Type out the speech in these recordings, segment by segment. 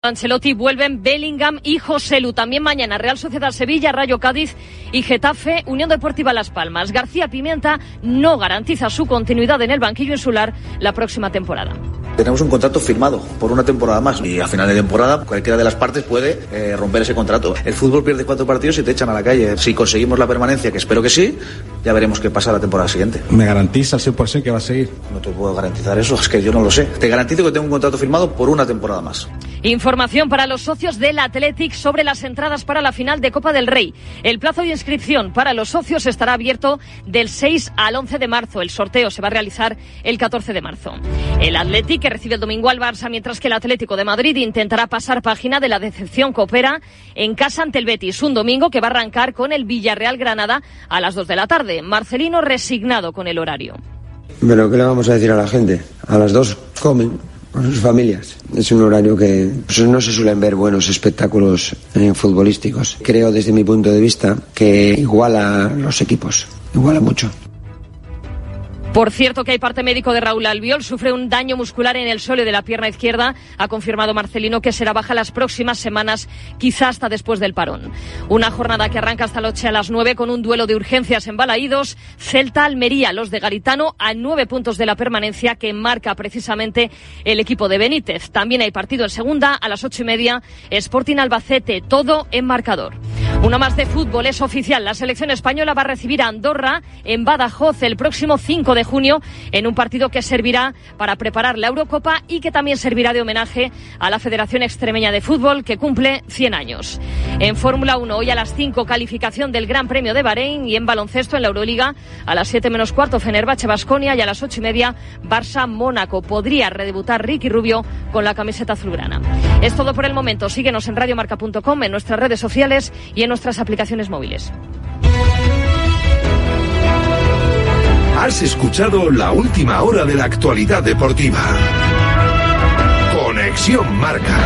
Ancelotti vuelven Bellingham y Joselu. También mañana Real Sociedad Sevilla, Rayo Cádiz y Getafe, Unión Deportiva Las Palmas. García Pimienta no garantiza su continuidad en el banquillo insular la próxima temporada. Tenemos un contrato firmado por una temporada más y a final de temporada cualquiera de las partes puede eh, romper ese contrato. El fútbol pierde cuatro partidos y te echan a la calle. Si conseguimos la permanencia, que espero que sí, ya veremos qué pasa la temporada siguiente. ¿Me garantiza al 100% que va a seguir? No te puedo garantizar eso, es que yo no lo sé. Te garantizo que tengo un contrato firmado por una temporada más. Información para los socios del Athletic sobre las entradas para la final de Copa del Rey. El plazo de inscripción para los socios estará abierto del 6 al 11 de marzo. El sorteo se va a realizar el 14 de marzo. El Athletic recibe el domingo al Barça, mientras que el Atlético de Madrid intentará pasar página de la decepción que opera en casa ante el Betis. Un domingo que va a arrancar con el Villarreal Granada a las 2 de la tarde. Marcelino resignado con el horario. Pero, ¿qué le vamos a decir a la gente? A las 2 comen con sus familias. Es un horario que pues, no se suelen ver buenos espectáculos eh, futbolísticos. Creo desde mi punto de vista que iguala los equipos, iguala mucho. Por cierto que hay parte médico de Raúl Albiol, sufre un daño muscular en el suelo de la pierna izquierda. Ha confirmado Marcelino que será baja las próximas semanas, quizá hasta después del parón. Una jornada que arranca hasta la noche a las nueve con un duelo de urgencias en Balaídos. Celta Almería, los de Garitano, a nueve puntos de la permanencia que marca precisamente el equipo de Benítez. También hay partido en segunda a las ocho y media. Sporting Albacete, todo en marcador. Una más de fútbol es oficial. La selección española va a recibir a Andorra en Badajoz el próximo 5 de junio en un partido que servirá para preparar la Eurocopa y que también servirá de homenaje a la Federación Extremeña de Fútbol que cumple 100 años. En Fórmula 1 hoy a las 5 calificación del Gran Premio de Bahrein y en baloncesto en la Euroliga a las 7 menos cuarto Fenerbahce Basconia y a las 8 y media Barça Mónaco. Podría redebutar Ricky Rubio con la camiseta azulgrana. Es todo por el momento. Síguenos en radiomarca.com, en nuestras redes sociales y en nuestras aplicaciones móviles. Has escuchado la última hora de la actualidad deportiva. Conexión Marca.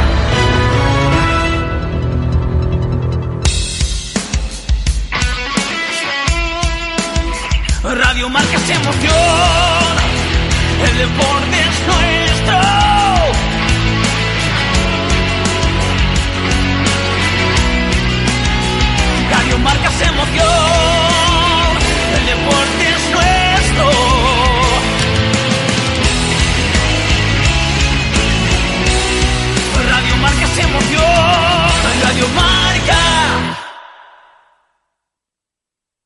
Radio Marca se emoción. El deporte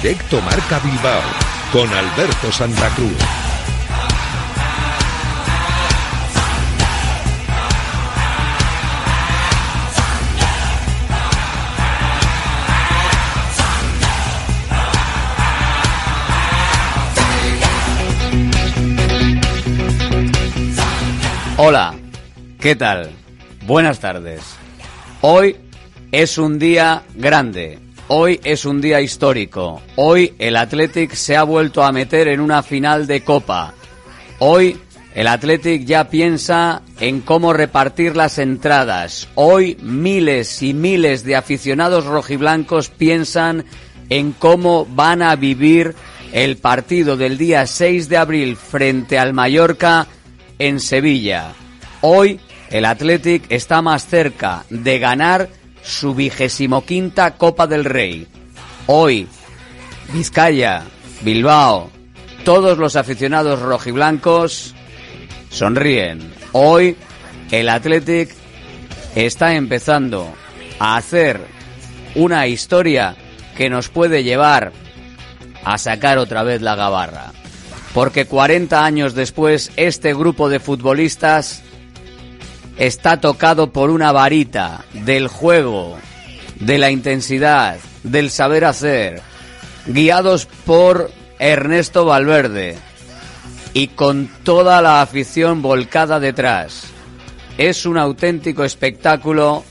Directo Marca Bilbao con Alberto Santa Cruz. Hola, ¿qué tal? Buenas tardes. Hoy es un día grande. Hoy es un día histórico. Hoy el Athletic se ha vuelto a meter en una final de Copa. Hoy el Athletic ya piensa en cómo repartir las entradas. Hoy miles y miles de aficionados rojiblancos piensan en cómo van a vivir el partido del día 6 de abril frente al Mallorca en Sevilla. Hoy el Athletic está más cerca de ganar su vigésimo quinta Copa del Rey. Hoy, Vizcaya, Bilbao, todos los aficionados rojiblancos sonríen. Hoy el Athletic está empezando a hacer una historia que nos puede llevar a sacar otra vez la gabarra. Porque 40 años después este grupo de futbolistas está tocado por una varita del juego, de la intensidad, del saber hacer, guiados por Ernesto Valverde y con toda la afición volcada detrás. Es un auténtico espectáculo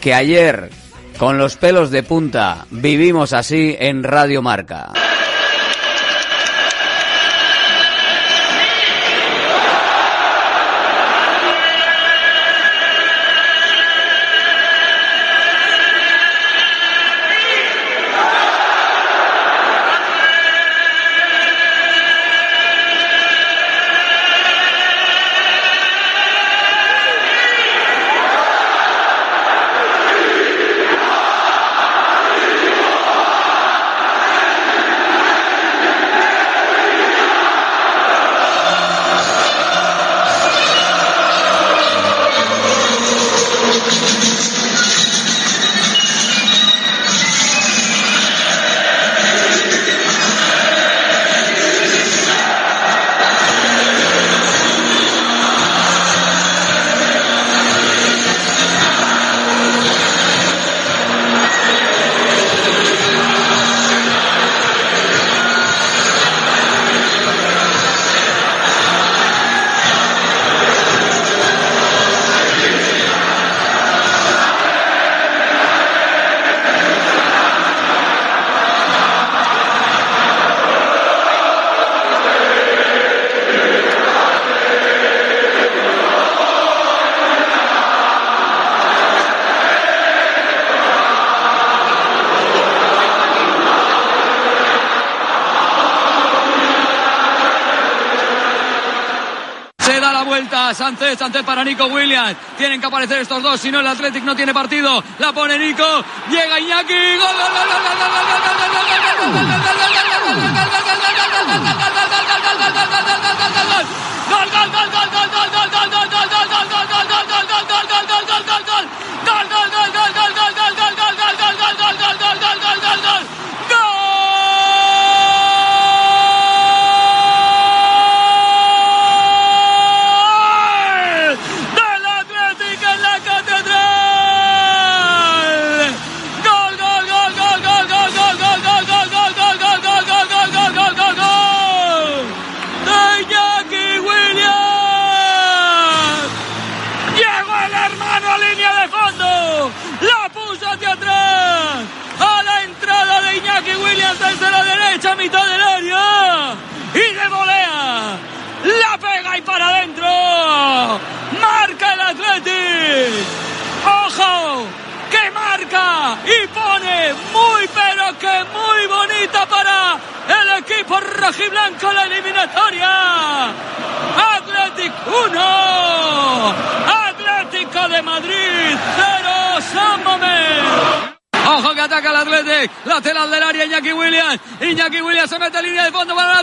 que ayer, con los pelos de punta, vivimos así en Radio Marca. Vuelta Sánchez, Sánchez para Nico Williams. Tienen que aparecer estos dos, si no el Athletic no tiene partido. La pone Nico, llega Iñaki. ¡Gol, gol, gol, gol, gol, gol, gol, gol, gol, gol, gol, gol, gol, gol, y para adentro. Marca el Athletic. ¡Ojo! Que marca y pone muy pero que muy bonita para el equipo rojiblanco la eliminatoria. Athletic 1, Atlético de Madrid 0, San. Ojo que ataca el Athletic, lateral del área Iñaki Williams, Iñaki Williams se mete en línea de fondo para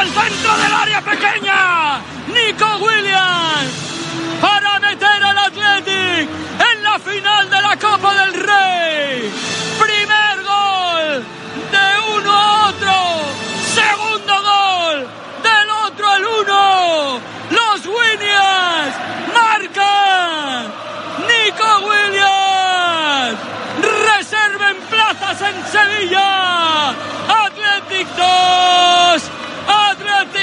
al centro del área pequeña Nico Williams para meter al Athletic en la final de la Copa del Rey. Primer gol de uno a otro, segundo gol del otro al uno. Los Williams marcan. Nico Williams reserven plazas en Sevilla. Athletic 2,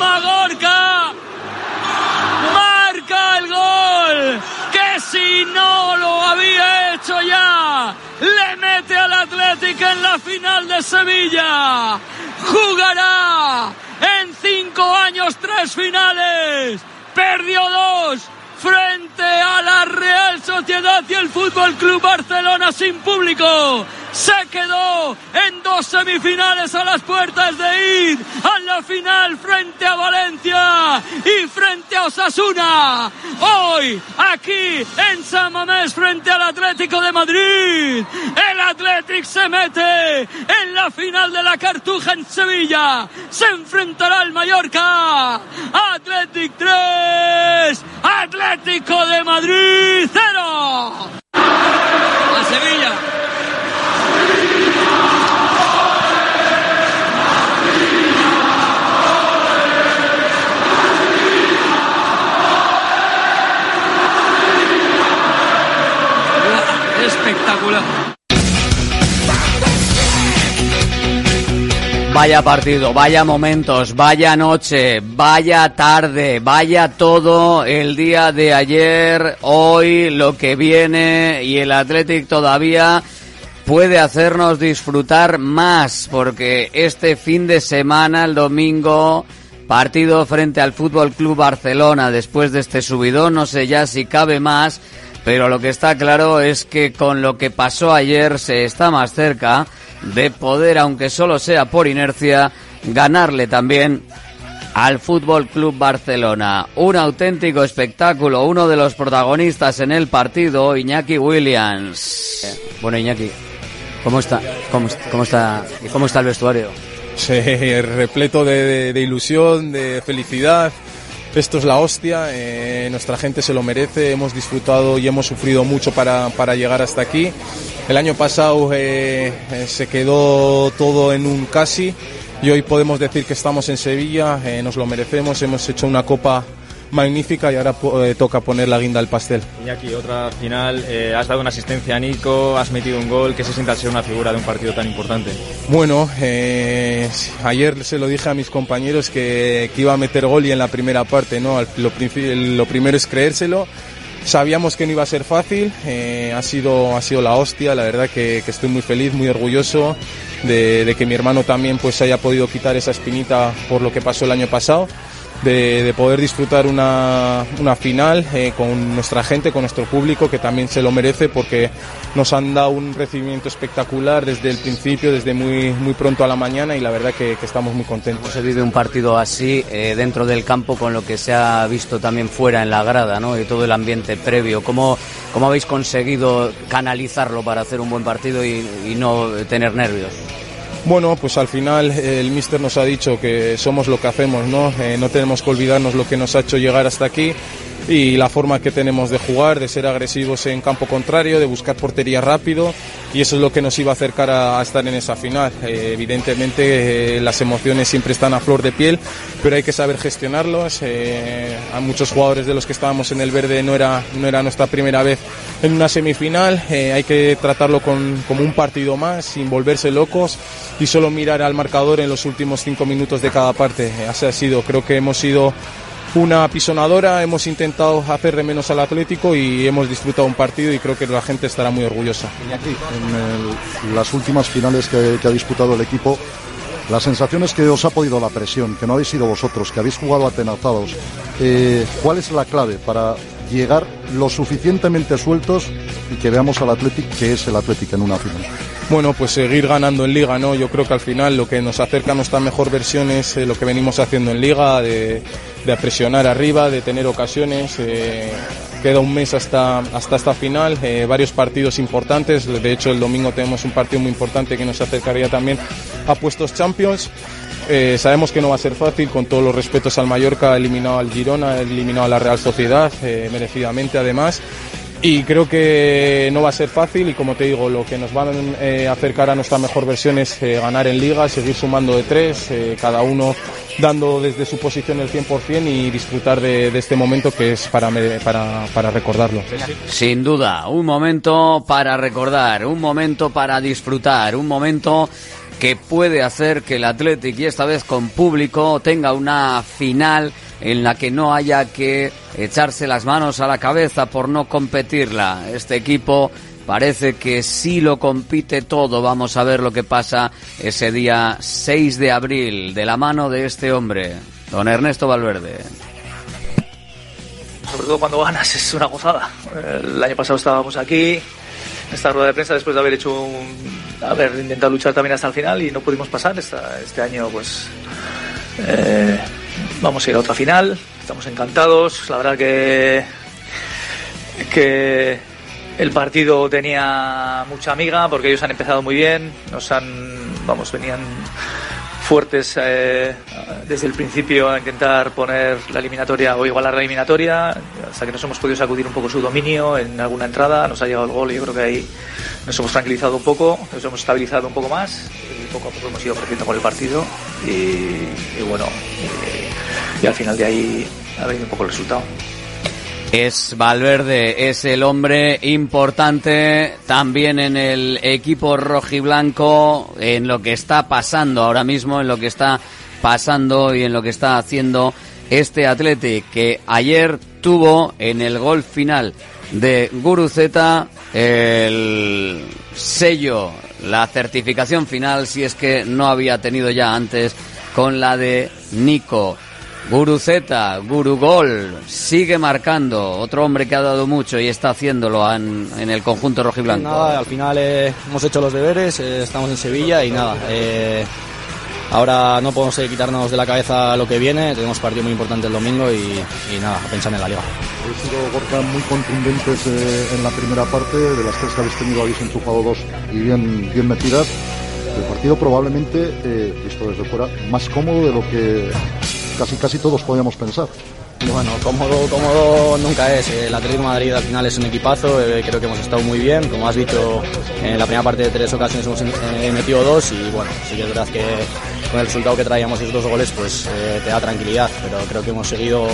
Gorka. Marca el gol que si no lo había hecho ya, le mete al Atlético en la final de Sevilla. Jugará en cinco años tres finales. Perdió dos frente a la Real Sociedad y el Fútbol Club Barcelona sin público. Se quedó en dos semifinales a las puertas de ir a la final frente a Valencia y frente a Osasuna. Hoy, aquí en San Mamés, frente al Atlético de Madrid, el Atlético se mete en la final de la Cartuja en Sevilla. Se enfrentará al Mallorca. Atlético 3, Atlético de Madrid 0. A Sevilla. Espectacular. Vaya partido, vaya momentos, vaya noche, vaya tarde, vaya todo el día de ayer, hoy, lo que viene y el Athletic todavía puede hacernos disfrutar más porque este fin de semana, el domingo, partido frente al Fútbol Club Barcelona después de este subidón, no sé ya si cabe más, pero lo que está claro es que con lo que pasó ayer se está más cerca de poder, aunque solo sea por inercia, ganarle también al Fútbol Club Barcelona. Un auténtico espectáculo, uno de los protagonistas en el partido, Iñaki Williams. Bueno, Iñaki, ¿cómo está, cómo, cómo está, cómo está el vestuario? Sí, repleto de, de- de ilusión, de felicidad. Esto es la hostia, eh, nuestra gente se lo merece, hemos disfrutado y hemos sufrido mucho para, para llegar hasta aquí. El año pasado eh, eh, se quedó todo en un casi y hoy podemos decir que estamos en Sevilla, nos lo merecemos, hemos hecho una copa magnífica y ahora eh, toca poner la guinda al pastel. Iñaki, otra final, eh, has dado una asistencia a Nico, has metido un gol, ¿qué se siente al ser una figura de un partido tan importante? Bueno, eh, ayer se lo dije a mis compañeros que, que iba a meter gol y en la primera parte, ¿no? Lo primero es creérselo. Sabíamos que no iba a ser fácil, eh, ha, sido, ha sido la hostia, la verdad que, que estoy muy feliz, muy orgulloso de, de que mi hermano también pues haya podido quitar esa espinita por lo que pasó el año pasado. De, de poder disfrutar una, una final eh, con nuestra gente, con nuestro público, que también se lo merece porque nos han dado un recibimiento espectacular desde el principio, desde muy, muy pronto a la mañana y la verdad que, que estamos muy contentos. ¿Cómo se vive un partido así eh, dentro del campo con lo que se ha visto también fuera en la grada ¿no? y todo el ambiente previo? ¿Cómo, cómo habéis conseguido canalizarlo para hacer un buen partido y no tener nervios? Bueno, pues al final eh, el míster nos ha dicho que somos lo que hacemos, ¿no? Eh, no tenemos que olvidarnos lo que nos ha hecho llegar hasta aquí y la forma que tenemos de jugar, de ser agresivos en campo contrario, de buscar portería rápido y eso es lo que nos iba a acercar a, estar en esa final. Eh, evidentemente eh, las emociones siempre están a flor de piel, pero hay que saber gestionarlos. Eh, a muchos jugadores de los que estábamos en el verde no era, no era nuestra primera vez en una semifinal, hay que tratarlo con, como un partido más, sin volverse locos y solo mirar al marcador en los últimos cinco minutos de cada parte. Así ha sido, creo que hemos sido una pisonadora, hemos intentado hacer de menos al Atlético y hemos disfrutado un partido y creo que la gente estará muy orgullosa. en el- las últimas finales que, que ha disputado el equipo, las sensaciones que os ha podido la presión, que no habéis sido vosotros, que habéis jugado atenazados, eh, ¿cuál es la clave para llegar lo suficientemente sueltos y que veamos al Athletic que es el Athletic en una final? Bueno, pues seguir ganando en liga, ¿no? Yo creo que al final lo que nos acerca a nuestra mejor versión es eh, lo que venimos haciendo en liga, de, de presionar arriba, de tener ocasiones. eh, queda un mes hasta, hasta esta final, eh, varios partidos importantes. De hecho, el domingo tenemos un partido muy importante que nos acercaría también a puestos Champions. Eh, sabemos que no va a ser fácil, con todos los respetos al Mallorca, eliminado al Girona, eliminado a la Real Sociedad, merecidamente además. Y creo que no va a ser fácil y como te digo, lo que nos va a eh, acercar a nuestra mejor versión es eh, ganar en liga, seguir sumando de tres, eh, cada uno dando desde su posición el 100% y disfrutar de, este momento que es para, para, para recordarlo. Sin duda, un momento para recordar, un momento para disfrutar, un momento que puede hacer que el Athletic, y esta vez con público, tenga una final en la que no haya que echarse las manos a la cabeza por no competirla. Este equipo parece que sí lo compite todo. Vamos a ver lo que pasa ese día 6 de abril de la mano de este hombre, don Ernesto Valverde. Sobre todo cuando ganas es una gozada. El año pasado estábamos aquí, esta rueda de prensa, después de haber hecho un, haber intentado luchar también hasta el final y no pudimos pasar. Esta- este año, pues, eh, vamos a ir a otra final. Estamos encantados. La verdad que, que el partido tenía mucha amiga porque ellos han empezado muy bien. Nos han, vamos, venían fuertes eh, desde el principio a intentar poner la eliminatoria o igualar la eliminatoria hasta que nos hemos podido sacudir un poco su dominio en alguna entrada nos ha llegado el gol y yo creo que ahí nos hemos tranquilizado un poco nos hemos estabilizado un poco más y poco a poco hemos ido creciendo con el partido y, bueno y, y al final de ahí ha venido un poco el resultado Es Valverde, es el hombre importante también en el equipo rojiblanco, en lo que está pasando ahora mismo, en lo que está pasando y en lo que está haciendo este Athletic, que ayer tuvo en el gol final de Guruceta el sello, la certificación final, si es que no había tenido ya antes, con la de Nico. Guruceta, Gurugol, sigue marcando. Otro hombre que ha dado mucho y está haciéndolo en, en el conjunto rojiblanco. Nada, al final eh, hemos hecho los deberes, eh, estamos en Sevilla y nada. eh, ahora no podemos eh, quitarnos de la cabeza lo que viene, tenemos partido muy importante el domingo y, y nada, a pensar en la liga. Habéis sido, Gorka, muy contundentes eh, en la primera parte. De las tres que habéis tenido habéis empujado dos y bien, bien metidas. El partido probablemente, eh, visto desde fuera, más cómodo de lo que casi casi todos podíamos pensar. Bueno, cómodo, cómodo nunca es. El Atlético de Madrid al final es un equipazo, eh, creo que hemos estado muy bien. Como has dicho, en la primera parte de tres ocasiones hemos eh, metido dos y bueno, sí que es verdad que con el resultado que traíamos esos dos goles pues eh, te da tranquilidad, pero creo que hemos seguido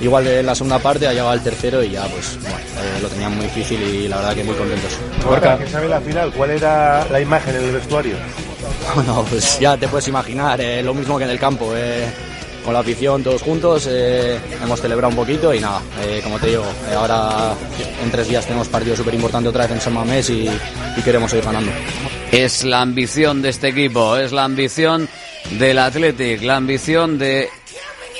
igual de en la segunda parte, ha llegado al tercero y ya pues bueno, eh, lo tenían muy difícil y la verdad que muy contentos. Gorka, que sabe la final, ¿cuál era la imagen en el vestuario? Bueno, pues ya te puedes imaginar, eh, lo mismo que en el campo. eh, con la afición todos juntos, eh, hemos celebrado un poquito y nada, eh, como te digo, eh, ahora en tres días tenemos partido súper importante otra vez en San Mamés y, queremos seguir ganando. Es la ambición de este equipo, es la ambición del Athletic, la ambición de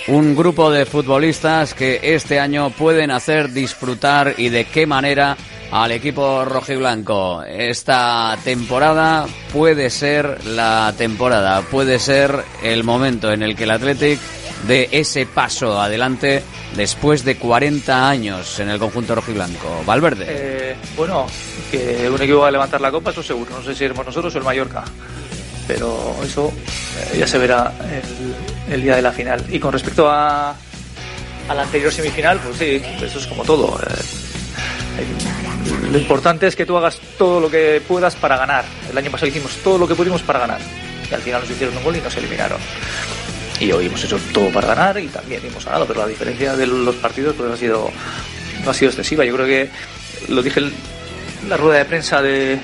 un grupo de futbolistas que este año pueden hacer disfrutar y de qué manera al equipo rojiblanco. Esta temporada puede ser la temporada, puede ser el momento en el que el Athletic dé ese paso adelante después de 40 años en el conjunto rojiblanco. Valverde. Eh, bueno, que un equipo va a levantar la copa, eso seguro. No sé si seremos nosotros o el Mallorca. Pero eso eh, ya se verá el, el día de la final. Y con respecto a, a la anterior semifinal, pues sí, eso es como todo. Eh, lo importante es que tú hagas todo lo que puedas para ganar. El año pasado hicimos todo lo que pudimos para ganar. Y al final nos hicieron un gol y nos eliminaron. Y hoy hemos hecho todo para ganar y también hemos ganado, pero la diferencia de los partidos pues, ha sido no ha sido excesiva. Yo creo que lo dije en la rueda de prensa de,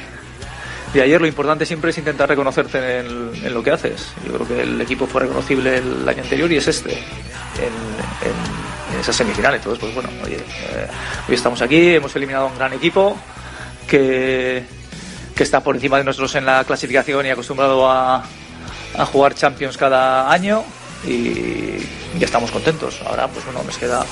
de ayer, lo importante siempre es intentar reconocerte en, en lo que haces. Yo creo que el equipo fue reconocible el año anterior y es este, en, esas semifinales. Entonces, pues bueno, eh, hoy estamos aquí, hemos eliminado a un gran equipo que, que está por encima de nosotros en la clasificación y acostumbrado a, a jugar Champions cada año y ya estamos contentos. Ahora, pues bueno, nos queda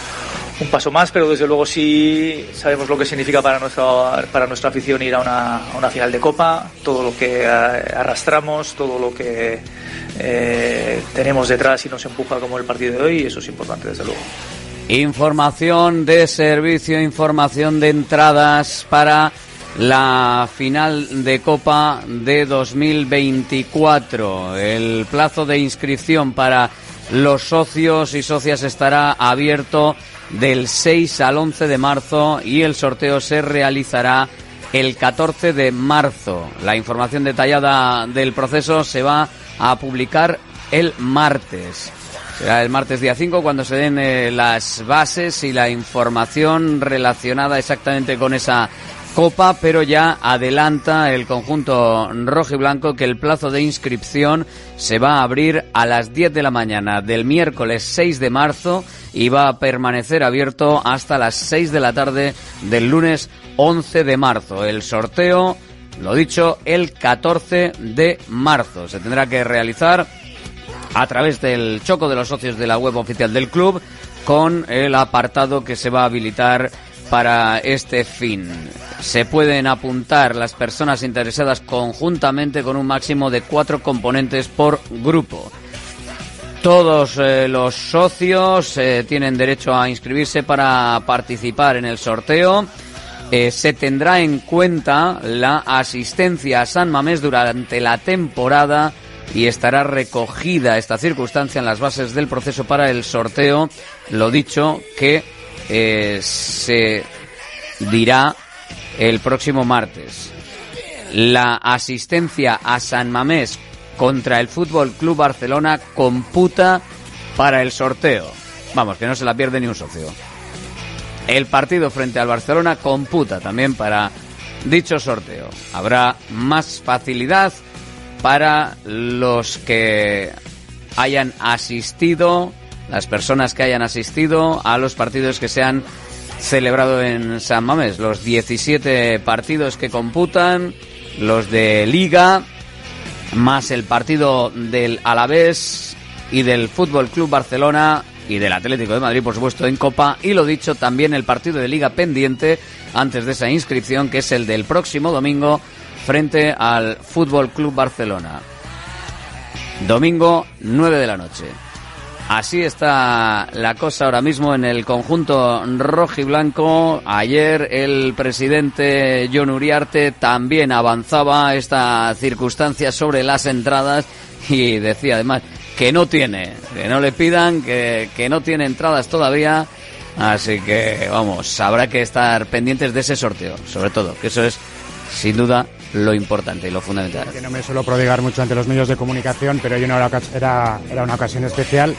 un paso más, pero desde luego sí sabemos lo que significa para nuestra, para nuestra afición ir a una, a una final de Copa, todo lo que eh, arrastramos, todo lo que eh, tenemos detrás y nos empuja como el partido de hoy, y eso es importante, desde luego. Información de servicio, información de entradas para la final de Copa de 2024. El plazo de inscripción para los socios y socias estará abierto del 6 al 11 de marzo y el sorteo se realizará el 14 de marzo. La información detallada del proceso se va a publicar el martes. Será el martes día 5 cuando se den eh, las bases y la información relacionada exactamente con esa Copa, pero ya adelanta el conjunto rojo y blanco que el plazo de inscripción se va a abrir a las 10 de la mañana del miércoles 6 de marzo y va a permanecer abierto hasta las 6 de la tarde del lunes 11 de marzo. El sorteo, lo dicho, el 14 de marzo. Se tendrá que realizar a través del choco de los socios de la web oficial del club con el apartado que se va a habilitar para este fin. Se pueden apuntar las personas interesadas conjuntamente con un máximo de cuatro componentes por grupo. Todos eh, los socios eh, tienen derecho a inscribirse para participar en el sorteo. Eh, se tendrá en cuenta la asistencia a San Mamés durante la temporada y estará recogida esta circunstancia en las bases del proceso para el sorteo. Lo dicho que se dirá el próximo martes. La asistencia a San Mamés contra el Fútbol Club Barcelona computa para el sorteo. Vamos, que no se la pierde ni un socio. El partido frente al Barcelona computa también para dicho sorteo. Habrá más facilidad para los que hayan asistido, las personas que hayan asistido a los partidos que se han celebrado en San Mamés. Los 17 partidos que computan, los de Liga, más el partido del Alavés y del Fútbol Club Barcelona y del Atlético de Madrid, por supuesto, en Copa. Y lo dicho, también el partido de Liga pendiente antes de esa inscripción, que es el del próximo domingo frente al Fútbol Club Barcelona. Domingo, 9 de la noche. Así está la cosa ahora mismo en el conjunto rojo y blanco. Ayer el presidente John Uriarte también avanzaba esta circunstancia sobre las entradas y decía además que no tiene, que no le pidan, que, que no tiene entradas todavía. Así que vamos, habrá que estar pendientes de ese sorteo, sobre todo, que eso es sin duda lo importante y lo fundamental. Que no me suelo prodigar mucho ante los medios de comunicación, pero hoy era, era, una ocasión especial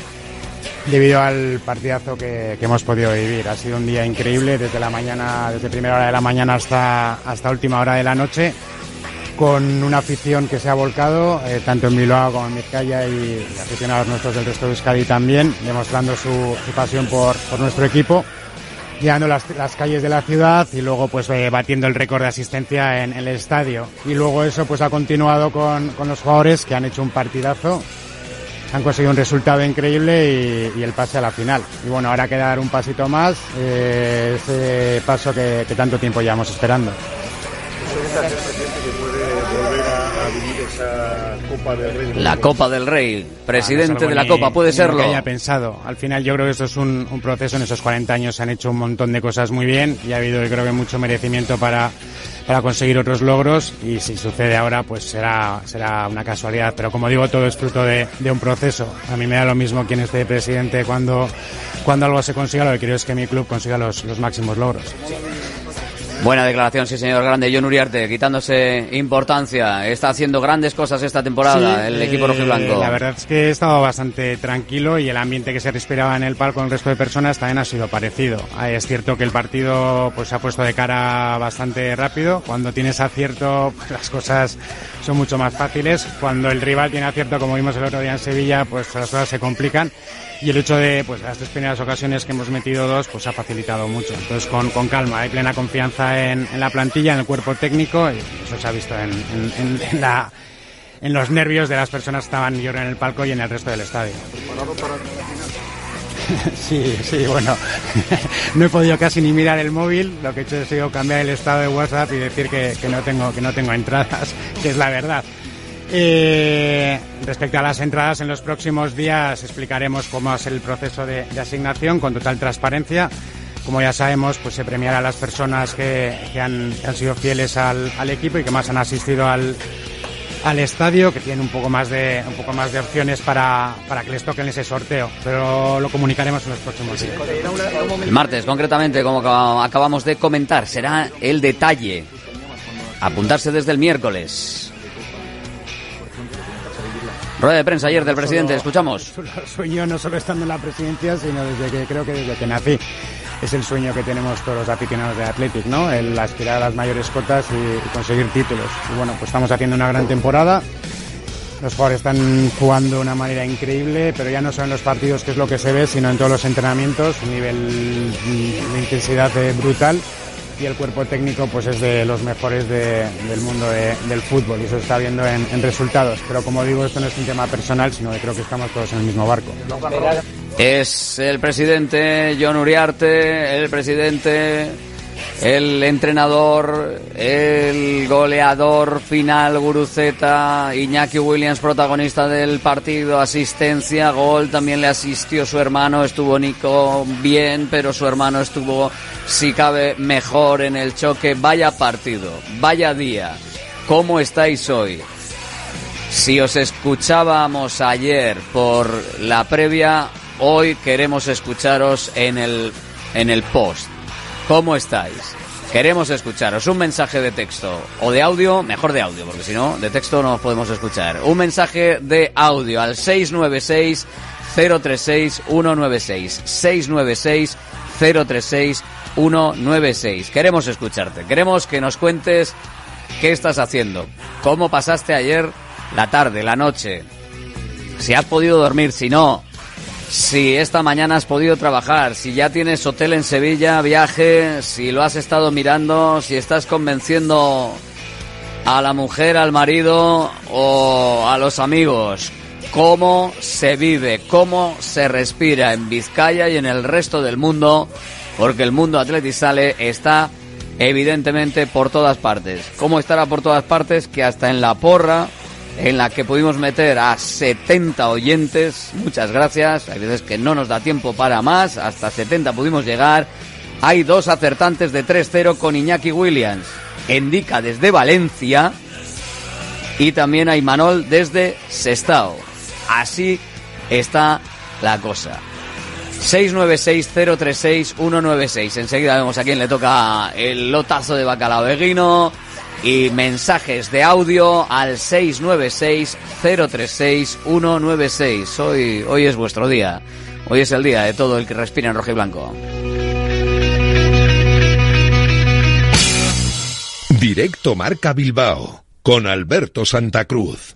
debido al partidazo que, hemos podido vivir. Ha sido un día increíble desde la mañana, desde primera hora de la mañana hasta, hasta última hora de la noche, con una afición que se ha volcado, eh, tanto en Bilbao como en Vizcaya y aficionados nuestros del resto de Euskadi también, demostrando su, pasión por, nuestro equipo llegando las, las, calles de la ciudad y luego pues eh, batiendo el récord de asistencia en, el estadio. Y luego eso pues ha continuado con, con, los jugadores que han hecho un partidazo han conseguido un resultado increíble y, el pase a la final. Y bueno, ahora queda dar un pasito más, eh, ese paso que, tanto tiempo llevamos esperando. La Copa del Rey, presidente de la Copa, puede serlo. Que haya pensado. Al final yo creo que esto es un, un, proceso, en esos 40 años se han hecho un montón de cosas muy bien y ha habido yo creo que mucho merecimiento para, para conseguir otros logros y si sucede ahora pues será, será una casualidad. Pero como digo, todo es fruto de, un proceso. A mí me da lo mismo quién esté presidente cuando, cuando algo se consiga, lo que quiero es que mi club consiga los, los máximos logros. Buena declaración, sí, señor grande. John Uriarte, quitándose importancia. Está haciendo grandes cosas esta temporada el equipo rojo y blanco. La verdad es que he estado bastante tranquilo y el ambiente que se respiraba en el palco con el resto de personas también ha sido parecido. Ah, es cierto que el partido pues se ha puesto de cara bastante rápido. Cuando tienes acierto, pues, las cosas son mucho más fáciles. Cuando el rival tiene acierto, como vimos el otro día en Sevilla, pues las cosas se complican y el hecho de pues las tres primeras ocasiones que hemos metido dos pues ha facilitado mucho. Entonces con, con calma hay plena confianza en, en, la plantilla en el cuerpo técnico y eso se ha visto en, en, la en los nervios de las personas que estaban yo en el palco y en el resto del estadio. Sí, sí, bueno, no he podido casi ni mirar el móvil, lo que he hecho ha sido cambiar el estado de WhatsApp y decir que, que no tengo que no tengo entradas, que es la verdad. Eh, respecto a las entradas, en los próximos días explicaremos cómo es el proceso de, asignación con total transparencia. Como ya sabemos, pues se premiará a las personas que, han, sido fieles al, equipo y que más han asistido al, estadio, que tienen un poco más de, un poco más de opciones para, para que les toquen ese sorteo. Pero lo comunicaremos en los próximos días. El martes, concretamente, como acabamos de comentar, será el detalle. Apuntarse desde el miércoles. Rueda de prensa ayer del presidente, escuchamos. Soy yo no solo estando en la presidencia, sino desde que creo que desde que nací. es el sueño que tenemos todos los aficionados de Athletic, ¿no? El aspirar a las mayores cotas y, conseguir títulos. Y bueno, pues estamos haciendo una gran temporada. Los jugadores están jugando de una manera increíble, pero ya no solo en los partidos, que es lo que se ve, sino en todos los entrenamientos, un nivel de intensidad eh, brutal y el cuerpo técnico pues es de los mejores de- del mundo de- del fútbol y eso se está viendo en, en resultados. Pero como digo, esto no es un tema personal, sino que creo que estamos todos en el mismo barco. Es el presidente John Uriarte, el presidente, el entrenador, el goleador final Guruceta, Iñaki Williams, protagonista del partido, asistencia, gol, también le asistió su hermano, estuvo Nico bien, pero su hermano estuvo, si cabe, mejor en el choque. Vaya partido, vaya día. ¿Cómo estáis hoy? Si os escuchábamos ayer por la previa, hoy queremos escucharos en el, en el post. ¿Cómo estáis? Queremos escucharos un mensaje de texto o de audio, mejor de audio, porque si no, de texto no os podemos escuchar. Un mensaje de audio al 696 036 196 696 036 196. Queremos escucharte, queremos que nos cuentes qué estás haciendo, cómo pasaste ayer la tarde, la noche, si has podido dormir, si no, si esta mañana has podido trabajar, si ya tienes hotel en Sevilla, viaje, si lo has estado mirando, si estás convenciendo a la mujer, al marido o a los amigos. Cómo se vive, cómo se respira en Vizcaya y en el resto del mundo, porque el mundo atletizale está evidentemente por todas partes. ¿Cómo estará por todas partes? Que hasta en la porra, en la que pudimos meter a 70 oyentes, muchas gracias, hay veces que no nos da tiempo para más, hasta 70 pudimos llegar, hay dos acertantes de 3-0 con Iñaki Williams, Endica desde Valencia y también hay Manol desde Sestao. Así está la cosa. 696-036-196. Enseguida vemos a quién le toca el lotazo de bacalao de. Y mensajes de audio al 696-036-196. Hoy, hoy es vuestro día. Hoy es el día de todo el que respira en rojo y blanco. Directo Marca Bilbao con Alberto Santa Cruz.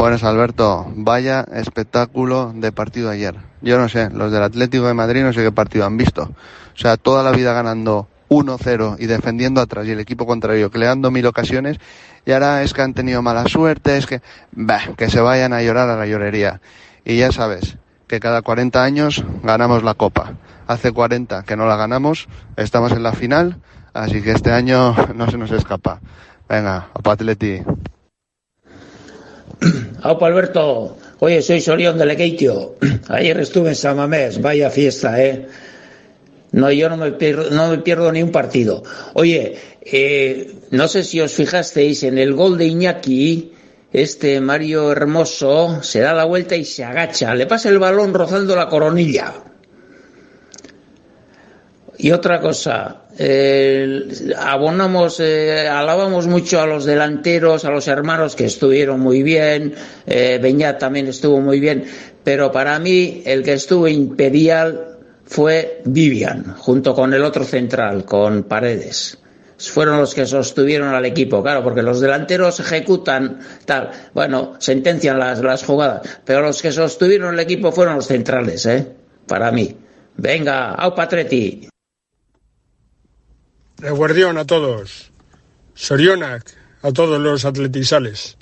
Buenas, Alberto. Vaya espectáculo de partido ayer. Yo no sé, los del Atlético de Madrid no sé qué partido han visto. O sea, toda la vida ganando 1-0 y defendiendo atrás y el equipo contrario creando mil ocasiones y ahora es que han tenido mala suerte, es que, bah, que se vayan a llorar a la llorería. Y ya sabes que cada 40 años ganamos la copa. Hace 40 que no la ganamos, estamos en la final, así que este año no se nos escapa. Venga, a Atleti. Aupa Alberto, oye, soy Sorión de Lequeitio. Ayer estuve en San Mamés, vaya fiesta, ¿eh? No, yo no me pierdo, no me pierdo ni un partido. Oye, eh, no sé si os fijasteis en el gol de Iñaki, este Mario Hermoso se da la vuelta y se agacha, le pasa el balón rozando la coronilla. Y otra cosa, eh, abonamos, eh, alabamos mucho a los delanteros, a los hermanos que estuvieron muy bien, eh, Beñat también estuvo muy bien, pero para mí el que estuvo imperial fue Vivian, junto con el otro central, con Paredes. Fueron los que sostuvieron al equipo, claro, porque los delanteros ejecutan tal, bueno, sentencian las, jugadas, pero los que sostuvieron el equipo fueron los centrales, ¿eh? Para mí. Venga, au Patretti. De guardión a todos. Sorionac a todos los atletisales.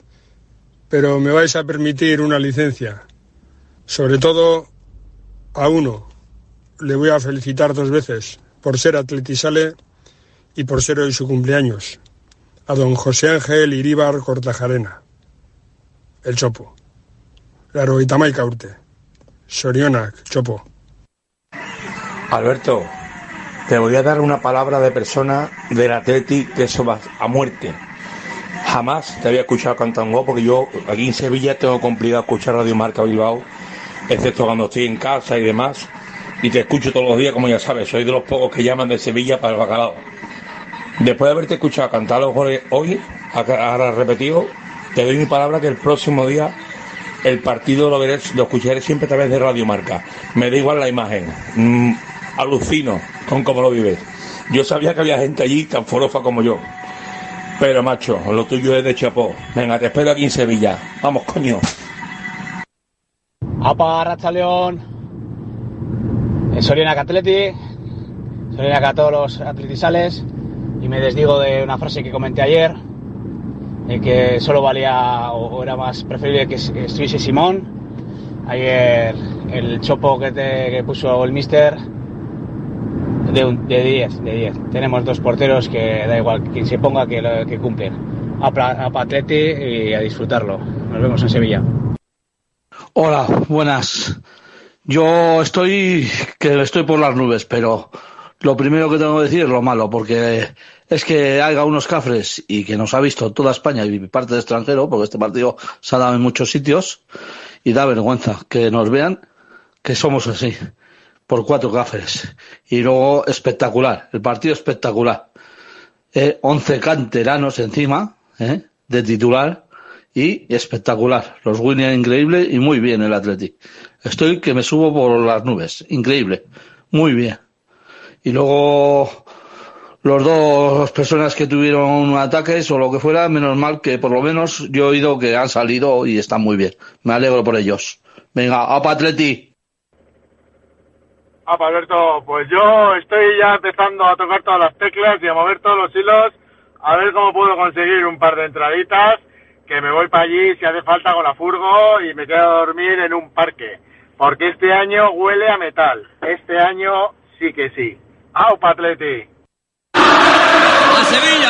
Pero me vais a permitir una licencia. Sobre todo a uno. Le voy a felicitar dos veces por ser atletisale y por ser hoy su cumpleaños. A don José Ángel Iríbar Cortajarena. El Chopo. Claro, Itamaica Urte. Sorionac, Chopo. Alberto, te voy a dar una palabra de persona del Atleti que eso va a muerte. Jamás te había escuchado cantar un gol porque yo aquí en Sevilla tengo complicado escuchar Radio Marca Bilbao, excepto cuando estoy en casa y demás. Y te escucho todos los días, como ya sabes, soy de los pocos que llaman de Sevilla para el bacalao. Después de haberte escuchado cantar los goles hoy, ahora repetido, te doy mi palabra que el próximo día el partido lo veré, lo escucharé siempre a través de Radio Marca. Me da igual la imagen. Alucino con cómo lo vives. Yo sabía que había gente allí tan forofa como yo. Pero macho, lo tuyo es de chapó. Venga, te espero aquí en Sevilla. Vamos, coño. Apa, León. Sorina Atleti. Sorina a todos los atletisales. Y me desdigo de una frase que comenté ayer. De que solo valía o era más preferible que estuviese Simón. Ayer el chopo que, te, que puso el mister de, un, de 10, de 10. Tenemos dos porteros que da igual quien se ponga que, que cumplen. A, a Patleti y a disfrutarlo. Nos vemos en Sevilla. Hola, buenas. Yo estoy que estoy por las nubes, pero lo primero que tengo que decir es lo malo, porque es que haya unos cafres y que nos ha visto toda España y parte de extranjero, porque este partido se ha dado en muchos sitios, y da vergüenza que nos vean que somos así por cuatro cafés. Y luego espectacular, el partido espectacular. Eh, 11 canteranos encima, eh, de titular, y espectacular. Los Winnie increíble y muy bien el Athletic. Estoy que me subo por las nubes, increíble, muy bien. Y luego los dos personas que tuvieron ataques o lo que fuera, menos mal que por lo menos yo he oído que han salido y están muy bien. Me alegro por ellos. Venga, a Atleti. Ah, Alberto, pues yo estoy ya empezando a tocar todas las teclas y a mover todos los hilos a ver cómo puedo conseguir un par de entraditas, que me voy para allí si hace falta con la furgo y me quedo a dormir en un parque. Porque este año huele a metal. Este año sí que sí. ¡Au, Patleti! ¡A Sevilla!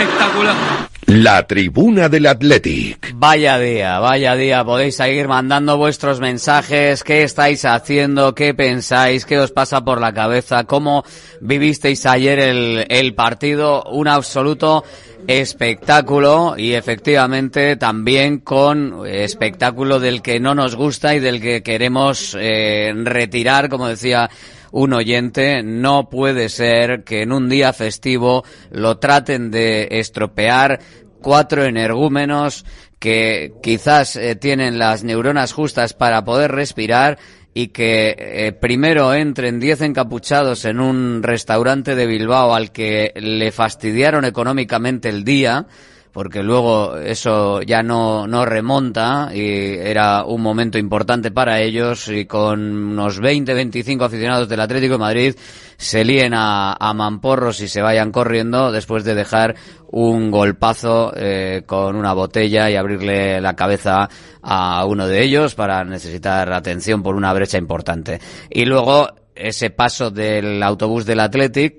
Espectacular. La tribuna del Athletic. Vaya día, vaya día. Podéis seguir mandando vuestros mensajes. ¿Qué estáis haciendo? ¿Qué pensáis? ¿Qué os pasa por la cabeza? ¿Cómo vivisteis ayer el, el partido? Un absoluto espectáculo y efectivamente también con espectáculo del que no nos gusta y del que queremos eh, retirar, como decía un oyente, no puede ser que en un día festivo lo traten de estropear cuatro energúmenos que quizás eh, tienen las neuronas justas para poder respirar y que eh, primero entren diez encapuchados en un restaurante de Bilbao al que le fastidiaron económicamente el día, porque luego eso ya no, no remonta y era un momento importante para ellos y con unos 20, 25 aficionados del Atlético de Madrid se líen a, a mamporros y se vayan corriendo después de dejar un golpazo eh, con una botella y abrirle la cabeza a uno de ellos para necesitar atención por una brecha importante. Y luego ese paso del autobús del Athletic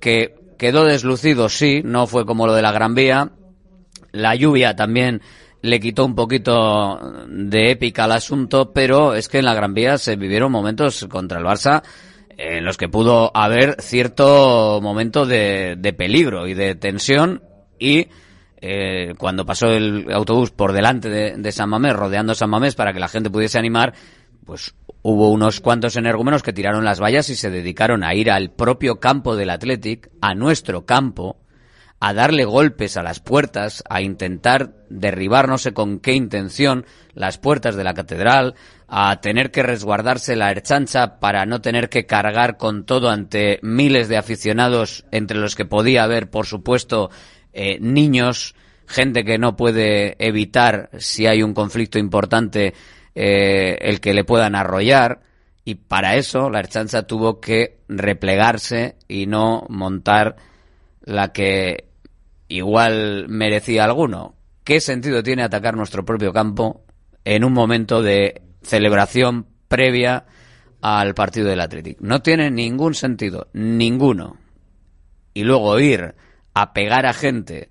que quedó deslucido, sí, no fue como lo de la Gran Vía, la lluvia también le quitó un poquito de épica al asunto, pero es que en la Gran Vía se vivieron momentos contra el Barça en los que pudo haber cierto momento de, peligro y de tensión y eh, cuando pasó el autobús por delante de, de, San Mamés, rodeando San Mamés para que la gente pudiese animar, pues hubo unos cuantos energúmenos que tiraron las vallas y se dedicaron a ir al propio campo del Athletic, a nuestro campo, a darle golpes a las puertas, a intentar derribar no sé con qué intención las puertas de la catedral, a tener que resguardarse la herchancha para no tener que cargar con todo ante miles de aficionados, entre los que podía haber, por supuesto, eh, niños, gente que no puede evitar, si hay un conflicto importante, eh, el que le puedan arrollar. Y para eso la herchancha tuvo que replegarse y no montar la que igual merecía alguno. ¿Qué sentido tiene atacar nuestro propio campo en un momento de celebración previa al partido del Athletic? No tiene ningún sentido, ninguno. Y luego ir a pegar a gente,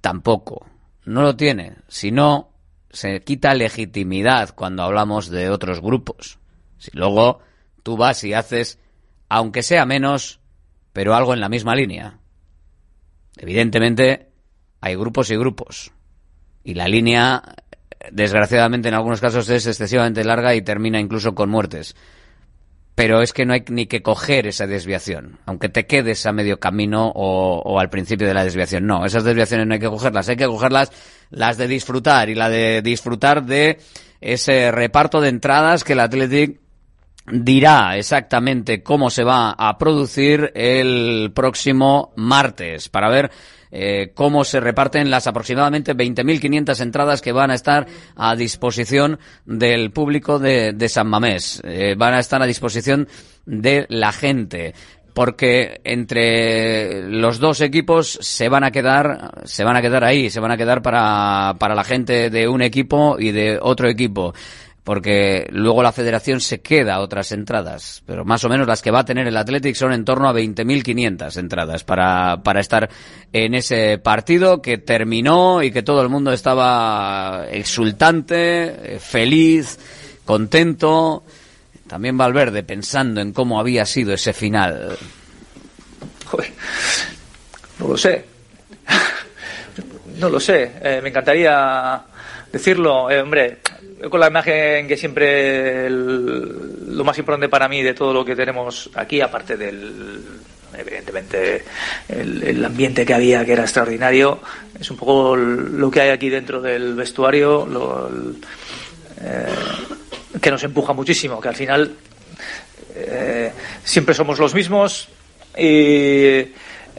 tampoco. No lo tiene. Si no, se quita legitimidad cuando hablamos de otros grupos. Si luego tú vas y haces, aunque sea menos, pero algo en la misma línea. Evidentemente, hay grupos y grupos. Y la línea, desgraciadamente en algunos casos, es excesivamente larga y termina incluso con muertes. Pero es que no hay ni que coger esa desviación, aunque te quedes a medio camino o, al principio de la desviación. No, esas desviaciones no hay que cogerlas, hay que cogerlas las de disfrutar y la de disfrutar de ese reparto de entradas que el Athletic dirá exactamente cómo se va a producir el próximo martes para ver eh, cómo se reparten las aproximadamente 20.500 entradas que van a estar a disposición del público de, San Mamés. Eh, van a estar a disposición de la gente porque entre los dos equipos se van a quedar se van a quedar ahí se van a quedar para, para la gente de un equipo y de otro equipo porque luego la federación se queda otras entradas, pero más o menos las que va a tener el Athletic son en torno a 20.500 entradas para, para estar en ese partido que terminó y que todo el mundo estaba exultante, feliz, contento. También Valverde pensando en cómo había sido ese final. No lo sé. No lo sé. Eh, me encantaría decirlo. Eh, hombre, con la imagen que siempre lo más importante para mí de todo lo que tenemos aquí, aparte del evidentemente el, ambiente que había que era extraordinario, es un poco lo que hay aquí dentro del vestuario, lo, eh, que nos empuja muchísimo, que al final eh, siempre somos los mismos y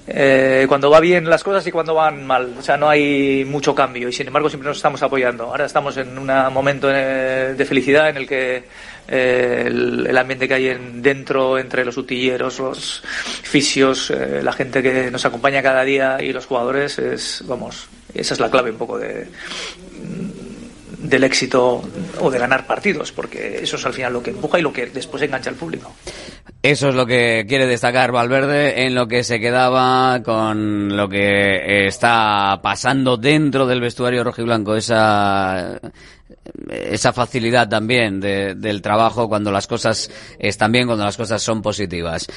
eh, cuando va bien las cosas y cuando van mal. O sea, no hay mucho cambio y sin embargo siempre nos estamos apoyando. Ahora estamos en un momento eh, de felicidad en el que eh, el, ambiente que hay en, dentro entre los utilleros, los fisios, eh, la gente que nos acompaña cada día y los jugadores es, vamos, esa es la clave un poco de del éxito o de ganar partidos, porque eso es al final lo que empuja y lo que después engancha al público. Eso es lo que quiere destacar Valverde en lo que se quedaba con lo que está pasando dentro del vestuario rojiblanco, esa esa facilidad también de, del trabajo cuando las cosas están bien, cuando las cosas son positivas.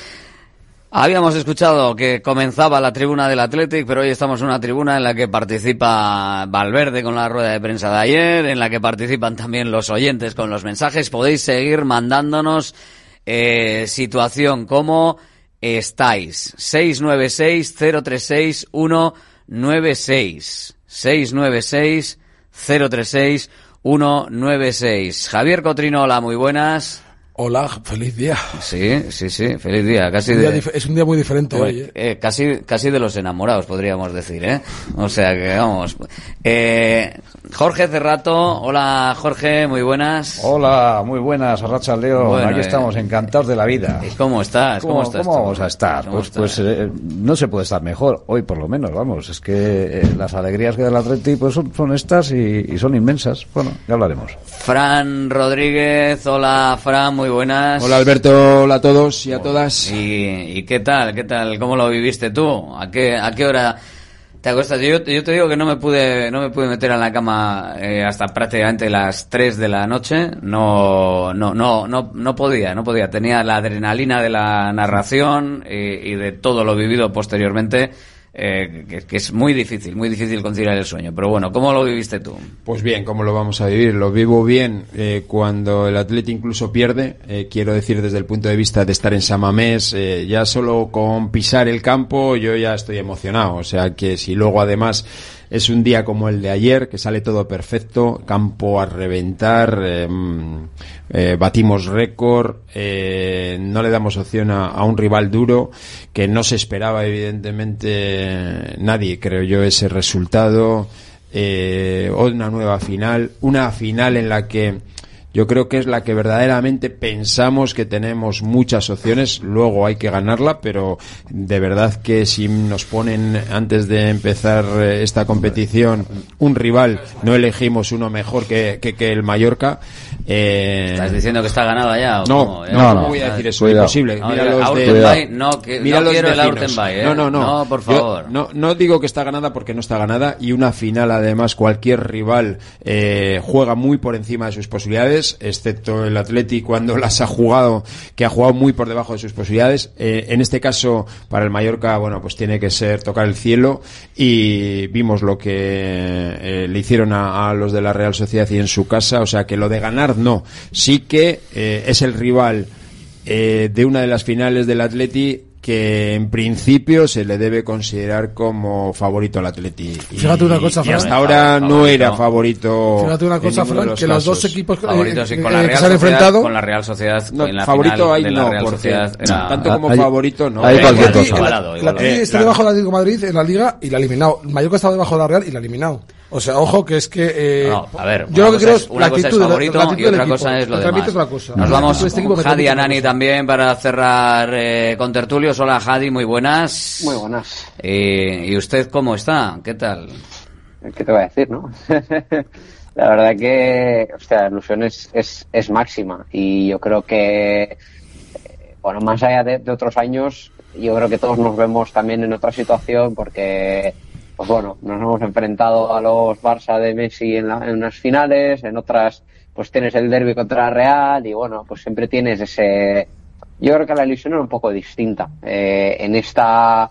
Habíamos escuchado que comenzaba la tribuna del Athletic, pero hoy estamos en una tribuna en la que participa Valverde con la rueda de prensa de ayer, en la que participan también los oyentes con los mensajes. Podéis seguir mandándonos eh, situación como estáis. 696-036-196. 696 036 196. Javier Cotrino, hola, muy buenas. Hola, feliz día. Sí, sí, sí, feliz día. Casi Un día de, es un día muy diferente hoy. ¿eh? eh, casi, casi de los enamorados, podríamos decir, ¿eh? O sea que vamos. Eh, Jorge Cerrato, hola Jorge, muy buenas. Hola, muy buenas, Racha León. Bueno, Aquí eh, estamos, encantados de la vida. ¿Cómo estás? ¿Cómo, ¿Cómo, estás? cómo vamos a estar? ¿Cómo Pues, pues eh, no se puede estar mejor, hoy por lo menos, vamos. Es que eh, las alegrías que da el Atleti pues son, son estas y, y son inmensas. Bueno, ya hablaremos. Fran Rodríguez, hola Fran, muy buenas. Hola Alberto, hola a todos y a todas. ¿Y, y qué tal? ¿Qué tal? ¿Cómo lo viviste tú? ¿A qué, a qué hora te acuestas? Yo, yo te digo que no me pude, no me pude meter en la cama eh, hasta prácticamente las 3 de la noche. No, no, no, no, no podía, no podía. Tenía la adrenalina de la narración y, y de todo lo vivido posteriormente. Eh, que, que es muy difícil, muy difícil conciliar el sueño. Pero bueno, ¿cómo lo viviste tú? Pues bien, ¿cómo lo vamos a vivir? Lo vivo bien eh, cuando el atleta incluso pierde. eh, quiero decir desde el punto de vista de estar en Samamés, eh, ya solo con pisar el campo yo ya estoy emocionado. O sea que si luego además es un día como el de ayer, que sale todo perfecto, campo a reventar, mm, eh, batimos récord, eh, no le damos opción a, a un rival duro que no se esperaba evidentemente nadie, creo yo, ese resultado. Eh, una nueva final, una final en la que yo creo que es la que verdaderamente pensamos que tenemos muchas opciones, luego hay que ganarla, pero de verdad que si nos ponen antes de empezar eh, esta competición un rival, no elegimos uno mejor que, que, que el Mallorca. Eh, ¿Estás diciendo que está ganada ya? o no, cómo? no, Ya. ¿cómo voy a decir eso? Cuidado. Imposible. No, Mira el los de- Aurtenbay, no, que- Mira no los quiero el vecinos. Aurtenbay, ¿eh? No, no, no. No, por Yo favor. no, no digo que está ganada porque no está ganada y una final además cualquier rival eh, juega muy por encima de sus posibilidades, excepto el Atleti cuando las ha jugado, que ha jugado muy por debajo de sus posibilidades. Eh, en este caso, para el Mallorca, bueno, pues tiene que ser tocar el cielo y vimos lo que eh, le hicieron a, los de la Real Sociedad y en su casa, o sea que lo de ganar no. Sí que eh, es el rival de una de las finales del Atleti que en principio se le debe considerar como favorito al Atleti. Y, Fíjate una cosa, y Fran. hasta ahora no era favorito. Fíjate una cosa, Fran, que los dos casos. equipos eh, y eh, con la que Real se han Sociedad, enfrentado. con la Real Sociedad No, en la favorito final ahí de la no, Real porque Sociedad era- tanto como Hay- favorito no. hay Eh, cualquier cosa. Igualado, El igualado. Atleti Eh, está debajo del Atlético de Madrid en la Liga y la ha eliminado. El Mallorca está debajo de la Real y la ha eliminado. O sea, ojo que es que... eh, No, a ver, yo una lo que cosa creo es, es una la cosa es actitud, la- favorito la actitud y otra equipo. cosa es lo demás. es cosa. Nos La vamos este con Jadi Anani también para cerrar eh, con tertulios. Hola Jadi, muy buenas. Muy buenas. Eh, ¿Y usted cómo está? ¿Qué tal? ¿Qué te voy a decir, no? la verdad que, o sea, la ilusión es, es, es máxima y yo creo que, eh, bueno, más allá de, de otros años, yo creo que todos nos vemos también en otra situación porque, pues bueno, nos hemos enfrentado a los Barça de Messi en, la- en unas finales, en otras, pues tienes el derby contra Real y bueno, pues siempre tienes ese... Yo creo que la ilusión era un poco distinta. Eh, en esta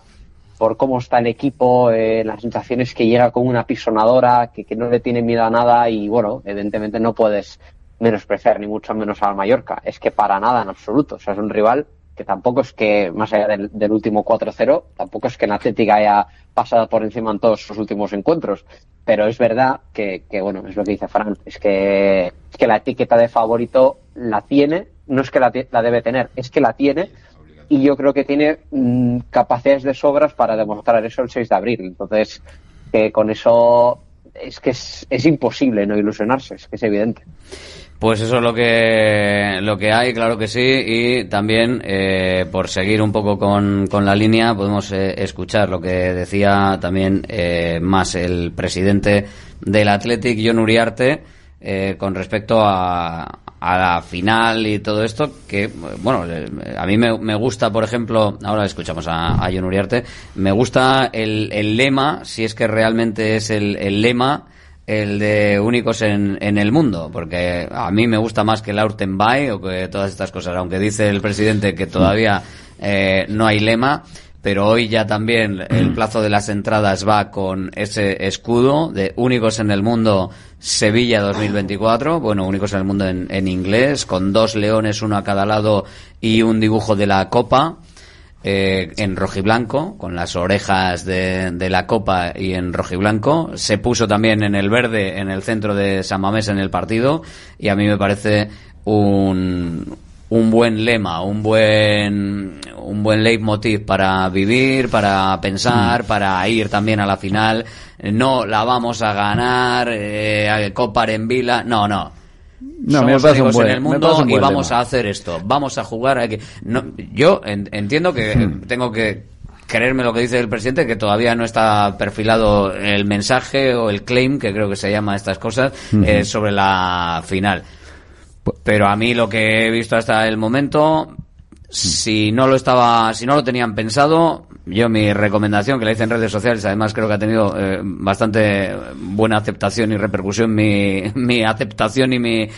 por cómo está el equipo, eh, las sensaciones que llega con una pisonadora, que, que no le tiene miedo a nada y bueno, evidentemente no puedes menospreciar ni mucho menos al Mallorca. Es que para nada en absoluto. O sea, es un rival que tampoco es que, más allá del, último 4-0, tampoco es que en Atlética haya pasado por encima en todos sus últimos encuentros. Pero es verdad que, que, bueno, es lo que dice Fran, es que, es que la etiqueta de favorito la tiene, no es que la, la debe tener, es que la tiene y yo creo que tiene mm, capacidades de sobras para demostrar eso el 6 de abril. Entonces, que con eso es que es, es imposible no ilusionarse, es que es evidente. Pues eso es lo que, lo que hay, claro que sí, y también, eh, por seguir un poco con, con la línea, podemos eh, escuchar lo que decía también eh, más el presidente del Athletic, John Uriarte, eh, con respecto a, a la final y todo esto, que, bueno, a mí me, me gusta, por ejemplo, ahora escuchamos a, a John Uriarte, me gusta el, el lema, si es que realmente es el lema, el de únicos en, en el mundo, porque a mí me gusta más que el Aurtenbay o que todas estas cosas, aunque dice el presidente que todavía eh, no hay lema, pero hoy ya también el plazo de las entradas va con ese escudo de únicos en el mundo Sevilla 2024, bueno, únicos en el mundo en, en inglés, con dos leones, uno a cada lado y un dibujo de la copa. Eh, en rojiblanco, con las orejas de, de la copa y en rojiblanco. Se puso también en el verde en el centro de San Mamés en el partido y a mí me parece un, un buen lema, un buen un buen leitmotiv para vivir, para pensar, para ir también a la final. No la vamos a ganar, eh, Copa en Vila, no, no. No, me Somos únicos buen- en el me mundo y vamos a hacer esto, vamos a jugar aquí. No, yo en- entiendo que Hmm. tengo que creerme lo que dice el presidente, que todavía no está perfilado el mensaje o el claim, que creo que se llama estas cosas, Ujú. eh, sobre la final. Pero a mí lo que he visto hasta el momento, si no lo estaba, si no lo tenían pensado, yo mi recomendación que la hice en redes sociales, además creo que ha tenido eh, bastante buena aceptación y repercusión mi, mi aceptación y mi,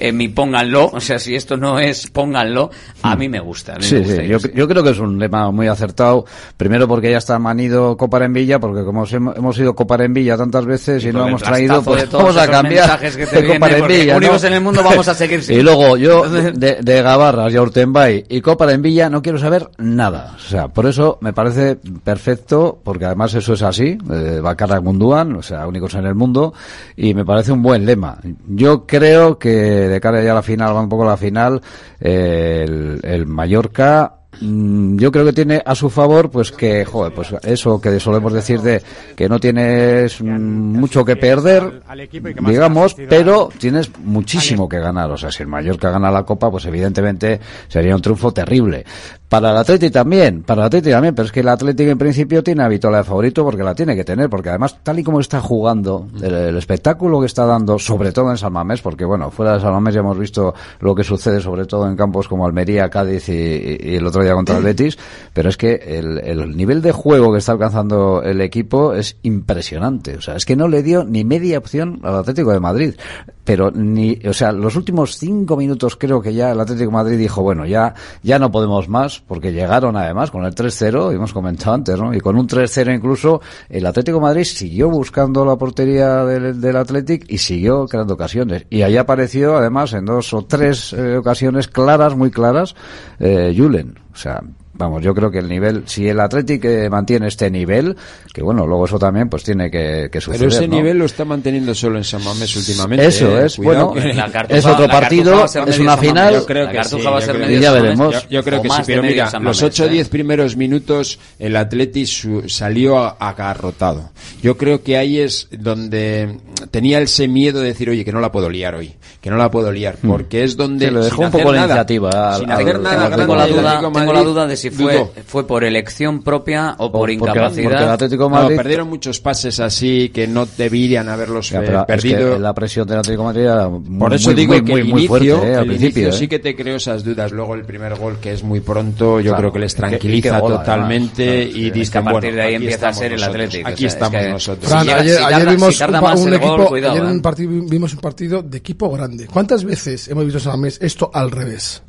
eh, mi pónganlo, o sea, si esto no es pónganlo, a mí me gusta. a mí me Sí, gusta sí, y yo, creo que es un lema muy acertado. Primero porque ya está manido Copar en Villa, porque como hemos, hemos ido Copar en Villa tantas veces y, no con el hemos traído, pues vamos a cambiar que te Copar en. ¿no? únicos en el mundo vamos a seguir y luego yo de, de Gabarras y Urtenbay y Copar en Villa no quiero saber nada. O sea, por eso me parece perfecto, porque además eso es así, eh, Bacarra Munduan, o sea, únicos en el mundo, y me parece un buen lema. Yo creo que de cara ya a la final, va un poco a la final, el, el Mallorca mm, yo creo que tiene a su favor pues que joder, pues eso que solemos decir de que no tienes mucho que perder digamos pero tienes muchísimo que ganar. O sea si el Mallorca gana la Copa pues evidentemente sería un triunfo terrible para el Atleti también para el Atleti también pero es que el Atleti en principio tiene a Vitola de favorito porque la tiene que tener porque además tal y como está jugando el, el espectáculo que está dando sobre todo en San Mamés porque bueno fuera de San Mamés ya hemos visto lo que sucede sobre todo en campos como Almería Cádiz y, y el otro día contra el Betis pero es que el, el nivel de juego que está alcanzando el equipo es impresionante. O sea es que no le dio ni media opción al Atlético de Madrid. Pero ni o sea los últimos cinco minutos creo que ya el Atlético de Madrid dijo bueno ya ya no podemos más porque llegaron además con el 3-0 hemos comentado antes ¿no? y con un 3-0 incluso el Atlético Madrid siguió buscando la portería del, del Athletic y siguió creando ocasiones y ahí apareció además en dos o tres eh, ocasiones claras muy claras eh, Julen o sea Vamos, yo creo que el nivel, si el Athletic eh, mantiene este nivel, que bueno, luego eso también pues tiene que, que suceder. Pero ese ¿no? nivel lo está manteniendo solo en San Mamés últimamente. Eso eh, es, bueno, Cartuja- es otro partido, es una final. Yo creo La que Cartuja sí, va a yo ser creo medio que San sí. Mamés. Yo, yo creo que sí, pero mira, los Mamés, 8 o ¿eh? 10 primeros minutos el Atleti su- salió agarrotado. Yo creo que ahí es donde tenía ese miedo de decir, oye, que no la puedo liar hoy, que no la puedo liar, porque es donde Sí, le dejó sin un poco hacer la nada, iniciativa al- sin al- hacer al nada, Atlético tengo la duda de si fue, fue por elección propia o por porque- incapacidad. porque el Atlético de No, perdieron muchos pases así que no deberían haberlos Ya, eh, es perdido. que la presión del Atlético de Madrid era muy, Por eso muy, digo muy, que muy, el muy inicio, fuerte, eh, al el principio. inicio eh. sí que te creó esas dudas. Luego el primer gol, que es muy pronto, yo Claro. creo que les que- que tranquiliza totalmente además. y Es que dicen, a partir bueno, de ahí aquí empieza a estamos ser el nosotros, Atlético. Aquí o sea, es estamos que- nosotros. Fran, Si ayer, si ayer tarda- vimos si un, pa- más un el equipo, gol, cuidado, ayer ¿eh? un partido, vimos un partido de equipo grande. ¿Cuántas veces hemos visto en San Mamés esto al revés?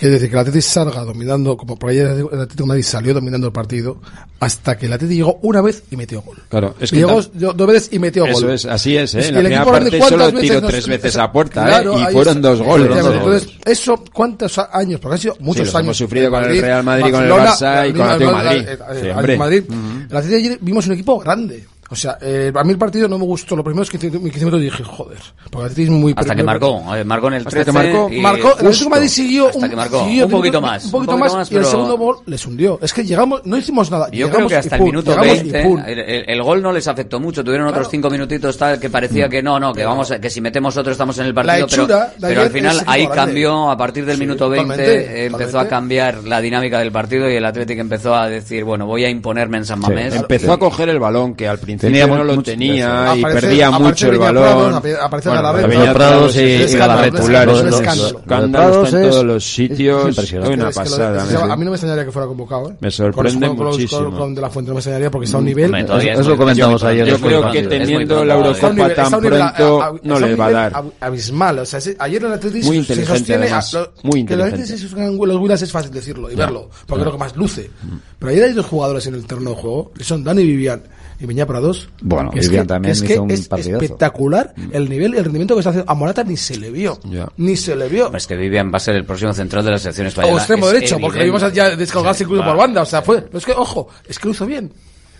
Que es decir, que el Atlético salga dominando, como por ayer el Atlético de Madrid salió dominando el partido, hasta que el Atlético llegó una vez y metió gol. Claro, es que llegó dos veces y metió Eso gol. es, así es, ¿eh? En que la primera parte ¿cuántas solo tiró tres veces a puerta, ¿eh? claro, Y ahí fueron está. dos goles. Entonces, eso, ¿cuántos años? Porque han sido muchos los años. hemos sufrido con el Madrid, Real Madrid, con el Barcelona, Barça y con el Atlético de Madrid. eh, eh, Sí, hombre. Madrid. Ujú. El Atlético de ayer vimos un equipo grande. O sea, eh, a mí el partido no me gustó. Los primeros 15 15 minutos dije, joder. Porque el Atlético es muy... Hasta que marcó, eh, marcó en el Hasta 13 que marcó, y marcó, el Atlético de Madrid siguió, hasta que marcó. siguió un poquito más, un poquito más, y el segundo gol les hundió. Es que llegamos, no hicimos nada. Yo creo llegamos que hasta el pum, minuto llegamos y 20 pum. el, el- el gol no les afectó mucho. Tuvieron otros cinco minutitos tal que parecía que no, no, que vamos a- que si metemos otro estamos en el partido, pero, hechura de pero al final es ahí grande. cambió a partir del Sí, minuto 20 totalmente, eh, empezó totalmente. a cambiar la dinámica del partido y el Atlético empezó a decir, bueno, voy a imponerme en San Mamés. Empezó a coger el balón, que al principio Tenía no lo tenía y Aparece- perdía aparece mucho el balón. Aparece Bueno, Peña Prados Prados y- y Galarreta. espectacular, Lo- es lo- un lo- escándalo, Prados está en todos los sitios. una pasada. es que ¿no? a mí no me extrañaría que fuera convocado. ¿eh? Me sorprende con, los- con los- muchísimo. con de la fuente no me extrañaría porque está a un nivel. Hombre, todavía Eso comentamos ayer Yo creo que teniendo la Eurocopa nivel- tan nivel pronto no está a le un va a nivel dar. ab- Abismal. O sea, ayer el Atlético Muy se- inteligente, además. lo- Muy que Atlético inteligente. los Willas es fácil decirlo y verlo, porque es lo que más luce. Pero ayer hay dos jugadores en el terreno de juego, que son Dani y Vivian, y Viña para dos. Bueno, es Vivian que- también que es hizo que un es partidazo. espectacular el nivel, el rendimiento que está haciendo. A Morata ni se le vio. Ni se le vio. Es que Vivian va a ser el próximo central de la selección O española. extremo Es derecho, porque lo evidente. vimos ya descolgarse incluso por banda. O sea, fue. pero es que, ojo, es que lo hizo bien.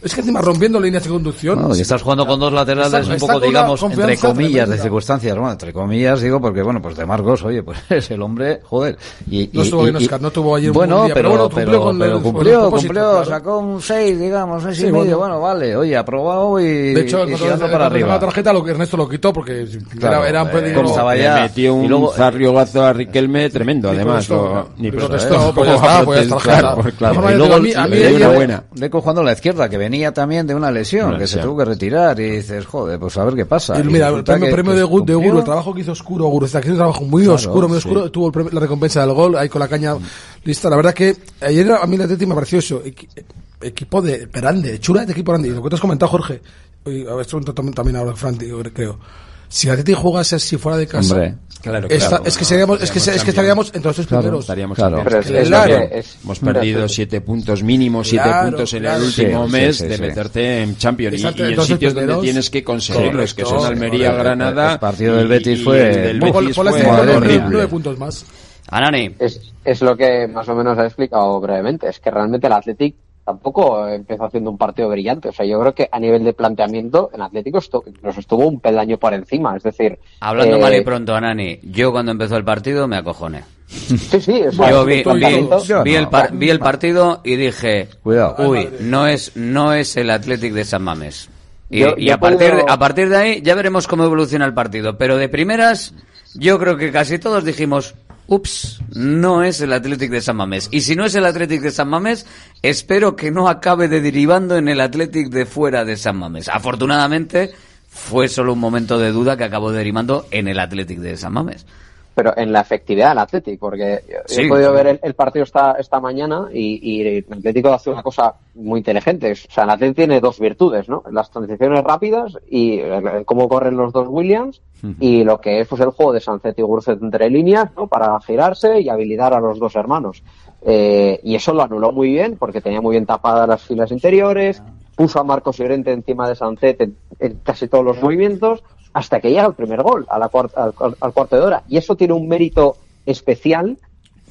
Es que encima rompiendo líneas de conducción. No, y estás jugando con dos laterales Está- un poco, digamos, entre comillas, de circunstancias. Bueno, entre comillas digo porque, bueno, pues de Marcos, oye, pues es el hombre, joder. Y, No y- estuvo y- bien, y- Oscar, no tuvo ayer un Bueno, buen día, pero, pero bueno, cumplió pero- con pero el- con cumplió, el cumplió, claro. sacó un 6, digamos, 6 Sí, y medio. bueno. Bueno, vale, oye, aprobado y, De hecho, y para arriba. la tarjeta, lo que Ernesto lo quitó porque Claro, era, era un eh, peligro. Le metió un luego- zarriogazo a Riquelme tremendo, Ni además. ni protestó, protestó. pues ya ¿Cómo va está, a pues tarjeta. Y luego a mí- jugando a la izquierda, que venía también de una lesión, Una que se lesión. tuvo que retirar. Y dices, joder, pues a ver qué pasa. Y mira, el premio, que- premio de, Gu- de. Guru, el trabajo que hizo oscuro, Guru, está haciendo un trabajo muy Claro, oscuro, muy sí. oscuro, tuvo el pre- la recompensa del gol, ahí con la caña lista. La verdad que ayer a mí el Atleti me pareció eso, equi- equipo de grande, chula de equipo grande. Y lo que te has comentado, Jorge, y a ver, esto también, también ahora Fran, creo. Si el Atleti jugase así fuera de casa, Hombre, claro, esta- claro, es que no, seríamos, es que, estaríamos es que estaríamos entre los tres Claro, primeros. Estaríamos. Pero es- es Claro. Hemos perdido siete puntos mínimo, siete Claro, puntos en claro. el último Sí, mes sí, sí, de sí. meterte en Champions. Y, Exacto, y en entonces sitios donde primeros- tienes que conseguirlos, que son Almería, correcto. Granada. El partido del y- Betis y fue- del Betis fue mía. nueve puntos más. Anani, Es, es lo que más o menos ha explicado brevemente. Es que realmente el Athletic tampoco empezó haciendo un partido brillante. O sea, yo creo que a nivel de planteamiento, el Atlético nos estuvo un peldaño por encima. Es decir, hablando eh, mal y pronto, Anani, yo cuando empezó el partido me acojoné. Sí, sí, o sea, Yo vi, el vi- el par- vi el partido y dije, Cuidado. uy, no es, no es el Athletic de San Mamés. Y, Yo- y yo a, partir puedo- a partir de ahí ya veremos cómo evoluciona el partido. Pero de primeras, yo creo que casi todos dijimos, ups, no es el Athletic de San Mamés. Y si no es el Athletic de San Mamés, espero que no acabe de derivando en el Athletic de fuera de San Mamés. Afortunadamente, fue solo un momento de duda que acabó derivando en el Athletic de San Mamés. Pero en la efectividad del Atlético, porque Sí, he podido sí. ver el, el partido esta, esta mañana y, y el Atlético hace una cosa muy inteligente. O sea, el Atlético tiene dos virtudes, ¿no? Las transiciones rápidas y cómo corren los dos Williams y lo que es pues el juego de Sancet y Gurcet entre líneas, ¿no? Para girarse y habilitar a los dos hermanos. Eh, y eso lo anuló muy bien porque tenía muy bien tapadas las filas interiores, puso a Marcos Llorente encima de Sancet en, en casi todos los movimientos hasta que llega el primer gol a la cuarta- al, al- cuarto de hora. Y eso tiene un mérito especial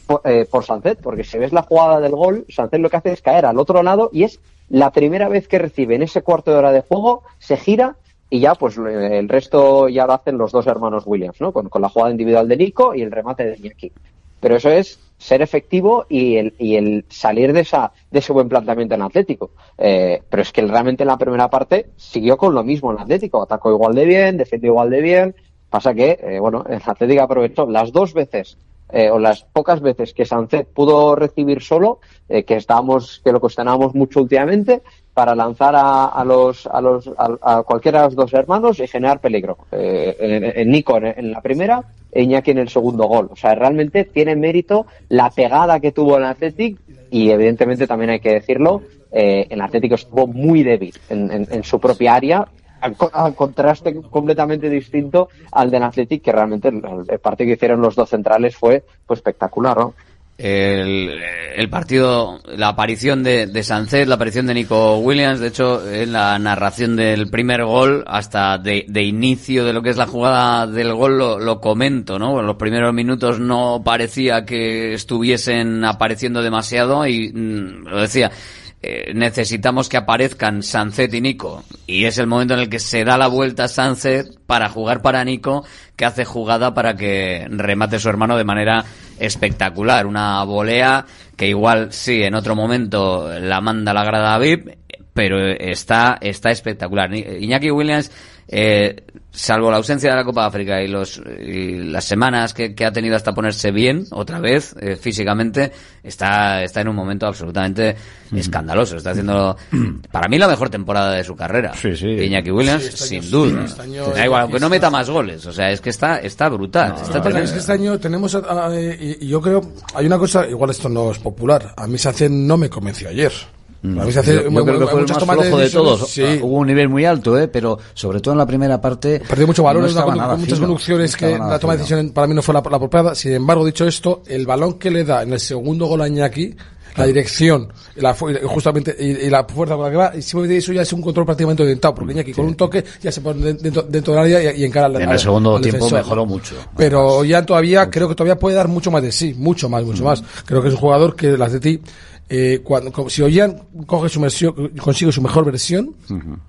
por, eh, por Sancet, porque si ves la jugada del gol, Sancet lo que hace es caer al otro lado y es la primera vez que recibe en ese cuarto de hora de juego, se gira y ya pues el resto ya lo hacen los dos hermanos Williams, ¿no? Con, con la jugada individual de Nico y el remate de Iñaki. Pero eso es ser efectivo y el, y el salir de esa de ese buen planteamiento en Atlético. Eh, pero es que realmente en la primera parte siguió con lo mismo en Atlético. Atacó igual de bien, defendió igual de bien. Pasa que, eh, bueno, el Atlético aprovechó las dos veces eh, o las pocas veces que Sancet pudo recibir solo, eh, que estábamos, que lo cuestionábamos mucho últimamente, para lanzar a, a los, a los, a, a cualquiera de los dos hermanos y generar peligro. Eh, Nico en, la primera, Iñaki en el segundo gol. O sea, realmente tiene mérito la pegada que tuvo el Athletic y evidentemente también hay que decirlo, eh, el Atlético estuvo muy débil en, su propia área, al, co- al contraste completamente distinto al del Athletic, que realmente el partido que hicieron los dos centrales fue pues, espectacular, ¿no? El, el partido, la aparición de, de Sancet, la aparición de Nico Williams, de hecho, en la narración del primer gol, hasta de, de inicio de lo que es la jugada del gol, lo, lo comento, ¿no? En los primeros minutos no parecía que estuviesen apareciendo demasiado y mm, lo decía. Eh, necesitamos que aparezcan Sancet y Nico. Y es el momento en el que se da la vuelta Sancet para jugar para Nico que hace jugada para que remate su hermano de manera espectacular. Una volea que igual sí en otro momento la manda la grada a VIP pero está está espectacular. Iñaki Williams eh, salvo la ausencia de la Copa de África y los y las semanas que, que ha tenido hasta ponerse bien otra vez eh, físicamente está está en un momento absolutamente escandaloso. Está haciendo para mí la mejor temporada de su carrera. Iñaki Williams Sí, este sin año duda. sí, este año da igual aunque no meta más goles o sea es que está está brutal. Está es que este año tenemos, ah, eh, y, y yo creo, hay una cosa, igual esto no es popular, a mí Sánchez no me convenció ayer. Mm. Pues yo, yo, creo que fue el más flojo de, todos. Sí. Hubo un nivel muy alto, ¿eh? pero sobre todo en la primera parte. Perdió mucho valor, no en la muchas conducciones que la toma de decisión para mí no fue la, apropiada. Sin embargo, dicho esto, el balón que le da en el segundo gol a Iñaki, la dirección, la, justamente, y, la fuerza con la que va, y simplemente eso ya es un control prácticamente orientado, porque Iñaki con un toque ya se pone dentro, dentro del área y, y encara al En el segundo tiempo mejoró mucho. Pero ya todavía, creo que todavía puede dar mucho más de sí, mucho más, mucho mm. más. Creo que es un jugador que las de ti eh, cuando, como, si Ollán coge su versión, consigue su mejor versión, uh -huh.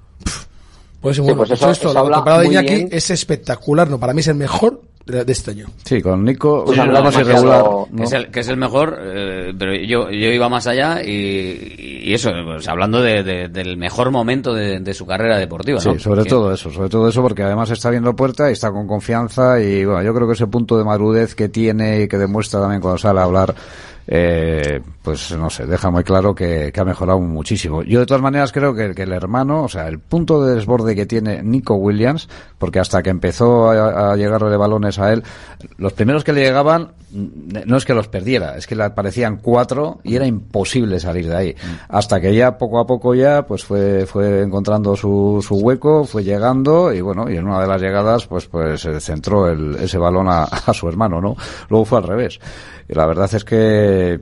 Pues bueno, pues eso, esto, la temporada de Iñaki bien. es espectacular, no, para mí es el mejor de, de este año. Sí, con Nico pues hablamos irregular. ¿no? Que, es el, que es el mejor, eh, pero yo, yo iba más allá y, y eso, pues hablando de, de, del mejor momento de, su carrera deportiva. ¿no? Sí, sobre todo eso, sobre todo eso, porque además está viendo puerta y está con confianza y bueno, yo creo que ese punto de madurez que tiene y que demuestra también cuando sale a hablar eh, pues no sé, deja muy claro que, que, ha mejorado muchísimo. Yo de todas maneras creo que, que, el hermano, o sea, el punto de desborde que tiene Nico Williams, porque hasta que empezó a, a llegarle balones a él, los primeros que le llegaban no es que los perdiera, es que le aparecían cuatro y era imposible salir de ahí. Hasta que ya poco a poco ya pues fue, fue encontrando su, su hueco, fue llegando y bueno, y en una de las llegadas pues pues se centró el, ese balón a, su hermano, ¿no? Luego fue al revés. Y la verdad es que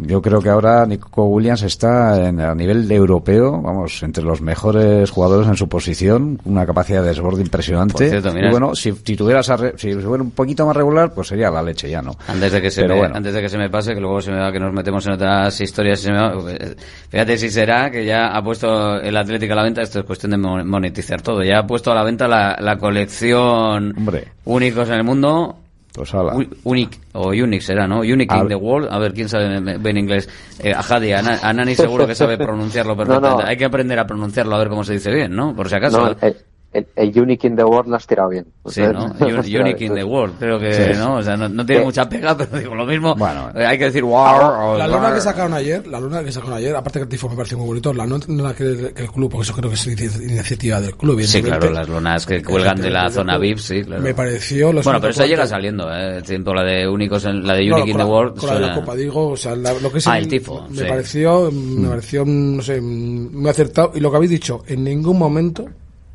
yo creo que ahora Nico Williams está en, a nivel de europeo, vamos, entre los mejores jugadores en su posición, una capacidad de desborde impresionante. Y bueno, si, si tuvieras si fuera un poquito más regular, pues sería la leche ya, ¿no? Antes de que se, me, antes de que se me pase, que luego se me va, que nos metemos en otras historias. Se me va. Pues, eh, fíjate si será que ya ha puesto el Atlético a la venta, esto es cuestión de monetizar todo, ya ha puesto a la venta la, la colección Hombre. únicos en el mundo. Pues ala. O Unix será, ¿no? Unique in the world. A ver, ¿quién sabe en inglés? Eh, Ajadi, Ana, Anani seguro que sabe pronunciarlo perfectamente. Hay que aprender a pronunciarlo, a ver cómo se dice bien, ¿no? Por si acaso. Eh, el, el Unique in the World lo has tirado bien. Sí, ¿no? Unique in the World, creo que, ¿no? O sea, no, tiene eh, mucha pega, pero digo lo mismo. Bueno, eh, hay que decir wow. Ah, la luna que sacaron ayer, la luna que sacaron ayer, aparte que el tifo me pareció muy bonito, la luna que, el, que el club, porque eso creo que es iniciativa del club. Sí, claro, las lunas que cuelgan de la zona VIP, sí, claro. Me pareció... Bueno, pero esa llega saliendo, ¿eh? Siento la de únicos, la de Unique in the World. Con la de la Copa, digo, o sea, lo que es... Ah, el, tifo, Me sí. pareció, me mm. pareció, no sé, muy acertado. Y lo que habéis dicho, en ningún momento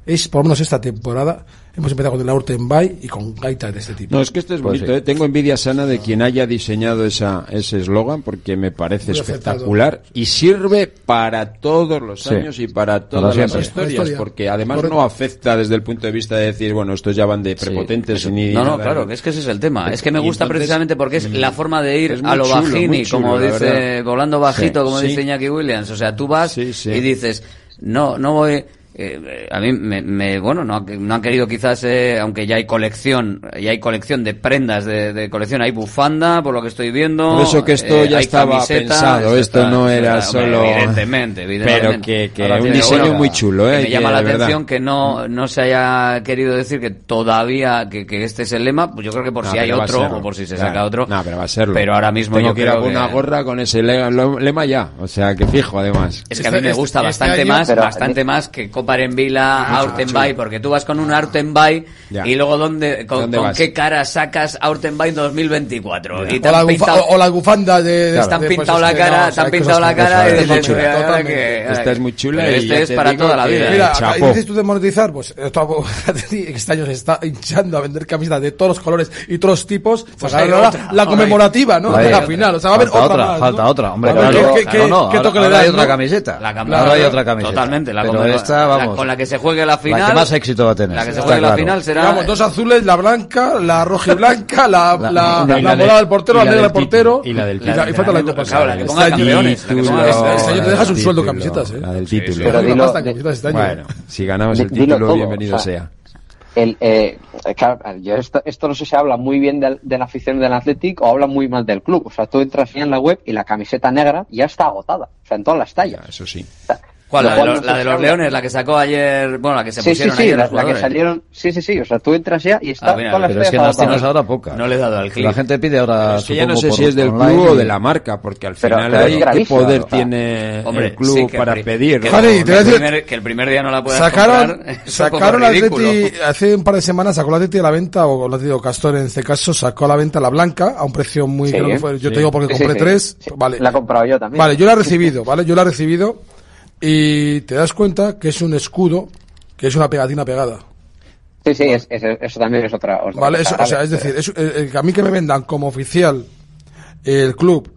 es, por lo menos esta temporada, hemos empezado con el Aurten Bay y con gaitas de este tipo. No, es que esto es pues bonito, ¿eh? tengo envidia sana de quien haya diseñado esa, ese eslogan porque me parece espectacular y sirve para todos los años y para todas las historias, porque además no afecta desde el punto de vista de decir, bueno, estos ya van de prepotentes ni No, no, claro, es que ese es el tema. Es que me gusta precisamente porque es mm, la forma de ir a lo bajini, como dice, volando bajito, como dice Iñaki Williams. O sea, tú vas y dices, no, no voy eh, a mí me, me bueno no, han querido quizás eh, aunque ya hay colección ya hay colección de prendas de, colección hay bufanda por lo que estoy viendo por eso que esto eh, ya estaba camiseta, pensado esto no era solo evidentemente, evidentemente, pero que, que un diseño muy chulo eh, me llama la atención que no no se haya querido decir que todavía que, que este es el lema pues yo creo que por si hay otro o por si se saca otro no pero va a serlo. pero ahora mismo Tengo yo que una gorra con ese lema, ya o sea que fijo además. Es que a mí me gusta bastante más bastante más que Parenvila, Aurtenbay, porque tú vas con un Aurtenbay y luego dónde, con, ¿Dónde con qué cara sacas Aurtenbay 2024. Y o, la pintado, o, las bufandas de, están pues, pintado este, la cara, te han pintado la cara y dices, esta eh, es muy chula y este es para toda la vida. Eh. Eh". Mira, dices tú de monetizar, pues esto este año se está hinchando a vender camisetas de todos los colores y todos los tipos, pues, pues ahora la conmemorativa, ¿no? De la final, o sea, va a haber otra, falta otra, hombre, ¿Qué toque le da? otra camiseta. Ahora hay otra camiseta. Totalmente, la Pero esta va vamos. La, con la que se juegue la final. La que más éxito va a tener. La que se juegue claro. la final será. Vamos, dos azules, la blanca, la roja y blanca, la, la, la, la, la morada del portero, la negra del portero. Y la del título. Y falta la copa. Claro, la que ponga campeones. Este año te dejas un sueldo camisetas, ¿eh? La del título. Este bueno, si ganamos el título, bienvenido sea. El, eh, eh claro, yo esto, esto, no sé si habla muy bien del, de la afición del Athletic o habla muy mal del club. O sea, tú entras en la web y la camiseta negra ya está agotada. O sea, en todas las tallas. Eso sí. O sea, ¿Cuál? La de, los leones, la que sacó ayer, bueno, la que se sí, pusieron sí, sí, ayer la, que salieron, sí, sí, sí, o sea, tú entras ya y está ah, mira, la Pero es que las tienes ahora pocas. No le he dado al clic. La gente pide ahora, supongo, ya no sé si es del club o de la marca, porque al final pero hay poder tiene el club para pedir. Que, el primer, que, el primer, día no la puedas sacaron, Sacaron la Atleti, hace un par de semanas sacó la Atleti a la venta, o la Atleti Castor en este caso, sacó a la venta la blanca a un precio muy, yo te digo porque compré tres, vale. La he comprado yo también. Vale, yo la he recibido, vale, yo la he recibido te das cuenta que es un escudo, que es una pegatina pegada. Sí, sí, es- es- eso también es otra. otra Vale, cosa eso, o sea, es decir, es- el- el- a mí que me vendan como oficial el club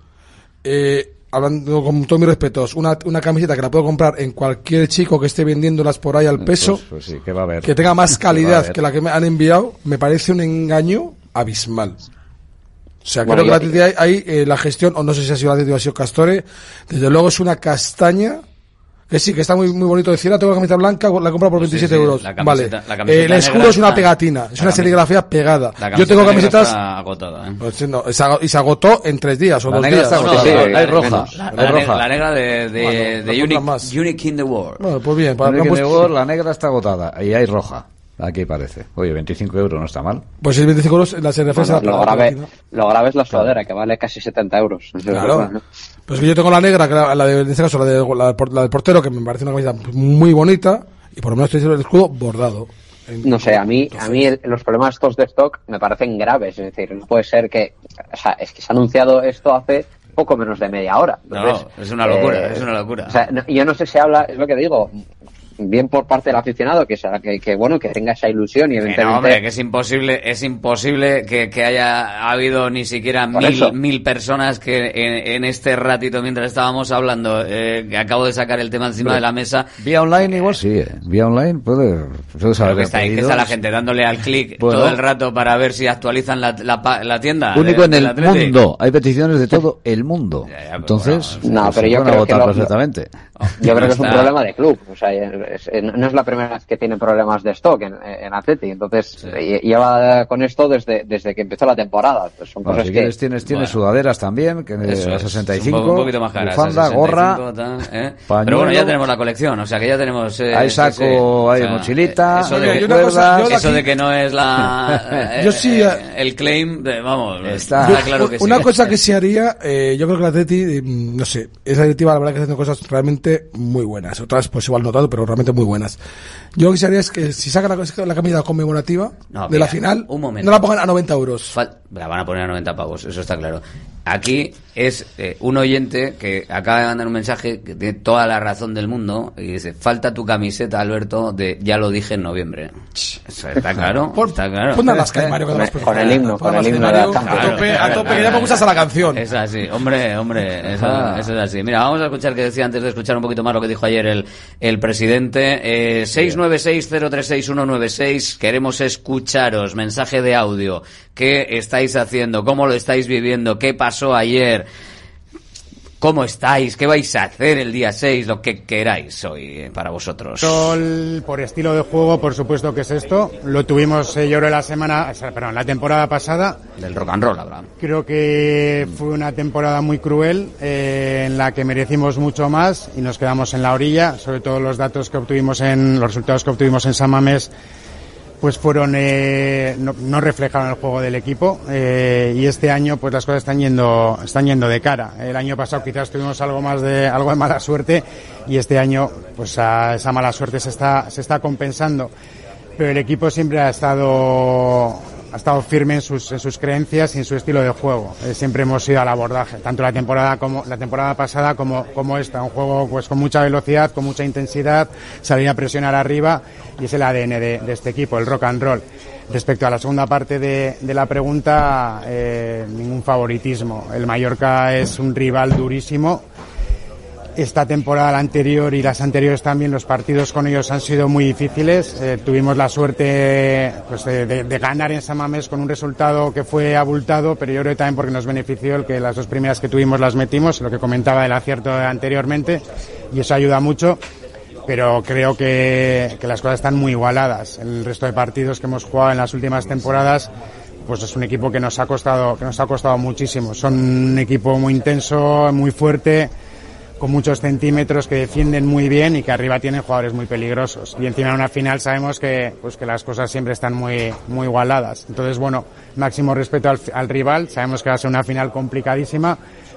eh, hablando con todos mis respetos, una, una camiseta que la puedo comprar en cualquier chico que esté vendiéndolas por ahí al peso, Pues, pues sí, que va a haber. que tenga más calidad que la que me han enviado, me parece un engaño abismal. O sea, Bueno, creo que la ahí, eh, la gestión, o no sé si ha sido la ha sido Castore, desde luego es una castaña, que sí, que está muy, muy bonito decir, ah, tengo la camiseta blanca, la compro por Pues sí, 27 sí, euros. la vale. camiseta- la camiseta el escudo negra es una pegatina, es una serigrafía pegada. La Yo tengo camisetas, está agotada, ¿eh? pues no, y se agotó en tres días o La dos negra días. está agotada. Sí, hay roja. La, la roja. negra, la negra de, de, Bueno, de Unique. Unique in the World. Bueno, pues bien, para- Tiene han que puesto- negar, la negra está agotada y hay roja. Aquí parece. Oye, 25 euros no está mal. Pues el 25 euros la serigrafía Bueno, la lo, grave, ¿no? lo grave es la sudadera, que vale casi 70 euros. Eso es Claro. verdad, ¿no? Pues que yo tengo la negra, que la, la de, en este caso la, de, la, la del portero, que me parece una camiseta muy bonita, y por lo menos estoy el escudo bordado. No sé, a mí, a mí el- los problemas estos de stock me parecen graves. Es decir, no puede ser que. O sea, es que se ha anunciado esto hace poco menos de media hora. No, es una locura, eh, es una locura. O sea, no- yo no sé si habla, es lo que digo, bien por parte del aficionado, que, sea- que, que, bueno, que tenga esa ilusión y Que evidentemente. no, hombre, que es imposible, es imposible que, que haya habido ni siquiera mil, mil personas que en, en este ratito mientras estábamos hablando, eh, que acabo de sacar el tema encima de la mesa, Vía online igual sí, ¿eh? Vía online puede, puede saber Pero que está, ahí, que está la gente dándole al clic Bueno. todo el rato para ver si actualizan la, la, pa- la tienda. Único de- en el mundo. Hay peticiones de todo el mundo. Entonces, No, pues, pero yo creo que agotar lo- perfectamente. Yo creo que es un problema de club. O sea, es- es- no es la primera vez que tienen problemas de stock en, en Atleti. Entonces, lle- lleva con esto desde, desde que empezó la temporada. Pues son Bueno, cosas si que. quieres tienes, tienes sudaderas también, que de Eso a es, 65, un, po- un poquito más caras. bufanda, a 65, gorra, tal, ¿eh? Pero bueno, ya tenemos la colección, o sea que ya tenemos... eh, Hay sí, saco, sí. O hay sea, mochilita, eh, Eso, hay de, que- una cosa, yo eso aquí- de que no es la... eh, Yo sí, eh, eh, el claim, de- vamos, Está- está claro que sí. Una cosa que se haría, eh, yo creo que la Atleti, eh, no sé, esa directiva la verdad que está haciendo cosas realmente muy buenas. Otras pues igual no tanto, pero realmente muy buenas. Yo lo que haría es que si sacan la, la camiseta conmemorativa No, de la final, un momento. no la pongan a 90 euros. Fal- la van a poner a 90 pavos, eso está claro. Aquí es eh, un oyente que acaba de mandar un mensaje que tiene toda la razón del mundo y dice, falta tu camiseta, Alberto, de ya lo dije en noviembre. Eso está claro, está claro. pon a las que hay, Mario, que Con, las con el himno, con a el himno de a tope, a tope, que ya me gustas a la canción. Es así, hombre, hombre, eso, eso es así. Mira, vamos a escuchar que decía antes de escuchar un poquito más lo que dijo ayer el, el presidente. Eh, 696-036-196, queremos escucharos, mensaje de audio. ¿Qué estáis haciendo? ¿Cómo lo estáis viviendo? ¿Qué pasó ayer? ¿Cómo estáis? ¿Qué vais a hacer el día 6? Lo que queráis hoy eh, para vosotros. Sol, por estilo de juego, por supuesto que es esto. Lo tuvimos, eh, yo creo, la semana, perdón, la temporada pasada. Del rock and roll, Abraham. Creo que fue una temporada muy cruel eh, en la que merecimos mucho más y nos quedamos en la orilla. Sobre todo los datos que obtuvimos en los resultados que obtuvimos en San Mamés, pues fueron eh, no, no reflejaron el juego del equipo eh, y este año pues las cosas están yendo están yendo de cara. El año pasado quizás tuvimos algo más de algo de mala suerte y este año pues a esa mala suerte se está se está compensando. Pero el equipo siempre ha estado ha estado firme en sus, en sus creencias y en su estilo de juego. Eh, siempre hemos ido al abordaje, tanto la temporada como la temporada pasada como, como esta, un juego pues con mucha velocidad, con mucha intensidad, salir a presionar arriba y es el ADN de, de este equipo, el rock and roll. Respecto a la segunda parte de, de la pregunta, eh, ningún favoritismo. El Mallorca es un rival durísimo. Esta temporada, la anterior y las anteriores también, los partidos con ellos han sido muy difíciles. Eh, tuvimos la suerte pues, de, ganar en Samamés con un resultado que fue abultado, pero yo creo que también porque nos benefició el que las dos primeras que tuvimos las metimos, lo que comentaba del acierto anteriormente, y eso ayuda mucho. Pero creo que, que las cosas están muy igualadas. El resto de partidos que hemos jugado en las últimas temporadas pues es un equipo que nos ha costado que nos ha costado muchísimo. Son un equipo muy intenso, muy fuerte, con muchos centímetros que defienden muy bien y que arriba tienen jugadores muy peligrosos. Y encima en una final sabemos que pues que las cosas siempre están muy muy igualadas. Entonces, bueno, máximo respeto al, al rival, sabemos que va a ser una final complicadísima.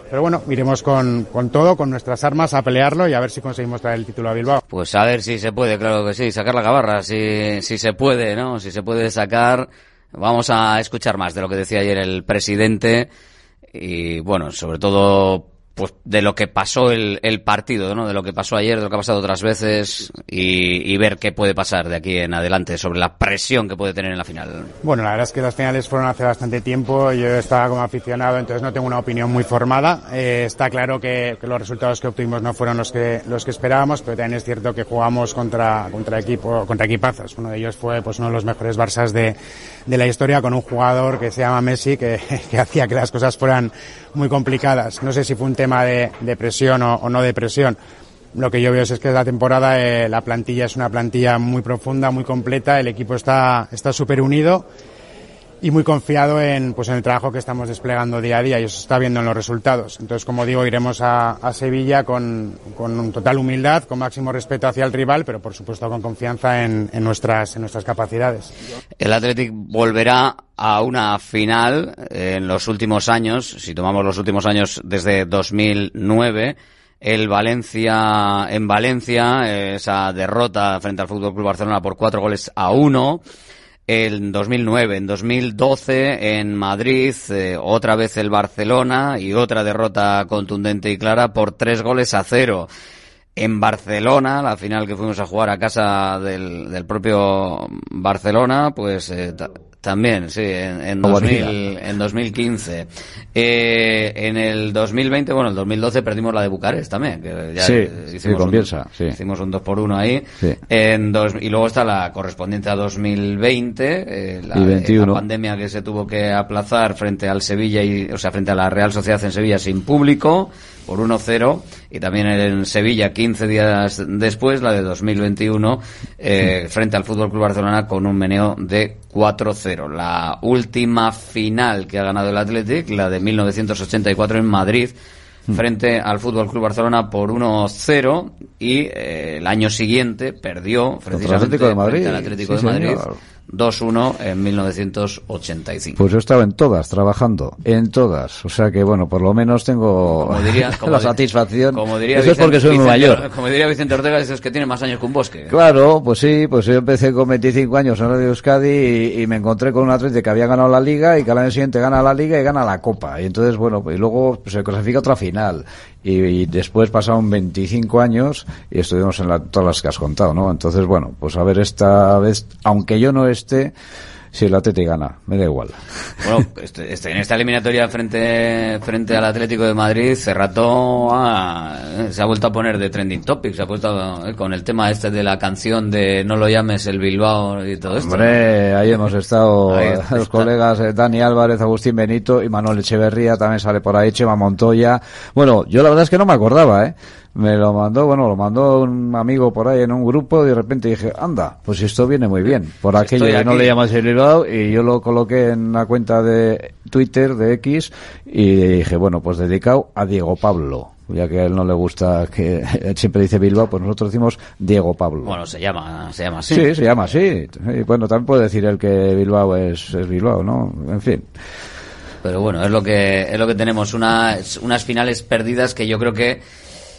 Pero bueno, iremos con, con todo, con nuestras armas a pelearlo y a ver si conseguimos traer el título a Bilbao. Pues a ver si se puede, claro que sí, sacar la gabarra, si, si se puede, ¿no? Si se puede sacar. Vamos a escuchar más de lo que decía ayer el presidente y, bueno, sobre todo pues de lo que pasó el, el partido, ¿no? De lo que pasó ayer, de lo que ha pasado otras veces y, ver qué puede pasar de aquí en adelante sobre la presión que puede tener en la final. Bueno, la verdad es que las finales fueron hace bastante tiempo. Yo estaba como aficionado, entonces no tengo una opinión muy formada. Eh, está claro que, que los resultados que obtuvimos no fueron los que los que esperábamos, pero también es cierto que jugamos contra contra equipo contra equipazos. Uno de ellos fue pues uno de los mejores Barças de, de la historia con un jugador que se llama Messi que, que hacía que las cosas fueran muy complicadas. No sé si fue un tema de, o, o no de presión. Lo que yo veo es que la temporada eh, la plantilla es una plantilla muy profunda, muy completa, el equipo está está súper unido y muy confiado en, pues, en el trabajo que estamos desplegando día a día y eso está viendo en los resultados. Entonces, como digo, iremos a, a Sevilla con, con total humildad, con máximo respeto hacia el rival, pero por supuesto con confianza en, en nuestras, en nuestras capacidades. El Athletic volverá a una final en los últimos años, si tomamos los últimos años desde 2009, el Valencia en Valencia, esa derrota frente al Fútbol Club Barcelona por cuatro goles a uno. En 2009, en 2012 en Madrid, eh, otra vez el Barcelona y otra derrota contundente y clara por tres goles a cero. En Barcelona, la final que fuimos a jugar a casa del, del propio Barcelona, pues eh, también, sí, en, en, 2000, en 2015. Eh, en el 2020, bueno, el 2012 perdimos la de Bucarest también. Que ya Sí, eh, sí, hicimos con un- sí. Hicimos un 2 por 1 ahí. Sí. En dos, y luego está la correspondiente a 2020, eh, la, Y 21. la pandemia que se tuvo que aplazar frente al Sevilla, y, o sea, frente a la Real Sociedad en Sevilla sin público, por 1-0. Y también en Sevilla, 15 días después, la de 2021, eh, frente al Fútbol Club Barcelona con un meneo de 4-0. La última final que ha ganado el Athletic, la de 1984 en Madrid, frente al Fútbol Club Barcelona por 1-0 y eh, el año siguiente perdió precisamente Atlético de Madrid. frente al Atlético Sí, de Madrid. 2-1 en 1985. Pues yo estaba en todas, trabajando, en todas. O sea que, bueno, por lo menos tengo Como diría- como la satisfacción. Como diría Eso es porque soy muy mayor. Como diría Vicente Ortega, es que tiene más años que un bosque. Claro, pues sí, pues yo empecé con 25 años en Radio Euskadi y, y me encontré con un atleta que había ganado la liga y que al año siguiente gana la liga y gana la copa. Y entonces, bueno, pues luego se clasifica otra final. Y, y después pasaron 25 años y estuvimos en la- todas las que has contado, ¿no? Entonces, bueno, pues a ver esta vez, aunque yo no esté, si el Atleti gana, me da igual. Bueno, este, este- en esta eliminatoria frente frente al Atlético de Madrid, Cerrato ah, se ha vuelto a poner de trending topic, se ha puesto eh, con el tema este de la canción de No lo llames el Bilbao y todo esto. Hombre, ahí hemos estado Ahí eh, está. los colegas eh, Dani Álvarez, Agustín Benito y Manuel Echeverría, también sale por ahí, Chema Montoya. Bueno, yo la verdad es que no me acordaba, ¿eh? Me lo mandó, bueno, lo mandó un amigo por ahí en un grupo y de repente dije, anda, pues esto viene muy bien. Por aquello que no le llamas el Bilbao y yo lo coloqué en la cuenta de Twitter, de X, y dije, bueno, pues dedicado a Diego Pablo. Ya que a él no le gusta que él siempre dice Bilbao, pues nosotros decimos Diego Pablo. Bueno, se llama, se llama así. Sí, se llama así. Y bueno, también puede decir el que Bilbao es, es Bilbao, ¿no? En fin. Pero bueno, es lo que es lo que tenemos unas unas finales perdidas que yo creo que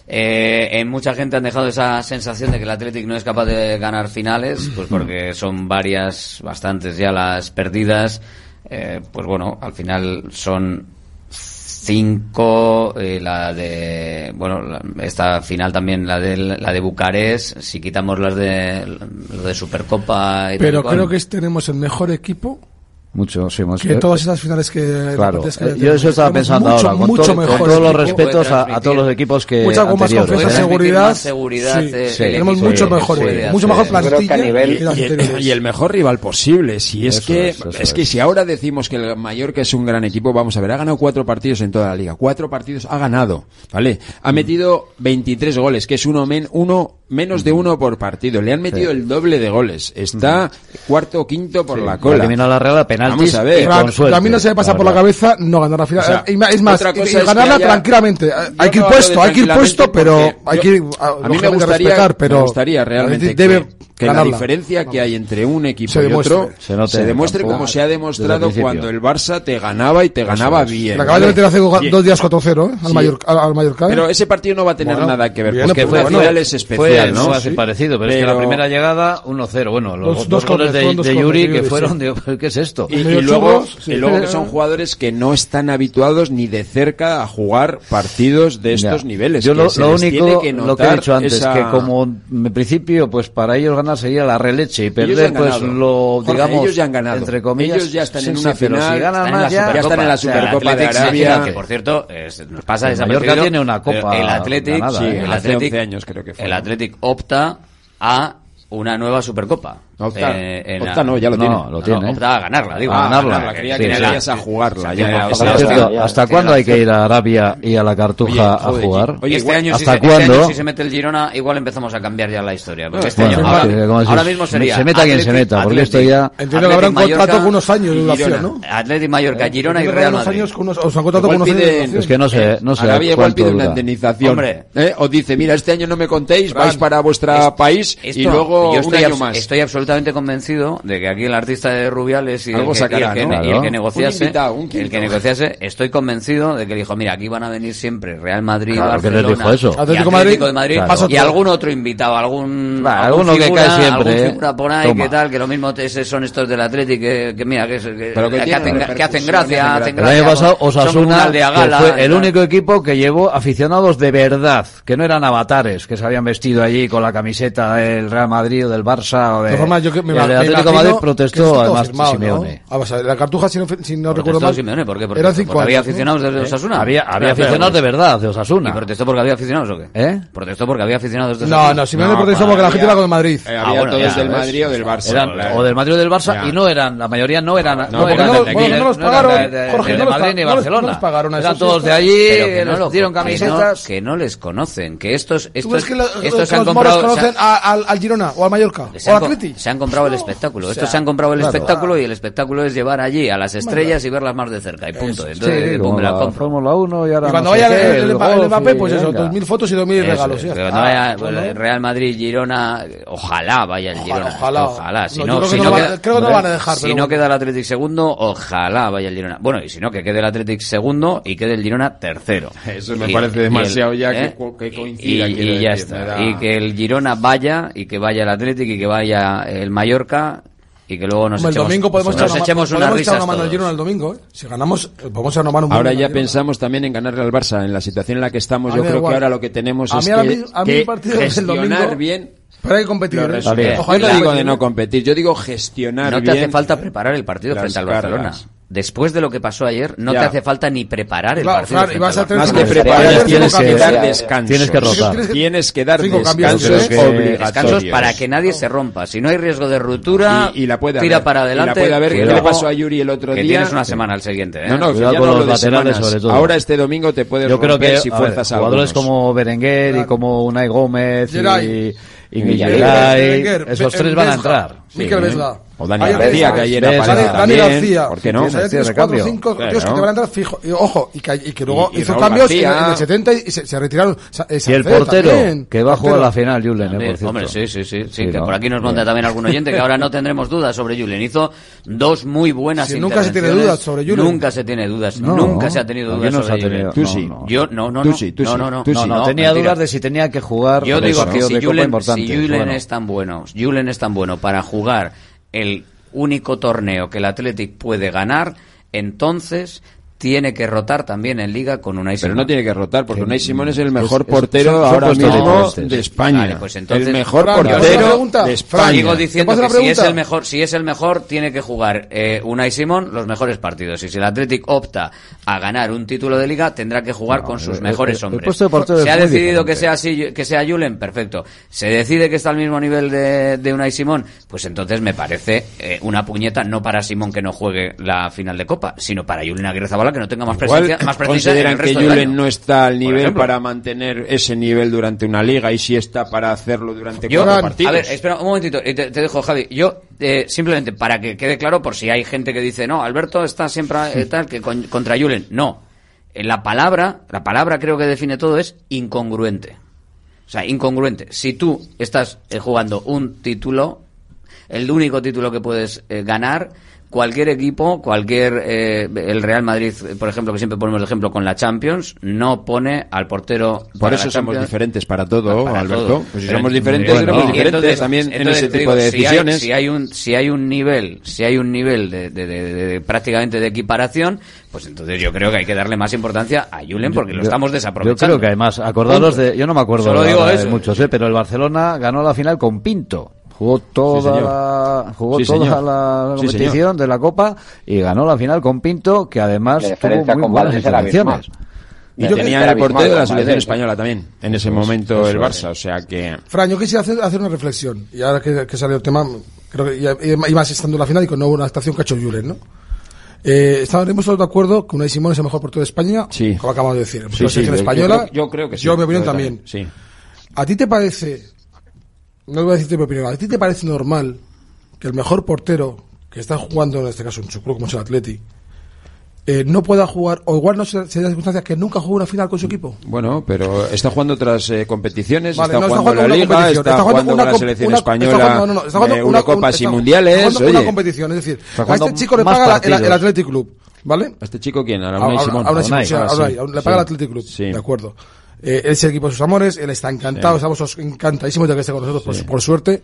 eh, en mucha gente han dejado esa sensación de que el Athletic no es capaz de ganar finales, pues porque son varias, bastantes ya las perdidas. Eh, pues bueno, al final son cinco, eh, la de, bueno, la- esta final también, la de, la de Bucarest, si quitamos las de, lo de Supercopa y tal Pero cual. creo que tenemos el mejor equipo Mucho, sí, mucho. que todas esas finales que Claro, que eh, yo eso estaba tenemos pensando mucho, ahora, con, mucho todo- con mejor todos los respetos a, a todos los equipos que Mucha con más confianza, seguridad. más seguridad, sí, eh, sí, tenemos mucho mejor, mucho mejor plantilla a nivel- y, el mejor rival posible. Si es Eso que es, eso es, es. que si ahora decimos que el Mallorca es un gran equipo, vamos a ver, ha ganado cuatro partidos en toda la liga. Cuatro partidos ha ganado, ¿vale? Ha Mm. metido 23 goles, que es uno, men- uno menos de uno por partido. Le han metido Sí. el doble de goles. Está cuarto o quinto por la cola. La que vino a la Real penaltis Vamos a ver. y con Claro, suerte, a mí no se me pasa la por la cabeza no ganar la final. O sea, Eh, es más, y- y es ganarla haya- tranquilamente. Hay que ir puesto, hay que ir puesto, pero hay que ir, a mí me gustaría, respetar, pero me gustaría realmente debe- que, que Ganarla. la diferencia que hay entre un equipo se y otro se, se demuestre campo. como se ha demostrado cuando el Barça te ganaba y te ganaba bien. Le acabas de meter hace bien. dos días 4-0 ¿eh? al, sí. Mallorca, al, Mallorca. ¿eh? Pero ese partido no va a tener bueno, nada que ver, bien, porque pues fue, bueno, final es especial, fue, ¿no? Fue sí. parecido, pero, pero, es que la primera llegada 1-0. Bueno, los, dos, goles, de, de, Yuri que fueron de, ¿qué es esto? Y, y luego, sí. y luego que son jugadores que no están habituados ni de cerca a jugar partidos de estos niveles. Yo lo único, lo que he dicho antes, que como en principio, pues para ellos Sería la releche y perder pues lo digamos ya han ganado. entre comillas ellos ya están en una final, si ganan la ya, están en la Supercopa de Arabia. que por cierto nos pasa el Mallorca tiene una copa el Athletic el Athletic ¿eh? el opta a una nueva Supercopa. Opta, eh, opta no, ya lo no, tiene. Lo tiene no. Opta a ganarla, digo. Ah, a ganarla. ganarla. Creía que sí, a jugarla. Ya, hasta, hasta, ya, ¿hasta cuándo hay que ir a Arabia y a la Cartuja oye, a jugar? Oye, este año, ¿Hasta si se, cuándo? Este año, si se mete el Girona, igual empezamos a cambiar ya la historia. Porque este bueno, año, ahora, si, ahora, mismo sería... Se meta Atleti, quien se meta, porque Atleti, esto ya... Entiendo que eh, habrá un contrato con unos años de duración, ¿no? Atlético, Mallorca, Girona y Real Madrid. O sea, contrato con unos años Es que no sé, eh, no sé Arabia igual pide una indemnización. Eh, os dice, mira, este año no me contéis, vais para vuestro país y luego un año más. Estoy absolutamente absolutamente convencido de que aquí el artista de Rubiales y, el, que, negociase, el que negociase, estoy convencido de que dijo, mira, aquí van a venir siempre Real Madrid, Barcelona, Atlético, de Madrid, y algún otro invitado, algún, algún alguno figura, que cae siempre, algún por ahí, que tal, que lo mismo son estos del Atlético, que, mira, que, hacen, gracia, hacen gracia. El año pasado Osasuna, fue el único equipo que llevó aficionados de verdad, que no eran avatares, que se habían vestido allí con la camiseta del Real Madrid o del Barça o de además, yo que me, el Atlético me Madrid protestó, además, Simeone. ¿no? Ah, o sea, la cartuja, si no, si no recuerdo mal. Simeone, ¿por qué? Porque, eran cinco había aficionados de Osasuna. Había, había aficionados de verdad de Osasuna. ¿Y protestó porque había aficionados o qué? ¿Eh? Protestó porque había aficionados de Osasuna. No, no, Simeone protestó porque la gente iba con el Madrid. Eh, ah, había todos del Madrid o del Barça. O del Madrid o del Barça, y no eran, la mayoría no eran. No los pagaron, Jorge, no ni Barcelona. Eran todos de allí, nos dieron camisetas. Que no les conocen, que estos estos, que estos que han los conocen al, al, Girona o al Mallorca o al Atleti? se han comprado el espectáculo. O Estos se han comprado el espectáculo y el espectáculo es llevar allí a las estrellas y verlas más de cerca. Y punto. Entonces, sí, pues la, la Fórmula 1 y ahora. Cuando vaya el, el, el, Mbappé, pues eso, 2.000 fotos y 2.000 regalos. Es, cuando vaya Real Madrid, Girona, ojalá vaya el Girona. Ojalá. ojalá. Si no, no, si queda, creo que no van a dejar. Si no queda el Athletic segundo, ojalá vaya el Girona. Bueno, y si no, que quede el Athletic segundo y quede el Girona tercero. Eso me parece demasiado ya que, ¿eh? coincida. Y, ya está. Y que el Girona vaya y que vaya el Athletic y que vaya el Mallorca y que luego nos el echemos, domingo podemos nos echar, podemos echar una mano al el domingo. ¿eh? Si ganamos, eh, podemos echar una mano. Un ahora ya pensamos también en ganarle al Barça. En la situación en la que estamos, yo creo que ahora lo que tenemos a es mí, que, a mí, que gestionar domingo, bien. Pero hay que competir. ¿eh? Ojalá yo no digo de no competir, yo digo gestionar bien. No te hace falta preparar el partido frente al Barcelona después de lo que pasó ayer, no ya. te hace falta ni preparar el claro, partido. Claro, y vas a tener Más que preparar, tienes, que, dar descansos. Tienes que rotar. Tienes que dar descansos, descansos para que nadie se rompa. Si no hay riesgo de ruptura, y, y la puede tira haber. para adelante. Y la puede haber. ¿Qué le pasó a Yuri el otro que día? tienes una semana al siguiente. ¿eh? No, no, que ya no hablo de. Sobre todo. Ahora este domingo te puedes Yo creo romper que, si fuerzas a jugadores algunos. como Berenguer claro. y como Unai Gómez Geray. y, y Geray, esos tres van a entrar. Miquel o Dani García, García, que ayer apareció Dani, García. ¿Por qué no? Sí, tienes cuatro o cinco claro. tíos que te van a entrar fijo. Y, ojo, y que, y que luego y, hizo cambios en, en, el 70 y se, se retiraron. Eh, y el portero, también. que va a jugar la final, Julen, eh, por cierto. Hombre, sí, sí, sí. sí, sí que ¿no? Por aquí nos manda también algún oyente que ahora no tendremos dudas sobre Julen. Hizo dos muy buenas sí, Nunca se tiene dudas sobre Julen. Nunca se tiene dudas. No, nunca se ha tenido dudas sobre Julen. Tú sí. Yo, no, no, no. No, no, no. Tenía dudas de si tenía que jugar. Yo digo que si Julen es tan bueno, Julen es tan bueno para jugar el único torneo que el Athletic puede ganar, entonces tiene que rotar también en Liga con Unai Pero Simón. no tiene que rotar, porque Unai Simón es el mejor es- portero ahora mismo de España. Vale, pues entonces- el mejor Fran, ¿te puedo hacer portero pregunta? de España. Sigo diciendo ¿Te puedo que si es el mejor, si es el mejor, tiene que jugar eh, Unai Simón los mejores partidos. Y si el Athletic opta a ganar un título de liga, tendrá que jugar con sus el- mejores el- hombres. Se ha decidido que sea así, que sea Julen, perfecto. Se decide que está al mismo nivel de, de Unai Simón, pues entonces me parece eh, una puñeta no para Simón que no juegue la final de Copa, sino para Julen Aguirre Zabala que no tenga más presencia, más presencia en consideran el que resto Julen no está al nivel para mantener ese nivel durante una liga y sí está para hacerlo durante Yo, cuatro partidos. a ver, espera un momentito, y te, te dejo, Javi. Yo, eh, simplemente para que quede claro, por si hay gente que dice, no, Alberto está siempre eh, tal, que con- contra Julen. No. Eh, La palabra, la palabra creo que define todo es incongruente. O sea, incongruente. Si tú estás eh, jugando un título, el único título que puedes ganar, cualquier equipo, cualquier eh, el Real Madrid, por ejemplo, que siempre ponemos el ejemplo con la Champions, no pone al portero. Por eso somos diferentes para todo, Para Alberto. todo. Pues si somos diferentes, Bueno, diferentes entonces- también en ese tipo digo, de si hay- decisiones. Si hay, un si hay un nivel, si hay un nivel de, de- de- prácticamente de equiparación, pues entonces yo creo que hay que darle más importancia a Julen porque lo Yo- estamos Yo desaprovechando. creo que además, acordaros de. Yo no me acuerdo Solo digo ahora de eso. muchos, ¿eh? pero el Barcelona ganó la final con Pinto. Jugó toda la, jugó Sí, toda la competición de la Copa y ganó la final con Pinto, que además La tuvo muy con buenas intervenciones. Y Yo tenía el portero de la selección española también, en ese momento el es. Barça, o sea que... Fran, yo quisiera hacer, hacer una reflexión. Y ahora que, que salió el tema, creo que ya, más estando en la final y con no hubo una actuación que ha hecho Julen, ¿no? Eh, estaremos todos de acuerdo que Unai Simón es el mejor portero de España, Sí. como acabamos de decir. Sí, sí, selección yo española, creo- yo creo que sí. Yo, mi opinión, también. Sí. ¿A ti te parece, no voy a decirte mi opinión, ¿a ti te parece normal que el mejor portero que está jugando, en este caso en su club como es el Atleti, eh, no pueda jugar, o igual no se se da circunstancia que nunca jugó una final con su equipo? Bueno, pero está jugando otras eh, competiciones, Vale, está, no, jugando la Liga, está, jugando una con la selección una- española, está jugando- no, no, está jugando eh, una- Eurocopas y Mundiales, jugando una competición, es decir, a este chico le paga la- el, el Athletic Club, ¿vale? ¿A este chico quién? A A- a- Simón. a Unai Simón, Unai, sí, a ah, Unai, sí, le paga sí. el Athletic Club, Sí. de acuerdo. Eh, él es el equipo de sus amores, él está encantado, Sí. estamos encantadísimos de que esté con nosotros, por, por suerte.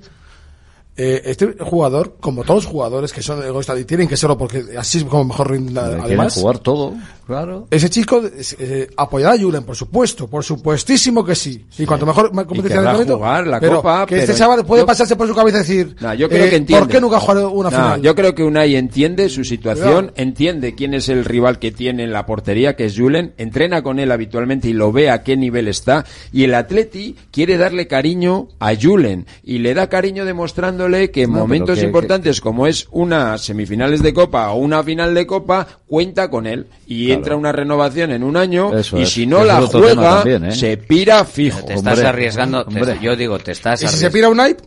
Eh, este jugador, como todos los jugadores que son egoístas y tienen que serlo porque así es como mejor rinda, Quieren además. jugar todo, claro. Ese chico eh, apoyará a Julen, por supuesto, por supuestísimo que sí. Y cuanto mejor competición de momento, jugar la pero Copa, que este pero chaval puede yo- pasarse por su cabeza y decir, No, yo creo eh, que entiende. ¿por qué nunca ha jugado una No, final? Yo creo que Unai entiende su situación, Cuidado. entiende quién es el rival que tiene en la portería, que es Julen, entrena con él habitualmente y lo ve a qué nivel está. Y el Atleti quiere darle cariño a Julen y le da cariño que en No, momentos que- importantes como es una semifinales de Copa o una final de Copa, cuenta con él y Claro. entra una renovación en un año Eso y es. si no la juega, también, ¿eh? se pira fijo. Te estás Hombre, arriesgando, te- yo digo, te estás ¿Y si se arriesgando. pira un hype?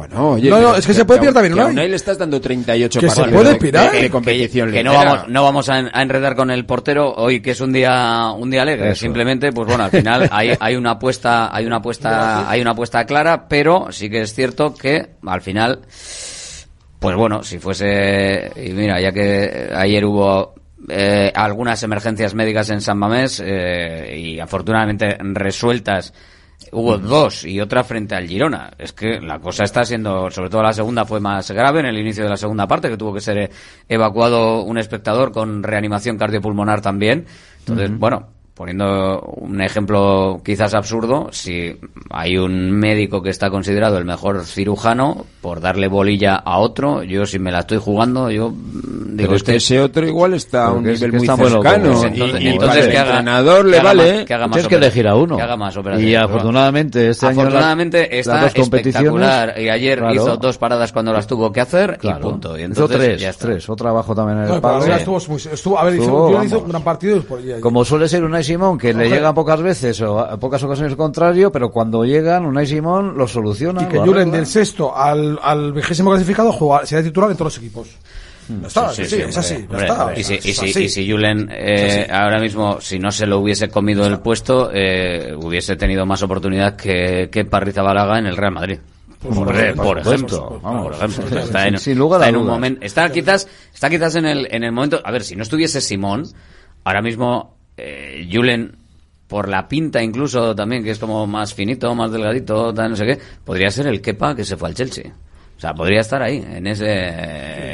Bueno, oye, No, no, pero es que se puede pillar también Unai. Unai le estás dando 38 Que se partidos puede de- pirar. de, de competición que no vamos, no vamos a, en- a enredar con el portero hoy que es un día un día alegre Eso. simplemente pues bueno al final hay, hay una apuesta hay una apuesta hay una apuesta clara pero sí que es cierto que al final pues bueno si fuese y mira ya que ayer hubo eh, algunas emergencias médicas en San Mamés eh, y afortunadamente resueltas Hubo dos y otra frente al Girona. Es que la cosa está siendo, sobre todo la segunda fue más grave en el inicio de la segunda parte, que tuvo que ser evacuado un espectador con reanimación cardiopulmonar también. Entonces, bueno, poniendo un ejemplo quizás absurdo, si hay un médico que está considerado el mejor cirujano, por darle bolilla a otro, yo si me la estoy jugando, yo mm, digo, Pero es que este- ese otro igual está a un es- nivel que muy bueno cercano. y- entonces, y entonces el que haga- entrenador que le haga vale. más- que haga más Tienes que operaciones, elegir a uno. que haga más operaciones, Y afortunadamente este año Afortunadamente las- está las dos competiciones, espectacular y ayer claro, hizo dos paradas cuando las tuvo que hacer claro. y punto. Y Hizo entonces tres, ya tres, otro abajo también en el palo. verdad estuvo muy- estuvo- a ver, hizo, Estuvo, hizo un gran partido. por- Como suele ser Unai Simón, que le Ojo. llegan pocas veces o a pocas ocasiones al contrario, pero cuando llegan, Unai Simón lo soluciona. y que Julen del sexto al, al vigésimo clasificado juega, será titular en todos los equipos. Ya está, Sí, sí, sí, es así, está. Y si, y Es si, así. y si Julen eh, ahora mismo, si no se lo hubiese comido el puesto, eh, hubiese tenido más oportunidad que, que Parrizabalaga en el Real Madrid. Por Por, supuesto, por por ejemplo, supuesto, vamos, por ejemplo. sí, está en, sin lugar está en un momento, está quizás, está quizás en el, en el momento, a ver, si no estuviese Simón, ahora mismo, eh, Julen, por la pinta incluso también, que es como más finito, más delgadito, tal, no sé qué, podría ser el Kepa que se fue al Chelsea. O sea, podría estar ahí, en ese,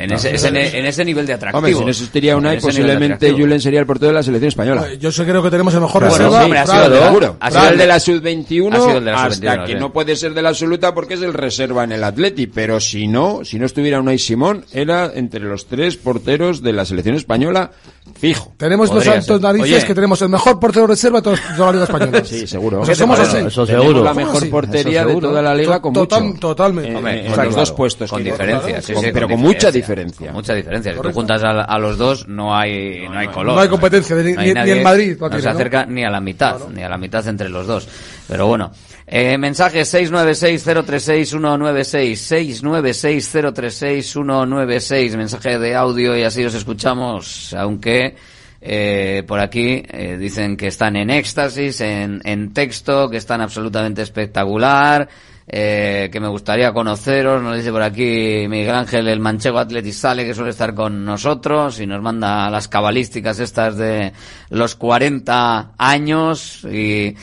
en ese, ese- en ese nivel de atractivo. Hombre, si no existiría nivel de posiblemente. Julen sería el portero de la selección española. Yo sé creo que tenemos el mejor Claro, reserva. sí, hombre, ha sido de- seguro. ha sido de- de la sub-21 ha sido el de la hasta sub-21, que sí. no puede ser de la absoluta porque es el reserva en el Atleti, pero si no, si no estuviera Unai Simón, era entre los tres porteros de la selección española fijo. Tenemos los altos narices Oye, que tenemos el mejor portero reserva de toda toda la Liga Española. Sí, seguro. Porque somos Bueno, así. eso Tenemos seguro. la mejor así. portería de toda la liga con Total- mucho. totalmente. En- Hombre, en con los di- dos puestos. con quiero diferencia, decir. sí, Con- sí, pero con con mucha diferencia. diferencia. Con mucha diferencia. Si tú juntas a, a los dos, no hay, no hay color. no hay competencia, ni- No hay ni- ni nadie- en Madrid No se tiene, ¿no? acerca ni a la mitad, ni a la mitad entre los dos. Pero bueno. Eh, mensaje 696-036-196. 696-036-196. Mensaje de audio y así os escuchamos. Aunque eh, por aquí eh, dicen que están en éxtasis, en, en texto, que están absolutamente espectacular. Eh, que me gustaría conoceros. Nos dice por aquí Miguel Ángel, el manchego atletizale, que suele estar con nosotros y nos manda las cabalísticas estas de los 40 años y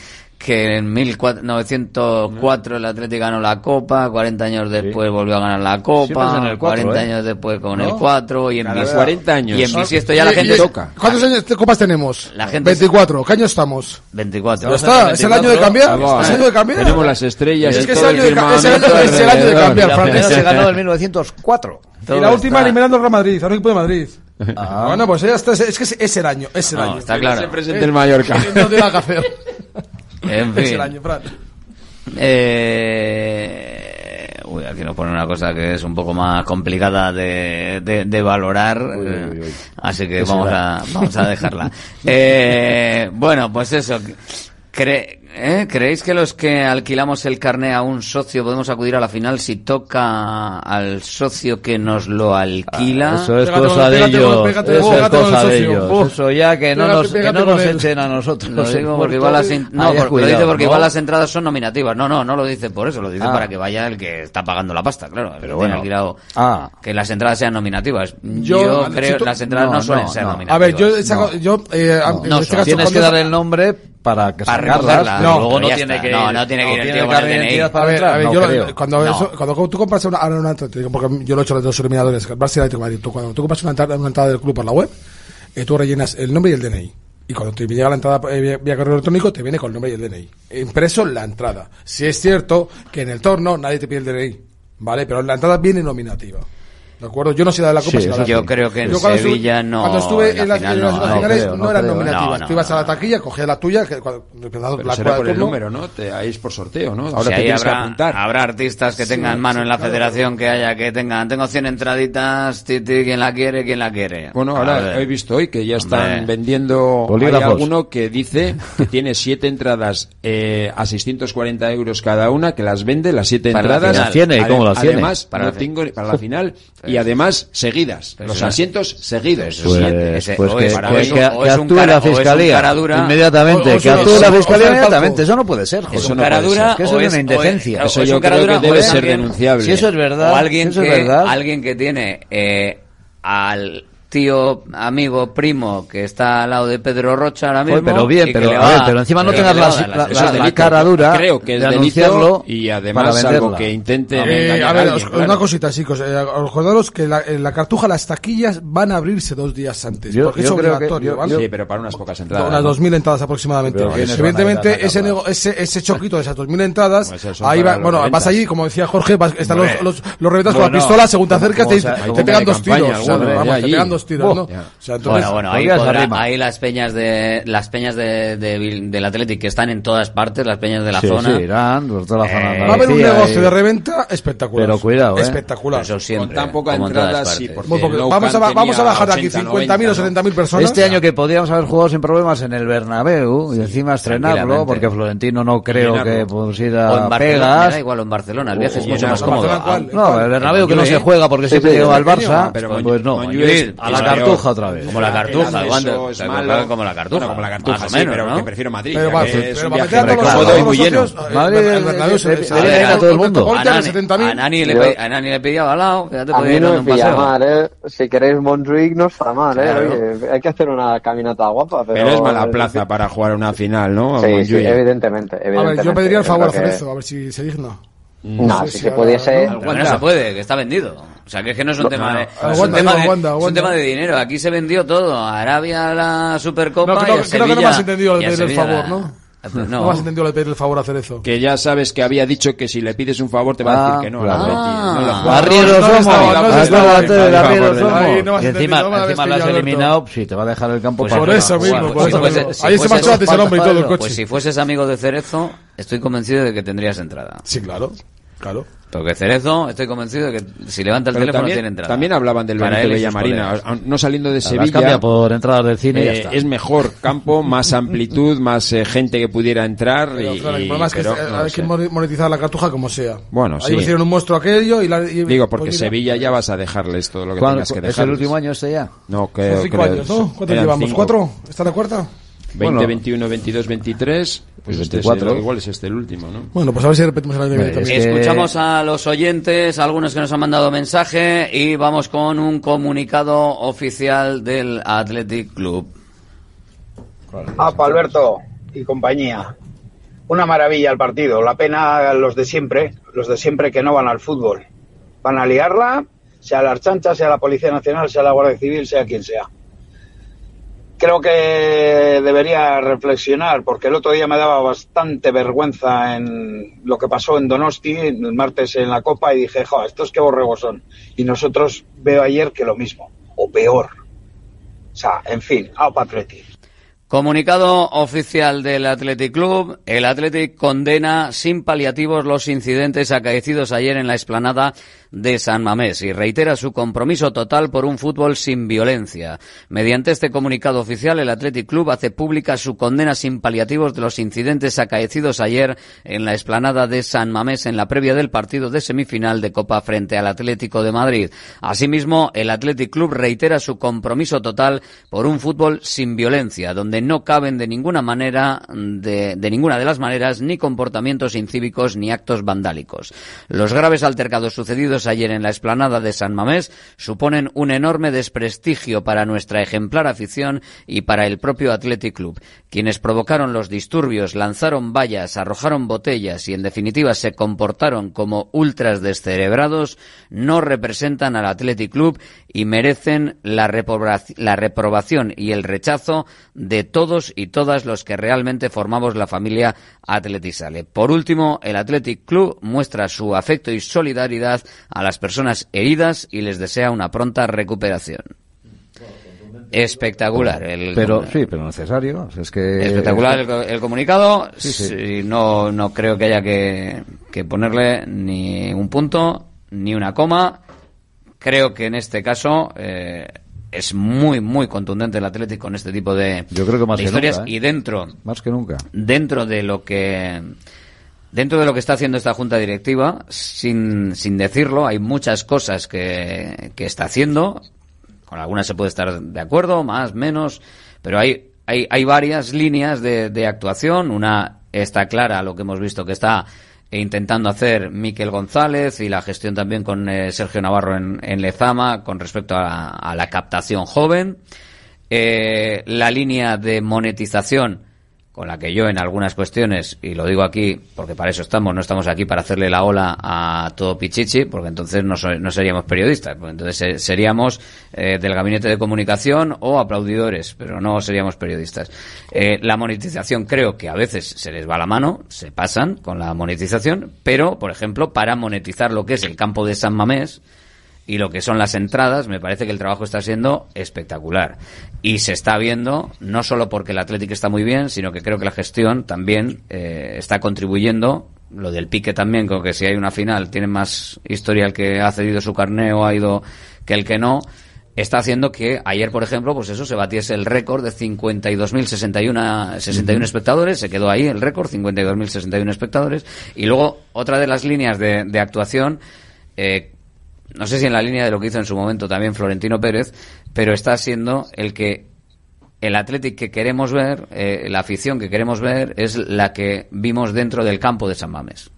que en 1904 el Atlético ganó la Copa, 40 años después sí. volvió a ganar la Copa, en 4, 40 eh. años después con no. el 4 y en Cada mis 40 años. Y en mis ah, esto ya la gente toca. ¿Cuántos años de copas tenemos? La gente 24, ¿qué año estamos? 24. Ya está, 24? es el año de cambiar, ah, ¿Es el año de cambiar. Tenemos las estrellas, es, que es, el, año de, es el, es el año de cambiar, La se ganó en 1904. Todo y la última está. eliminando al Real Madrid, al equipo de Madrid. Ah. ah. Bueno, pues ya está, es que es, el año, es el no, año. Está claro. Se presente el Mallorca. No te en fin. Es el año, Fran. Eh... Uy, aquí nos pone una cosa que es un poco más complicada de, de, de valorar, uy, uy, eh, uy. así que vamos a, vamos a dejarla. eh, bueno, pues eso, cre ¿Eh? ¿Creéis que los que alquilamos el carné a un socio podemos acudir a la final si toca al socio que nos lo alquila? Ah, eso es cosa de ellos. Eso es cosa de ellos. Eso ya que no nos, que no nos echen a nosotros. Lo digo porque, igual las, no, lo dice porque igual las entradas son nominativas. No, no, no lo dice por eso. Lo dice ah. para que vaya el que está pagando la pasta, claro. Pero bueno. Alquilado. Ah. Que las entradas sean nominativas. Yo, creo que las entradas no, suelen ser nominativas. A ver, yo... en Tienes que dar el nombre para que para sacarlas no, no tiene, que, no, no tiene que. DNI. Para a ver, yo cuando, eso, cuando, tú compras una, ahora una porque yo lo he hecho en los eliminadores, Barcelona y Madrid, tú, cuando tú compras una entrada, una entrada del club por la web, eh, tú rellenas el nombre y el DNI. Y cuando te llega la entrada eh, vía, vía, correo electrónico, te viene con el nombre y el DNI. Impreso la entrada. Si es cierto que en el torno nadie te pide el DNI, ¿vale? Pero la entrada viene nominativa. ¿De acuerdo? Yo no sé la de la Copa. Sí, la yo creo que en cuando Sevilla estuve, no. Cuando estuve en las, final, en las no, finales no, creo, no eran creo, nominativas. No, Tú ibas a la taquilla, cogías la tuya, que, cuando, la será por el número, ¿no? Te, ahí es por sorteo, ¿no? Ahora si te tienes habrá, que apuntar. Habrá artistas que sí, tengan mano sí, en la claro, federación que haya que tengan. Tengo 100 entraditas, titi, quien la quiere, quien la quiere. Bueno, ahora he visto hoy que ya están Hombre. vendiendo. Bolígrafos. Hay alguno que dice que tiene 7 entradas eh, a 640 euros cada una, que las vende, las 7 entradas. ¿Las tiene? ¿Cómo las tiene? Además, para la final y además seguidas, los asientos seguidos. Pues, pues que, para eso, que, que actúe la fiscalía inmediatamente, que actúe la fiscalía inmediatamente, eso no puede ser. Es una caradura, eso es una indecencia. Eso yo creo que debe ser denunciable. Si eso es verdad, alguien que alguien que tiene al tío, amigo, primo que está al lado de Pedro Rocha ahora mismo. Pero bien, pero, encima no tengas la, la, la, cara dura creo que es de y además algo que intente. Eh, a ver, una cosita, chicos. Eh, recordaros que en la cartuja las taquillas van a abrirse dos días antes. Porque es obligatorio, ¿vale? Sí, pero para unas pocas entradas. Unas 2.000 entradas aproximadamente. Evidentemente, ese, ese, ese choquito de esas 2.000 entradas, ahí va, bueno, vas allí, como decía Jorge, están los, los, con la pistola, según te acercas, te pegan dos tiros. Te pegan dos bueno, bueno, ahí, las peñas de las peñas de, de, del Athletic que están en todas partes, las peñas de la zona. Sí, irán, toda la zona eh, va a haber un negocio de reventa espectacular. Pero cuidado. ¿eh? Espectacular. Eso siempre, Con tan poca entrada, sí. Porque vamos, a, vamos a bajar 80, aquí 50.000 o 70.000 personas. Este año que podíamos haber jugado sin problemas en el Bernabéu y encima estrenarlo, porque Florentino no creo que pusiera pegas. igual en Barcelona, el viaje es mucho más cómodo. No, el Bernabéu que no se juega porque siempre llegaba al Barça, pues no. A la cartuja otra vez. Como la cartuja, cuando, como la cartuja. Como la cartuja, sí, menos, pero ¿no? prefiero Madrid. Pero, para meter a todos los Madrid, el Bernabéu se le a todo el mundo. A Nani le pedía balao, que ya te podía ir un paseo. ¿eh? Si queréis Montjuic no está mal, ¿eh? Hay que hacer una caminata guapa. Pero es mala plaza para jugar una final, ¿no? Sí, evidentemente. A ver, yo pediría el favor a Cerezo, a ver si se digna. Mm. No, no sé si se puede ser. No, bueno, se puede, que está vendido. O sea, que es que no es un tema de. Es, un tema de dinero. Aquí se vendió todo. Arabia la Supercopa. Creo, y creo Sevilla, que pues no me has entendido el, el favor, la... ¿no? No. no has entendido le pedir el favor a hacer eso. Que ya sabes que había dicho que si le pides un favor te va a decir ah, que no. Barrieros somos. Y encima, encima lo has eliminado, pues, si te va a dejar el campo pues para Por eso mismo. Ahí se antes el hombre y todo el coche. Pues si fueses amigo de Cerezo, estoy convencido de que tendrías entrada. Sí, claro claro. Porque Cerezo, estoy convencido de que si levanta el Pero teléfono también, tiene entrada. también hablaban del Benito él y sus Villamarina, colegas. a- no saliendo de Sevilla. cambia por entradas del cine y ya eh, está. es mejor campo, más amplitud, más eh, gente que pudiera entrar. Pero, y, claro, el y- problema es que pero, eh, no hay sé. que mon- monetizar la cartuja como sea. Bueno, Ahí sí. me hicieron un monstruo aquello y... La, y- Digo, porque pues Sevilla ya vas a dejarles todo lo que ¿Cuándo- tengas que ¿Es dejarles. el último año este ya? No, Son creo, cinco creo- años, ¿no? ¿Cuántos llevamos? cinco. ¿Cuatro? ¿Esta es la cuarta? 20, Bueno. 21, 22, 23. Pues este es 24. el- igual es este el último, ¿no? Bueno, pues a ver si repetimos el año que viene. Escuchamos a los oyentes, algunos que nos han mandado mensaje y vamos con un comunicado oficial del Athletic Club. Apa, Alberto y compañía. Una maravilla el partido. La pena los de siempre, los de siempre que no van al fútbol. Van a liarla, sea la Archancha, sea la Policía Nacional, sea la Guardia Civil, sea quien sea. Creo que debería reflexionar, porque el otro día me daba bastante vergüenza en lo que pasó en Donosti, el martes en la Copa, y dije, estos qué borregos son. Y nosotros veo ayer que lo mismo, o peor. O sea, en fin, a Atleti. Comunicado oficial del Athletic Club. El Athletic condena sin paliativos los incidentes acaecidos ayer en la explanada de San Mamés y reitera su compromiso total por un fútbol sin violencia. Mediante este comunicado oficial, el Athletic Club hace pública su condena sin paliativos de los incidentes acaecidos ayer en la explanada de San Mamés en la previa del partido de semifinal de Copa frente al Atlético de Madrid. Asimismo, el Athletic Club reitera su compromiso total por un fútbol sin violencia, donde no caben de ninguna manera, de, de ninguna de las maneras, ni comportamientos incívicos ni actos vandálicos. Los graves altercados sucedidos ayer en la explanada de San Mamés suponen un enorme desprestigio para nuestra ejemplar afición y para el propio Athletic Club. Quienes provocaron los disturbios, lanzaron vallas, arrojaron botellas y en definitiva se comportaron como ultras descerebrados, no representan al Athletic Club y merecen la, la reprobación y el rechazo de todos y todas los que realmente formamos la familia Atletisale. Por último, el Athletic Club muestra su afecto y solidaridad a las personas heridas y les desea una pronta recuperación. Espectacular. El Pero sí, pero necesario. Es que Espectacular el, el comunicado. Sí, sí. Sí, No, no creo que haya que, que ponerle ni un punto ni una coma. Creo que en este caso eh, es muy, muy contundente el Atlético con este tipo de, Yo creo que más de que historias. nunca, ¿eh? Y dentro, Más que nunca. dentro de lo que dentro de lo que está haciendo esta junta directiva sin, sin decirlo hay muchas cosas que, que está haciendo. Con algunas se puede estar de acuerdo más menos pero hay hay, hay varias líneas de, de actuación. Una está clara lo que hemos visto que está intentando hacer Miquel González y la gestión también con eh, Sergio Navarro en, en Lezama con respecto a, la captación joven. Eh, la línea de monetización con la que yo en algunas cuestiones, y lo digo aquí porque para eso estamos, no estamos aquí para hacerle la ola a todo Pichichi, porque entonces no, no seríamos periodistas, entonces seríamos eh, del gabinete de comunicación o aplaudidores, pero no seríamos periodistas. Eh, la monetización creo que a veces se les va la mano, se pasan con la monetización, pero, por ejemplo, para monetizar lo que es el campo de San Mamés, y lo que son las entradas, me parece que el trabajo está siendo espectacular. Y se está viendo, no solo porque el Atlético está muy bien, sino que creo que la gestión también eh, está contribuyendo. Lo del pique también, con que si hay una final tiene más historia el que ha cedido su carné o ha ido que el que no. Está haciendo que ayer, por ejemplo, pues eso se batiese el récord de 52.061 61 espectadores, se quedó ahí el récord, 52.061 espectadores. Y luego, otra de las líneas de, de actuación, eh, no sé si en la línea de lo que hizo en su momento también Florentino Pérez, pero está siendo el que el Athletic que queremos ver, eh, la afición que queremos ver, es la que vimos dentro del campo de San Mamés.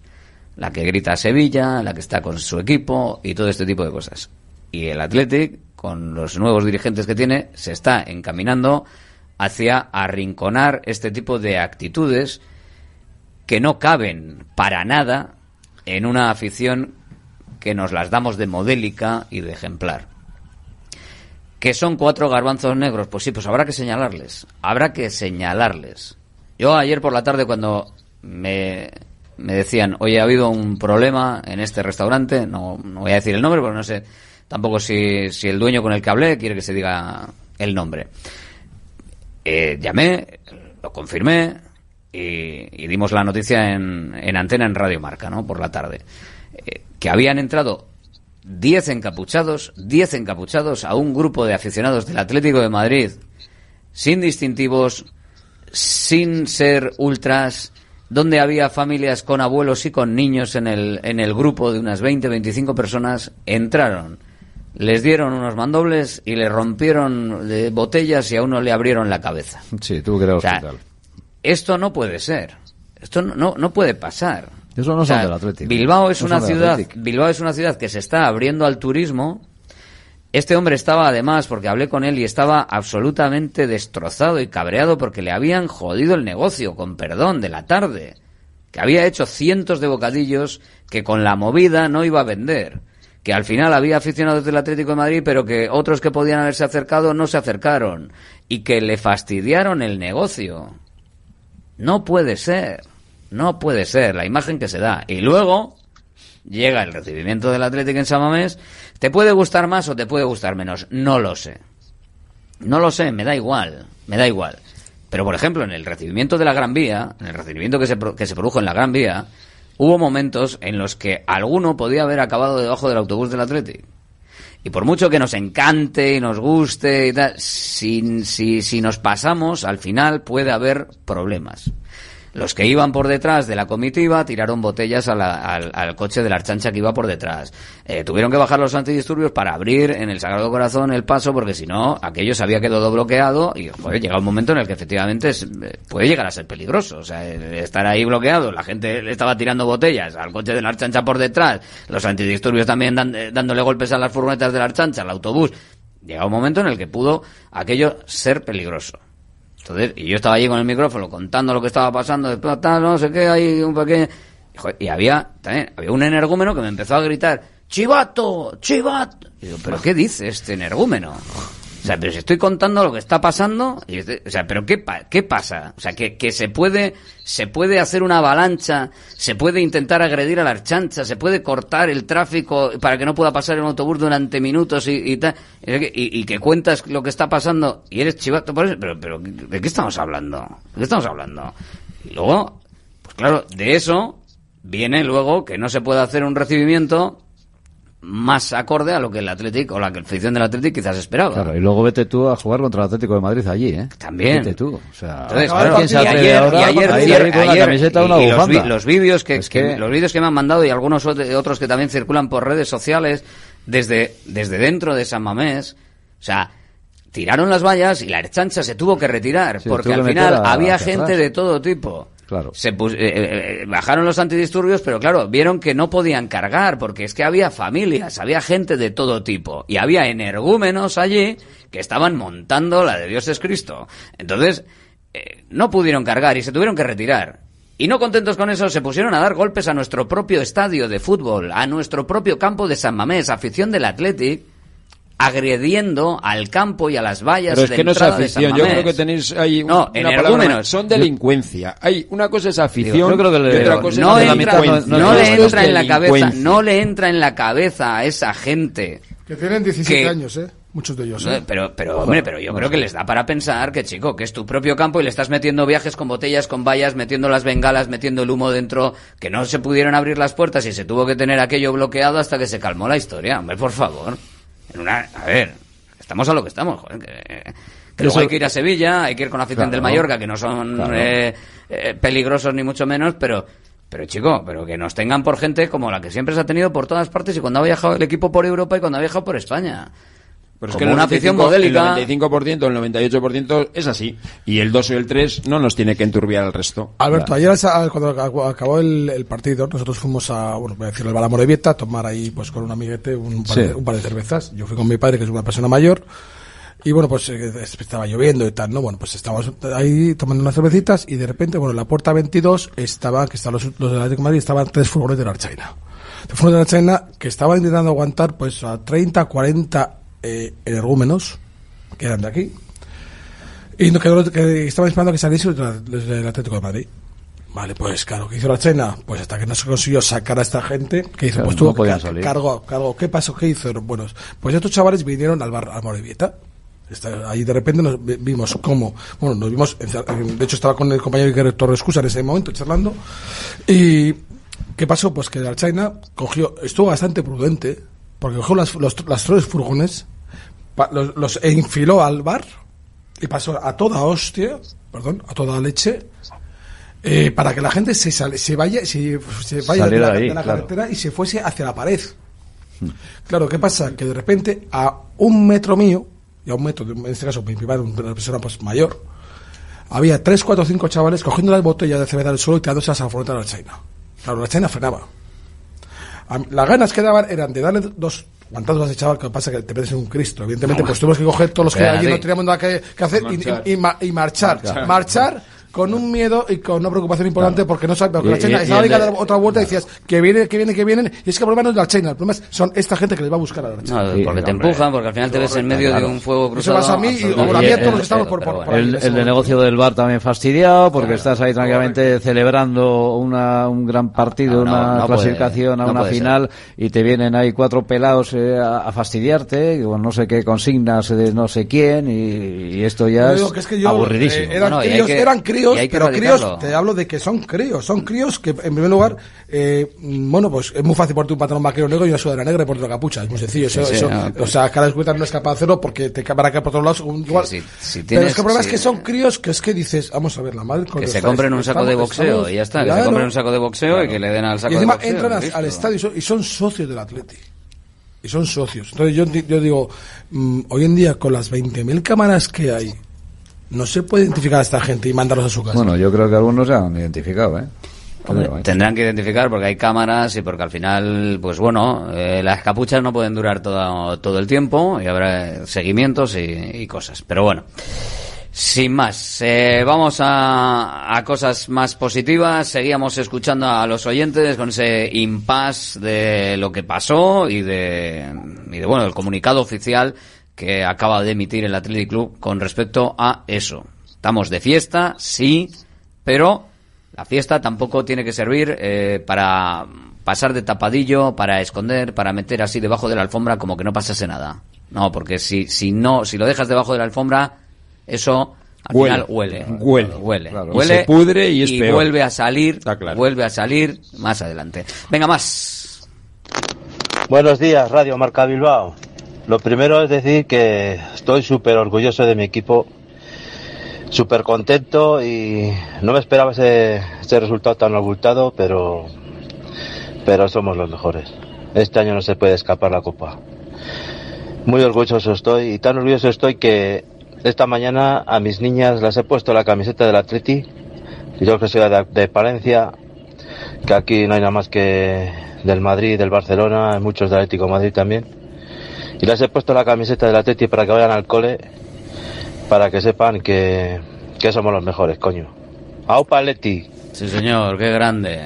La que grita a Sevilla, la que está con su equipo y todo este tipo de cosas. Y el Athletic, con los nuevos dirigentes que tiene, se está encaminando hacia arrinconar este tipo de actitudes que no caben para nada en una afición que nos las damos de modélica y de ejemplar. ¿Que son cuatro garbanzos negros? Pues sí, pues habrá que señalarles. Habrá que señalarles. Yo ayer por la tarde cuando me, me decían, oye, ha habido un problema en este restaurante, no, no voy a decir el nombre porque no sé tampoco si, si el dueño con el que hablé quiere que se diga el nombre. Eh, llamé, lo confirmé y, y dimos la noticia en, en antena en Radio Marca, ¿no? Por la tarde. Que habían entrado 10 encapuchados, 10 encapuchados a un grupo de aficionados del Atlético de Madrid, sin distintivos, sin ser ultras, donde había familias con abuelos y con niños en el, en el grupo de unas 20, 25 personas, entraron, les dieron unos mandobles y le rompieron de botellas y a uno le abrieron la cabeza. Sí, tuvo que ir al O sea, hospital. Esto no puede ser. Esto no, no, no puede pasar. Eso no O sea, son del Atlético. Bilbao es No una ciudad. Bilbao es una ciudad que se está abriendo al turismo. Este hombre estaba además, porque hablé con él y estaba absolutamente destrozado y cabreado porque le habían jodido el negocio, con perdón, de la tarde. Que había hecho cientos de bocadillos que con la movida no iba a vender. Que al final había aficionados del Atlético de Madrid, pero que otros que podían haberse acercado no se acercaron. Y que le fastidiaron el negocio. No puede ser. No puede ser la imagen que se da. Y luego llega el recibimiento del Atlético en Samamés. ¿Te puede gustar más o te puede gustar menos? No lo sé. No lo sé, me da igual. Me da igual. Pero, por ejemplo, en el recibimiento de la Gran Vía, en el recibimiento que se, que se produjo en la Gran Vía, hubo momentos en los que alguno podía haber acabado debajo del autobús del Atlético. Y por mucho que nos encante y nos guste y tal, si, si, si nos pasamos, al final puede haber problemas. Los que iban por detrás de la comitiva tiraron botellas al, coche de la archancha que iba por detrás. Eh, tuvieron que bajar los antidisturbios para abrir en el Sagrado Corazón el paso porque si no, aquello se había quedado bloqueado y joder, llega un momento en el que efectivamente eh, puede llegar a ser peligroso. O sea, estar ahí bloqueado, la gente le estaba tirando botellas al coche de la archancha por detrás, los antidisturbios también eh, dándole golpes a las furgonetas de la archancha, al autobús. Llega un momento en el que pudo aquello ser peligroso. Y yo estaba allí con el micrófono contando lo que estaba pasando, después tal, no sé qué, hay un pequeño... Y había, también, había un energúmeno que me empezó a gritar, ¡Chivato! ¡Chivato! Y digo, ¿pero qué dice este energúmeno? O sea, pero si estoy contando lo que está pasando, y este- o sea, pero ¿qué, qué pasa? O sea, que, que se puede, se puede hacer una avalancha, se puede intentar agredir a la archancha, se puede cortar el tráfico para que no pueda pasar el autobús durante minutos y, y tal, y, y que cuentas lo que está pasando y eres chivato por eso, pero, pero, ¿de qué estamos hablando? ¿De qué estamos hablando? Y luego, pues claro, de eso viene luego que no se puede hacer un recibimiento más acorde a lo que el Atlético o la afición del Atlético quizás esperaba. Claro, y luego vete tú a jugar contra el Atlético de Madrid allí, ¿eh? También. Vete tú. O sea, Entonces, a ver claro, quién se ayer, ahora y ayer, con camiseta una y- los, bufanda. vi- los vídeos que, Es que- que- los vídeos que me han mandado y algunos ot- otros que también circulan por redes sociales desde desde dentro de San Mamés, o sea, tiraron las vallas y la herchancha se tuvo que retirar Sí, porque al final había gente atrás. de todo tipo. Claro. Se pus- eh, eh, eh, bajaron los antidisturbios, pero claro, vieron que no podían cargar, porque es que había familias, había gente de todo tipo, y había energúmenos allí que estaban montando la de Dios es Cristo. Entonces, eh, no pudieron cargar y se tuvieron que retirar. Y no contentos con eso, se pusieron a dar golpes a nuestro propio estadio de fútbol, a nuestro propio campo de San Mamés, afición del Athletic, agrediendo al campo y a las vallas Pero es de que no es afición. Yo creo que tenéis ahí un- No, una palabra. Son delincuencia. Hay una cosa es afición Digo, y otra cosa no, es entra, delincuencia. no le entra en la cabeza, no le entra en la cabeza a esa gente. Que tienen 17 Que- años, ¿eh? Muchos de ellos, ¿eh? Pero, pero, hombre, pero yo creo que les da para pensar que, chico, que es tu propio campo y le estás metiendo viajes con botellas, con vallas, metiendo las bengalas, metiendo el humo dentro, que no se pudieron abrir las puertas y se tuvo que tener aquello bloqueado hasta que se calmó la historia. Hombre, por favor. En una, a ver, estamos a lo que estamos, joder, que, que luego hay que ir a Sevilla, hay que ir con la afición del Claro. Mallorca, que no son Claro. eh, eh, peligrosos ni mucho menos, pero... Pero chico, pero que nos tengan por gente como la que siempre se ha tenido por todas partes y cuando ha viajado el equipo por Europa y cuando ha viajado por España. Pero es que el una afición 95, modélica. El 95%, el 98% es así. Y el 2 y el 3 no nos tiene que enturbiar al resto. Alberto, ayer al- cuando ac- acabó el, el partido, nosotros fuimos a, bueno, voy a decirlo, al Balamorevieta, a tomar ahí, pues, con un amiguete un par, Sí. de, un par de cervezas. Yo fui con mi padre, que es una persona mayor, y bueno, pues eh, estaba lloviendo y tal, ¿no? Bueno, pues estábamos ahí tomando unas cervecitas y de repente, bueno, en la puerta 22 estaba, que están los, los del Atlético de Madrid, estaban tres furgones de la Archaina. Tres furgones de la Archaina que estaban intentando aguantar, pues, a 30, 40 eh, energúmenos, que eran de aquí, y no, que, que estaban esperando que saliese del Atlético de Madrid. Vale, pues claro, ¿qué hizo la China? Pues hasta que no se consiguió sacar a esta gente, que hizo? Claro, pues no tuvo que podían car- salir. cargo, cargo, ¿qué pasó? ¿Qué hicieron? Bueno, pues estos chavales vinieron al bar, al Morevieta. Está- Ahí de repente nos vi- vimos cómo, bueno, nos vimos, de hecho estaba con el compañero Iker Torres Cusa en ese momento charlando, y, ¿Qué pasó? Pues que el China cogió, estuvo bastante prudente, porque cogió las, los, las tres furgones, los, los enfiló al bar y pasó a toda hostia, perdón, a toda leche, eh, para que la gente se, sale- se vaya, se, se vaya de la, de ahí, de la claro. carretera y se fuese hacia la pared. Claro, ¿qué pasa? Que de repente a un metro mío, y a un metro, de- en este caso, mi privado, una persona pues mayor, había tres, cuatro, cinco chavales cogiendo las botellas de cerveza del suelo y tirándose a la frontera del China. Claro, la China frenaba. Las ganas que daban eran de darle dos guantazos a ese chaval, que pasa que te metes en un Cristo. Evidentemente, pues tuvimos que coger todos los que allí no teníamos nada que, que hacer y, Marchar. y- y ma- y marchar. Marchar. Marchar con un miedo y con una preocupación importante porque no sabes, porque Y- la China estaba a dar otra vuelta y decías que viene, que viene, que vienen. Y es que el problema no es la China, el problema es- son esta gente que les va a buscar a la China. No, porque te empujan, porque al final te ves en medio de un fuego Eso cruzado. pasa a mí y- o a mí a todos los que el- estamos por, por, por ahí, El, el de negocio del bar también fastidiado porque estás ahí tranquilamente celebrando una, un gran partido, No, no, una no puede, clasificación a no una puede ser. final y te vienen ahí cuatro pelados eh, a, a fastidiarte con no sé qué consignas de no sé quién y, y esto ya es, digo que es que yo, aburridísimo. eh, eran, críos, eran críos, pero críos, te hablo de que son críos, son críos que, en primer lugar, eh, bueno, pues es muy fácil ponerte un pantalón vaquero negro y una sudadera negra y ponerte una capucha, es muy sencillo. Eso, Sí, sí, eso- no, o sea, cada descuenta no es capaz de hacerlo porque te van a caer por todos lados igual. si pero tienes- es que el problema si- es que son críos que es que dices, vamos a ver, la madre Que se estáis- compren un saco de boxeo estamos- y ya está. Que se compren un saco de boxeo y que le den al saco y encima de boxeo. entran al- listo. al estadio y son, y son socios del Atleti. Y son socios. Entonces yo, yo digo, mm, hoy en día con las 20.000 cámaras que hay, no se puede identificar a esta gente y mandarlos a su casa. Bueno, yo creo que algunos ya han identificado, ¿eh? Hombre, ¿eh? tendrán que identificar porque hay cámaras y porque al final, pues bueno, eh, las capuchas no pueden durar todo, todo el tiempo y habrá seguimientos y, y cosas. Pero bueno, sin más, eh, vamos a, a cosas más positivas. Seguíamos escuchando a los oyentes con ese impasse de lo que pasó y de, y de bueno, el comunicado oficial que acaba de emitir el Athletic Club con respecto a eso. Estamos de fiesta, sí, pero la fiesta tampoco tiene que servir eh, para pasar de tapadillo, para esconder, para meter así debajo de la alfombra como que no pasase nada. No, porque si, si no, si lo dejas debajo de la alfombra, eso al Huele. final huele. Huele. Huele. Claro. Huele Y se pudre y es peor. vuelve a salir, Está claro. vuelve a salir más adelante. Venga, más. Buenos días, Radio Marca Bilbao. Lo primero es decir que estoy súper orgulloso de mi equipo, súper contento y no me esperaba ese, resultado tan abultado, pero, pero somos los mejores. Este año no se puede escapar la copa. Muy orgulloso estoy y tan orgulloso estoy que esta mañana a mis niñas las he puesto la camiseta del Atleti. Yo que soy de, Palencia, que aquí no hay nada más que del Madrid, del Barcelona, muchos del Atlético Madrid también. Y les he puesto la camiseta del Atleti para que vayan al cole, para que sepan que, que somos los mejores, coño. ¡Aupa Atleti! Sí, señor, qué grande.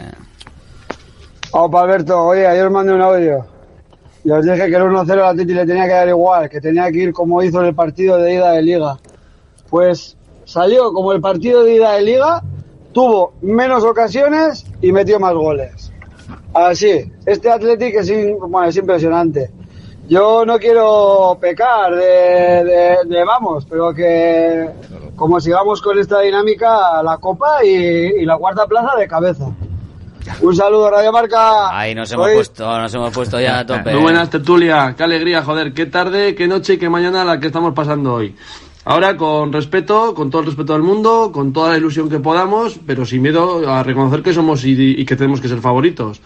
Opa, Alberto, oye, ayer os mandé un audio. Y os dije que el 1-0 al Atleti le tenía que dar igual, que tenía que ir como hizo en el partido de ida de Liga. Pues salió como el partido de ida de Liga, tuvo menos ocasiones y metió más goles. Así, este Athletic es, in- bueno, es impresionante. Yo no quiero pecar de, de- de vamos, pero que como sigamos con esta dinámica, la copa y, y la cuarta plaza de cabeza. Un saludo, Radio Marca. Ahí nos hemos puesto, nos hemos puesto ya a tope. Muy buenas, tertulia. Qué alegría, joder. Qué tarde, qué noche y qué mañana la que estamos pasando hoy. Ahora, con respeto, con todo el respeto del mundo, con toda la ilusión que podamos, pero sin miedo a reconocer que somos y, y que tenemos que ser favoritos.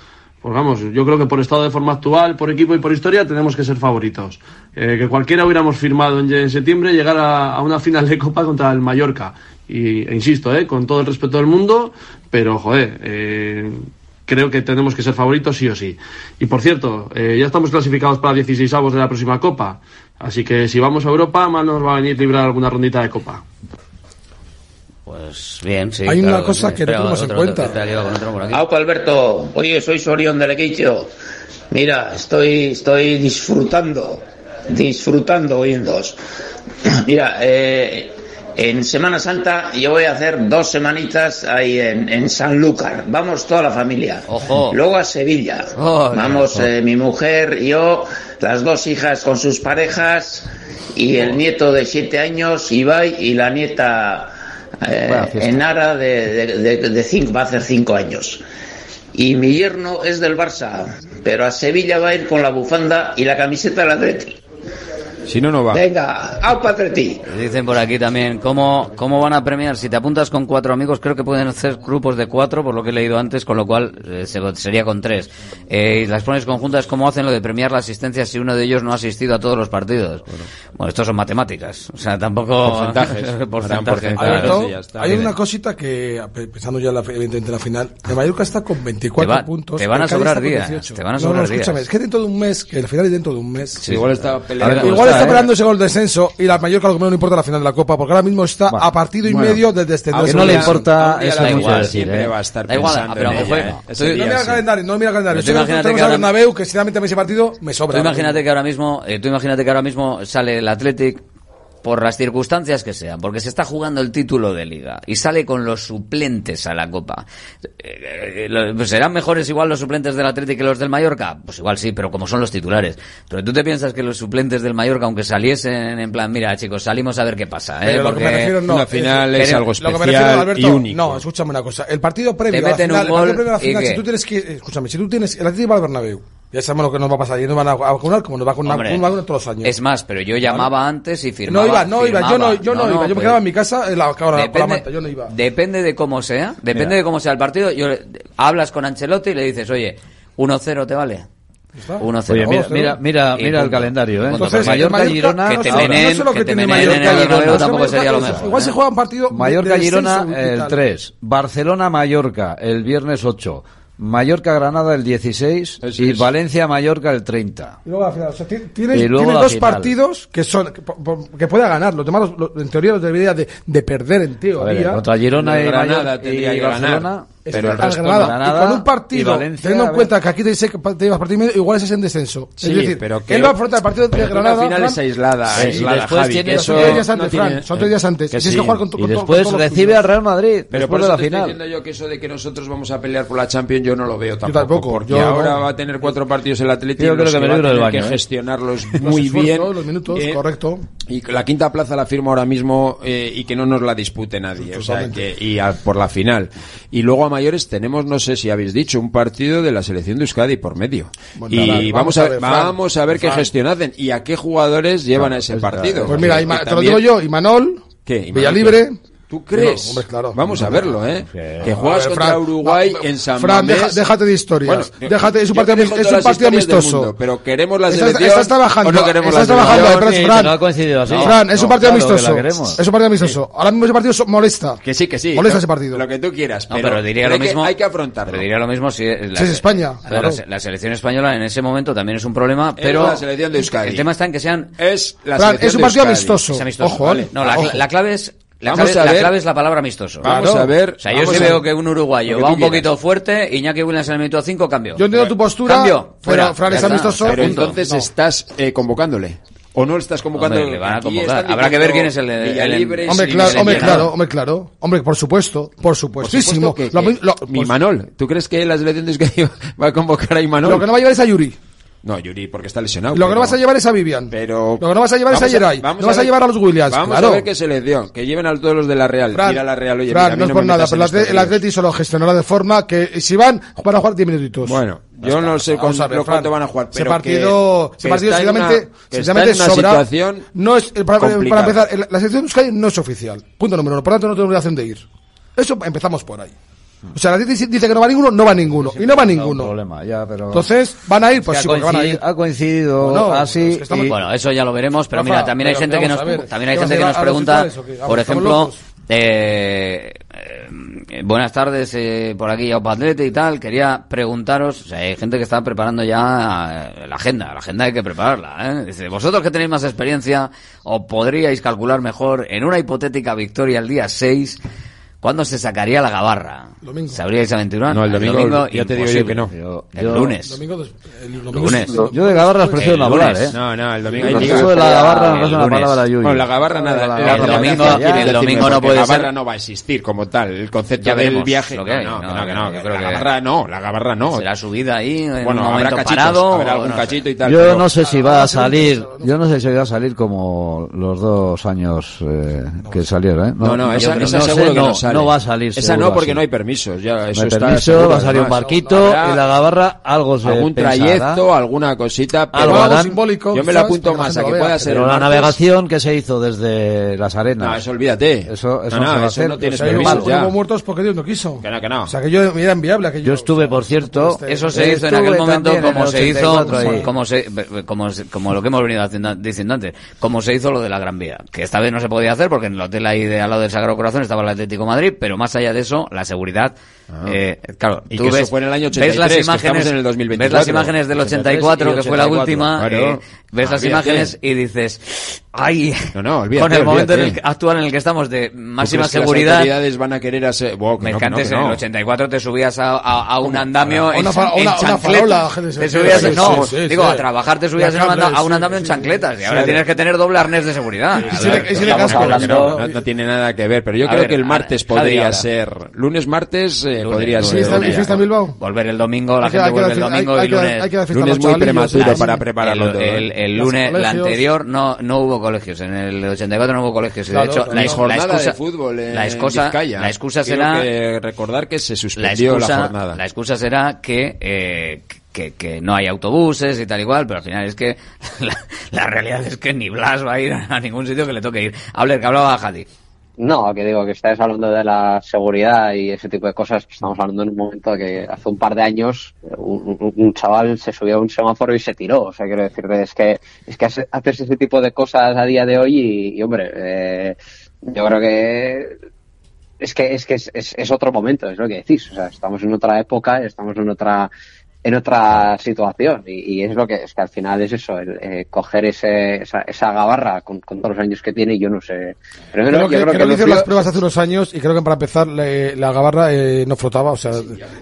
Pues vamos, yo creo que por estado de forma actual, por equipo y por historia, tenemos que ser favoritos. Eh, que cualquiera hubiéramos firmado en, septiembre llegar a, a una final de Copa contra el Mallorca. Y, e insisto, eh, con todo el respeto del mundo, pero joder, eh, creo que tenemos que ser favoritos sí o sí. Y por cierto, ya estamos clasificados para 16 avos de la próxima Copa. Así que si vamos a Europa, más nos va a venir librar alguna rondita de Copa. Pues bien, sí. Hay una cosa que no tenemos en cuenta. Aupa Alberto, oye, soy Sorión del Equicho. Mira, estoy, estoy disfrutando, disfrutando oyéndos. Mira, eh, en Semana Santa yo voy a hacer dos semanitas ahí en, en Sanlúcar. Vamos toda la familia. Ojo. Luego a Sevilla. Oh, Vamos eh, mi mujer, yo, las dos hijas con sus parejas y el nieto de siete años, Ibai, y la nieta eh, en Ara de, de cinco, va a hacer cinco años. Y mi yerno es del Barça, pero a Sevilla va a ir con la bufanda y la camiseta del Atleti. Si no, no va. Venga, au ti. Dicen por aquí también, ¿cómo, ¿cómo van a premiar? Si te apuntas con cuatro amigos, creo que pueden hacer grupos de cuatro, por lo que he leído antes, con lo cual eh, sería con tres. Eh, y las pones conjuntas, ¿cómo hacen lo de premiar la asistencia si uno de ellos no ha asistido a todos los partidos? Bueno, bueno estos son matemáticas. O sea, tampoco... Porcentajes. porcentajes. Hay una cosita que, pensando ya la, evidentemente la final, el Mallorca está con 24 puntos. Te van a sobrar días. Te van a sobrar no, es que dentro de un mes, que el final es dentro de un mes. Sí, igual está peleando está ¿eh? peleándose con el descenso y la Mallorca lo que menos le importa la final de la Copa, porque ahora mismo está bueno, a partido y bueno, medio del descenso. Que no le importa, eso da igual, decir, siempre eh. va a estar da igual, pero en ella, eh. Estoy, no mira el calendario, no mira el calendario. Estoy Estoy tenemos al Bernabéu, que sinceramente a mí ese partido me sobra. Tú imagínate que ahora mismo eh, sale el Athletic por las circunstancias que sean, porque se está jugando el título de liga y sale con los suplentes a la Copa, eh, eh, pues, ¿serán mejores igual los suplentes del Atlético que los del Mallorca? Pues igual sí, pero como son los titulares. Pero tú te piensas que los suplentes del Mallorca, aunque saliesen en plan, mira chicos, salimos a ver qué pasa, ¿eh? Refiero, no, final es, algo especial refiero, y único. No, escúchame una cosa, el partido previo el partido a la final, si tú tienes que, escúchame, si tú tienes, el Atlético va al Bernabéu, ya sabemos lo que nos va a pasar. Y nos van a vacunar como nos vacunan, Hombre, vacunan todos los años. Es más, pero yo llamaba ¿Vale? antes y firmaba. No iba, no firmaba. iba, yo no, yo no, no iba. Yo me quedaba en mi casa en la, ahora, depende, la manta, yo no iba. Depende de cómo sea, depende Mira. de cómo sea el partido. Yo, hablas con Ancelotti y le dices, oye, 1-0 te vale. Oye, mira, mira, mira, mira el calendario, ¿eh? Entonces, Mallorca, Mallorca, Girona, que te menen, no sé que, que, te menen en el Bernabéu tampoco sería lo mejor. Igual se juega un partido Mallorca Girona el 3, Barcelona Mallorca el viernes 8. Mallorca-Granada el 16 es, y Valencia-Mallorca el 30. Y luego la final. O sea, tiene, luego tiene dos final. partidos que son que, que pueda ganar. Los demás, los, en teoría, los debería de, de perder en teoría. Contra Girona y, Granada, Mallorca, y, y Barcelona. Pero el resto Granada. Granada y con un partido, Valencia, teniendo en cuenta que aquí te dice que te ibas partido igual ese es en descenso. Sí, es decir, pero que él va a afrontar el partido de Granada. Al final es aislada, sí, aislada y después Javi, tiene eso, tres días antes, no Fran, son eh, tres días antes. Que sí. que jugar con, y después con recibe al Real Madrid. Pero por eso la te final. estoy diciendo yo que eso de que nosotros vamos a pelear por la Champions yo no lo veo tampoco. Yo tampoco porque yo ahora no. va a tener cuatro partidos el Atlético. Yo creo que, va a tener que ¿eh? gestionarlos muy bien. Los minutos, eh, correcto. Y la quinta plaza la firma ahora mismo y que no nos la dispute nadie. O sea que y por la final. Y luego mayores tenemos, no sé si habéis dicho, un partido de la selección de Euskadi por medio. Y vamos, a ver, vamos a ver qué gestión hacen y a qué jugadores llevan a ese pues partido. Pues mira, te lo digo yo, Imanol, ¿Qué? Imanol Villalibre, ¿Tú crees? Vamos a verlo, ¿eh? Que juegas ver, contra Uruguay en San Fran, déjate de historias. Es un partido, amistoso. Pero queremos la selección. Estás, trabajando. No queremos la trabajando Fran. Coincidido. Fran, es un partido amistoso. Es un partido amistoso. Ahora mismo ese partido molesta. Que sí, que sí. Molesta ese partido. Lo que tú quieras. Pero, pero diría lo mismo. Hay que afrontarlo. Pero diría lo mismo si es España. Claro. La, selección española en ese momento también es un problema, pero. la selección de Euskadi. El tema está en que sean. Es la selección. Es un partido amistoso. Ojo, eh. No, la clave es la, vamos clave, a ver, la clave es la palabra amistoso. Vamos a ver. O sea, yo sí veo que un uruguayo va un poquito fuerte, Iñaki Williams en el minuto 5, cambio. Yo entiendo tu postura. Cambio. Fuera. Pero Fran es amistoso. Pero entonces no. estás eh, convocándole. ¿O no estás convocando? Hombre, le van a convocar. Habrá que ver quién es el, el, el, el hombre, claro, hombre, claro, hombre, claro. Hombre, por supuesto, por supuestísimo. Por supuesto que, lo, que, lo, mi. Pues- Manol, ¿tú crees que las elecciones que va a convocar a Imanol? Lo que no va a llevar es a Yuri. No, Yuri, porque está lesionado. Lo que no vas a llevar es a Vivian. Pero... Lo que no vas a llevar es a Geray. No vas a llevar a los Williams. Vamos a ver qué selección. Que lleven a todos los de la Real. Fran, Mira la Real. Oye, Fran, no, no es por nada, pero este el Atleti solo gestionará de forma que eh, si van, van a jugar 10 minutitos. Bueno, yo no sé cuánto, ver, cuánto van a jugar. Pero ese partido, que, partido una, una sobra. Situación no es, para, para empezar, la selección de Euskadi no es oficial. Punto número uno. Por lo tanto, no tengo obligación de ir. Eso empezamos por ahí. O sea, la dice, dice que no va ninguno, no va ninguno. Y no va ninguno. Problema, ya, pero... Entonces, van a ir, pues sí, porque van a ir. Ha coincidido bueno, así. Bueno, eso ya lo veremos, pero mira, también hay gente que nos, también hay gente que nos pregunta, por ejemplo, eh, eh, buenas tardes eh, por aquí, ya Atlete y tal. Quería preguntaros, o sea, hay gente que está preparando ya eh, la agenda, la agenda hay que prepararla. ¿eh? Dice, vosotros que tenéis más experiencia, o podríais calcular mejor en una hipotética victoria el día 6 ¿Cuándo se sacaría la gabarra? Domingo. ¿Sabríais aventurar? No, el domingo ya te digo yo que no. Yo- el lunes. Domingo el Lunes. Yo de Gabarras prefiero no El hablar. ¿eh? No, no, el domingo Eso liga. de la Gabarra El parece una lunes. palabra yuyu. Bueno, la gabarra nada. La la Gabarra gabarra domingo- nada el domingo no la gabarra no va a existir como tal. El concepto Ya del viaje. lo que no, hay. no, No, que no, que no, no, yo que creo la gabarra no, la gabarra no. Será subida ahí en Bueno, un habrá momento cachitos, parado. habrá o algún no sé. cachito y tal. Yo no sé si va a salir, yo no sé si va a salir como los dos años eh, que salieron, ¿eh? No, no, esa- no seguro que no no, sale. No va a salir. Esa no, porque así. no hay permisos. Ya, No eso hay está permiso, va a salir un barquito y la gabarra algo se algún pensará. trayecto, alguna cosita, pero Algo harán. yo me lo apunto más a que pueda ser Pero la navegación que se hizo desde las arenas. No, eso olvídate. Eso, eso No, no, no, se va a eso hacer. no tienes Eso es permisos malo. ya. Hubo muertos porque Dios no quiso. Que no, que no. O sea, que yo era aquello. Yo estuve, por cierto. Eso se hizo en aquel momento en como se hizo, 84 ahí. como, se, como, se- como lo que hemos venido haciendo, diciendo antes, como se hizo lo de la Gran Vía, que esta vez no se podía hacer porque en el hotel ahí de al lado del Sagrado Corazón estaba el Atlético Madrid, pero más allá de eso, la seguridad, eh, claro, Y tú que eso ves, fue en el año ves 83, las que imágenes, en el 2024. ves las imágenes del 84, que fue la 84, última, claro. eh, ves Ah, las olvídate. imágenes y dices, ay, No, no, olvídate, con el momento en el actual en el que estamos de ¿Tú máxima que las seguridad, autoridades van a querer hacer... Que me no, que antes en el no. 84 te subías a, a- a un andamio en, una en una- una chancletas. farola, gente, se te refiere. subías, Sí, no, sí, sí, digo, sí. a trabajar te subías a un andamio en sí, chancletas y ahora Sí. tienes que tener doble arnés de seguridad. No, tiene nada que ver, pero yo creo que el martes podría ser. Lunes, martes eh, Lunes, podría lunes, ser. ¿Y fiesta- y fiesta en Bilbao? Volver el domingo, la Hay gente que vuelve el domingo hay- y hay que dar- lunes. hay que Lunes muy prematuro para prepararlo el, todo. el- el Los lunes, la anterior, no, no hubo colegios. En el 84 no hubo colegios. Y de hecho, la, excusa, de fútbol en la excusa, Vizcaya. la excusa será, que recordar que se la suspendió la, excusa, jornada. la excusa será que, eh, que, que no hay autobuses y tal igual, pero al final es que la, la realidad es que ni Blas va a ir a ningún sitio que le toque ir. Habler, que hablaba Jadi. No, que digo que estáis hablando de la seguridad y ese tipo de cosas. Estamos hablando en un momento que hace un par de años un, un- chaval se subió a un semáforo y se tiró. O sea, quiero decirte, es que, es que hace- haces ese tipo de cosas a día de hoy y, y, hombre, eh, yo creo que es que, es, que es, es, es otro momento, es lo que decís. O sea, estamos en otra época, estamos en otra en otra situación y, y es lo que es que al final es eso el, eh, coger ese, esa, esa gabarra con, con todos los años que tiene yo no sé pero Creo yo que, creo creo que lo hicieron las pruebas hace unos años y creo que para empezar le- la gabarra eh, no flotaba, o sea,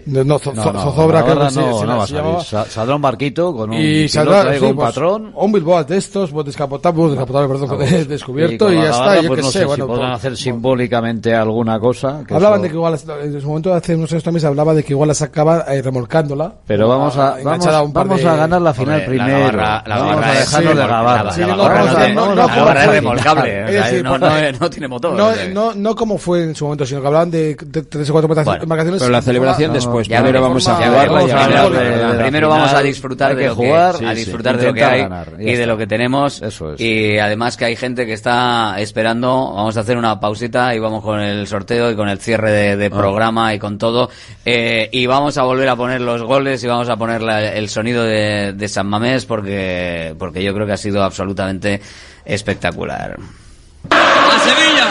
no, no, zo- No, no, zozobra, creo que se- no, se va a salir. llamaba. Sa- Saldrá un barquito con un y piloto saldrá ahí, sí, con un pues, patrón. un Bilbao de estos, pues descapotable, descapotable, perdón, Ah, de- descubierto y, la ya está, yo pues qué no sé, sé bueno, si podrán pues- hacer simbólicamente alguna cosa. que Hablaban de que igual, en su momento hace unos años también se hablaba de que igual la sacaba eh, remolcándola. Pero vamos a, vamos, a un par vamos de- a ganar la final Hombre, la primero. gabarra- la vamos a dejarnos sí, de la- gabarra. la- Sí, la no, gabarra vamos a- no- no- no la como gabarra es fue. remolcable, o Es sea, decir, no- por- no- no tiene motor, No, no, no como fue en su momento, sino que hablaban de, tres o cuatro embarcaciones. Bueno, Pero la celebración después. Ya Primero vamos a la Primero vamos a disfrutar de jugar, a disfrutar de lo que hay y de lo que tenemos. Eso es. Y además que hay gente que está esperando. Vamos a hacer una pausita y vamos con el sorteo y con el cierre de, de Ah. programa y con todo. Eh, y vamos a volver a poner los goles y vamos a poner la- el sonido de, de San Mamés porque, porque yo creo que ha sido absolutamente espectacular. a Sevilla.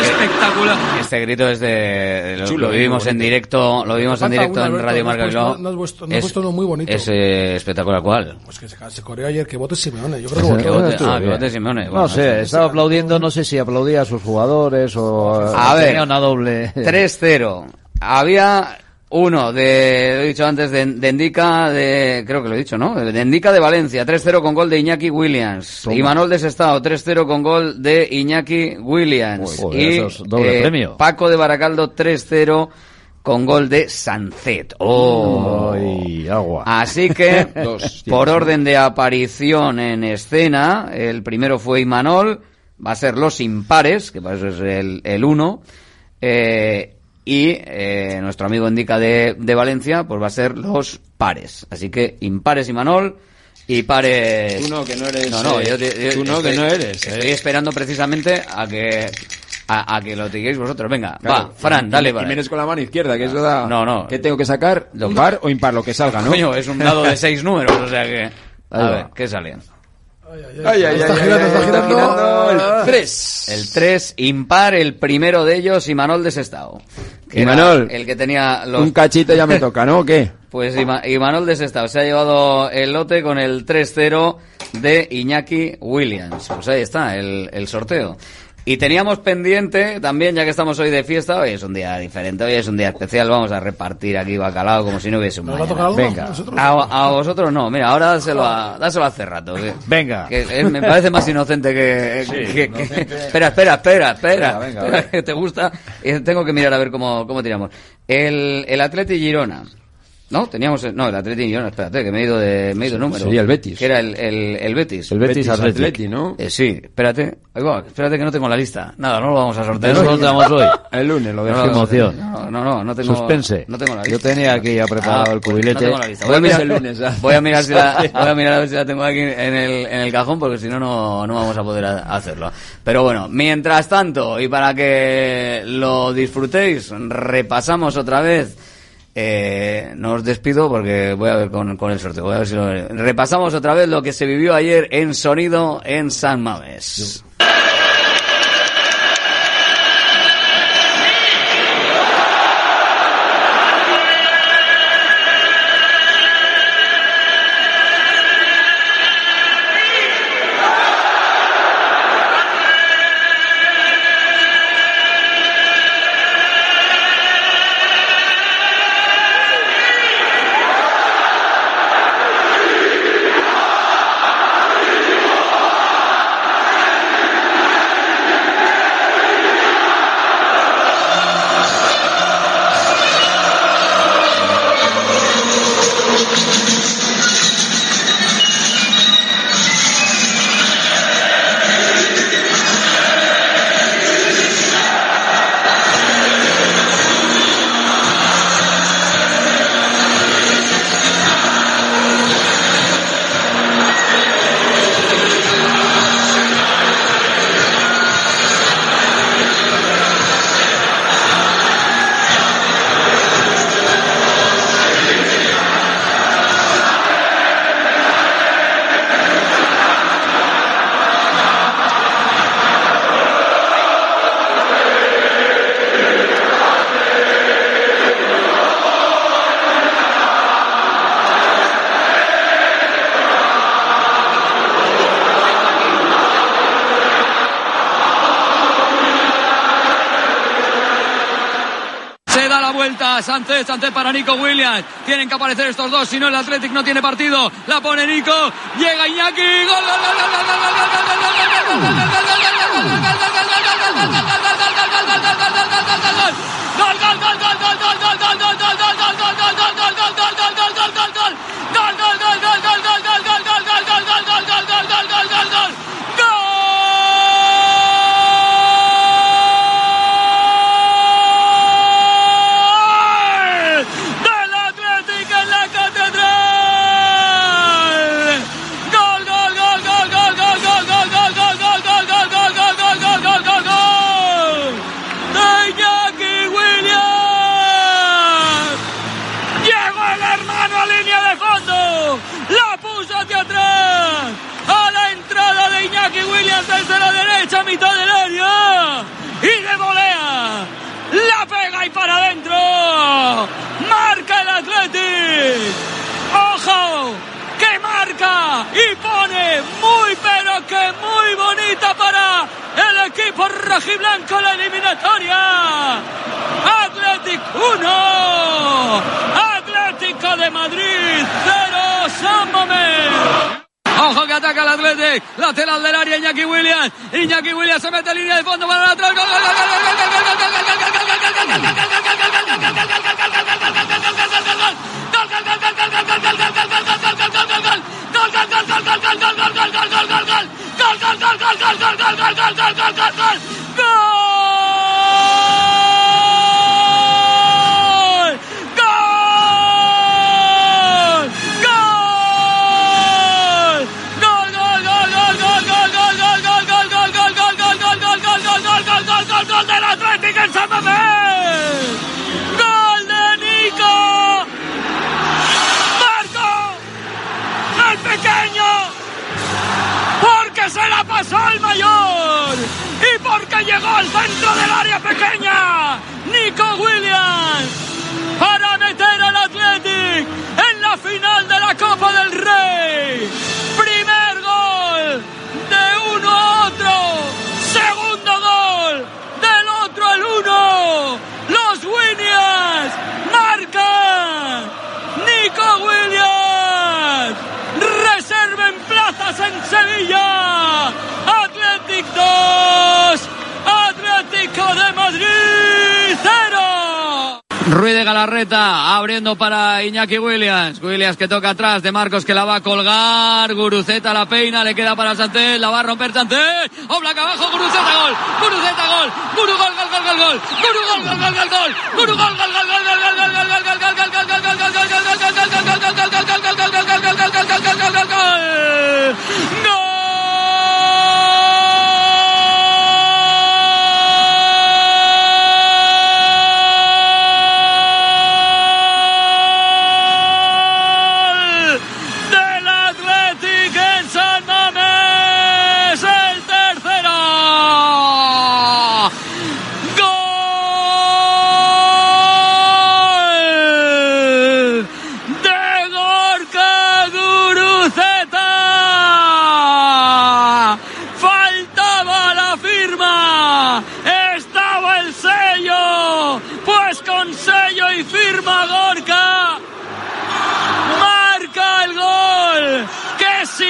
Espectacular. Este grito es de lo, Chulo, lo eh, vivimos en directo, lo vimos en directo una, en Alberto, Radio no Marca Bilbao. no has puesto- no has puesto uno muy bonito. Es eh, espectacular cuál. Pues que se, se corrió ayer, que vote Simeone. Yo creo que vote- ah, que vote Simeone. No Bueno, sé, estaba aplaudiendo, no sé si aplaudía a sus jugadores o A ver, una doble. 3-0. Había uno de, lo he dicho antes, de, de Endica, de, creo que lo he dicho, ¿no? De Endica de Valencia, 3-0 con gol de Iñaki Williams. Y Manuel Desestado, 3-0 con gol de Iñaki Williams. Joder, y eso es doble eh, premio. Paco de Baracaldo, 3-0 con gol de Sancet. Oh. Ay, agua. Así que, Dos, por orden de aparición en escena, el primero fue Imanol, va a ser los impares, que para eso es el, el uno, eh, y eh, nuestro amigo indica de, de Valencia, pues va a ser los pares. Así que impares Imanol y pares... Tú no, que no eres, No, no, eh, yo, yo tú no, estoy- que no eres, Estoy eh. esperando precisamente a que... A, a que lo digáis vosotros. Venga, Claro, va, Fran, dale, Y vale. vienes con la mano izquierda, que eso da... No, no. ¿Qué tengo que sacar? ¿Par o impar? Lo que salga, ¿no? Coño, es un dado de seis números, o sea que... A ver, ¿qué sale? Ay, ay, ay, Está ay, girando, ay, está girando. girando el 3. El 3, impar, el primero de ellos, Imanol Desestado. que era Imanol, El que tenía los... Un cachito ya me toca, ¿no? ¿O qué? Pues Ima- Imanol Desestado se ha llevado el lote con el 3-0 de Iñaki Williams. Pues ahí está, el, el sorteo. Y teníamos pendiente también, ya que estamos hoy de fiesta, hoy es un día diferente, hoy es un día especial, vamos a repartir aquí bacalao como si no hubiese un ¿Nos va a mañana. Venga, a, a vosotros no, mira, ahora dáselo, a, dáselo hace rato. que- Venga. que es- me parece más inocente que... Sí, que- que- inocente. espera, espera, espera, espera, Venga, venga, espera, venga. que te gusta. y tengo que mirar a ver cómo, cómo tiramos. El, el Atleti Girona. No, teníamos, no, el Atleti Girona, espérate, que me he ido de, me he ido número. sería el Betis. Que era el, el, el Betis. El Betis. Atleti, ¿no? Eh, sí, espérate. Espérate que no tengo la lista. Nada, no lo vamos a sortear. Eso lo tenemos hoy. El lunes lo Qué dejamos. emoción. No, no, no, no tengo. Suspense. No tengo la Yo lista. tenía aquí ya preparado Ah, el cubilete. No tengo la lista. Voy a mirar, el lunes, voy a mirar si la, voy a mirar a ver si la tengo aquí en el, en el cajón porque si no, no, no vamos a poder a- hacerlo. Pero bueno, mientras tanto, y para que lo disfrutéis, repasamos otra vez. Eh, no os despido porque voy a ver con, el sorteo. Voy a ver si lo- repasamos otra vez lo que se vivió ayer en sonido en San Mamés. Vuelta Sánchez, Sánchez para Nico Williams. Tienen que aparecer estos dos, si no el Athletic no tiene partido. La pone Nico, llega Iñaki. Gol, gol, gol, gol, gol, gol, gol, muy bonita para el equipo rojiblanco la eliminatoria. Athletic 1, Atlético de Madrid 0, San Mamés. Ojo que ataca el Athletic, lateral del área Iñaki Williams, Iñaki Williams se mete en línea de fondo para atrás, gol, gol, gol, gol, gol, gol, gol, gol, gol, gol, gol, gol, gol, gol, gol, gol, ¡Gol! Goal, Goal, Goal, Goal, Goal, Goal, Goal, Goal, Goal, Goal, Goal, Goal, Goal. Al mayor. Y porque llegó al centro del área pequeña Nico Williams de Madrid 0. Ruiz de Galarreta abriendo para Iñaki Williams. Williams que toca atrás de Marcos que la va a colgar. Guruceta la peina, le queda para Santés, la va a romper Santés. Oblak abajo, Guruceta gol. Guruceta gol. Guru gol, gol, gol, gol, gol. Guru gol, gol, gol, gol, gol. Guru gol, gol, gol, gol, gol, gol, gol, gol, gol, gol, gol, gol, gol, gol, gol, gol, del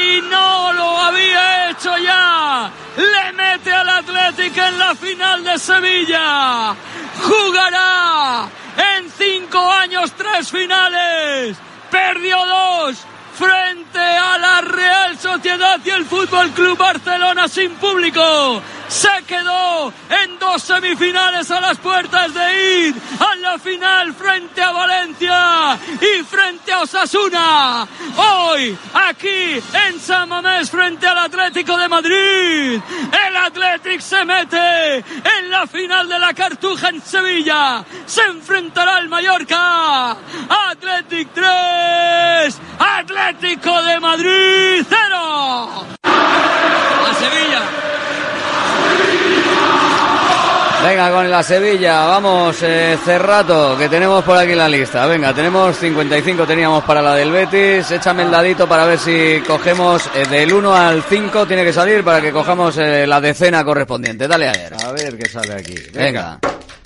si no lo había hecho ya. Le mete al Atlético en la final de Sevilla. Jugará en cinco años tres finales. Perdió dos frente a la Real Sociedad y el Fútbol Club Barcelona sin público. Se quedó en dos semifinales a las puertas de ir a la final frente a Valencia y frente a Osasuna. Hoy, aquí en San Mamés frente al Atlético de Madrid, el Atlético se mete en la final de la Cartuja en Sevilla. Se enfrentará al Mallorca. Atlético 3, Atlético de Madrid 0. A Sevilla. Venga, con la Sevilla, vamos, eh, Cerrato, que tenemos por aquí la lista. Venga, tenemos 55, teníamos para la del Betis. Échame el dadito para ver si cogemos eh, del 1 al 5, tiene que salir para que cojamos eh, la decena correspondiente. Dale a ver. A ver qué sale aquí. Venga.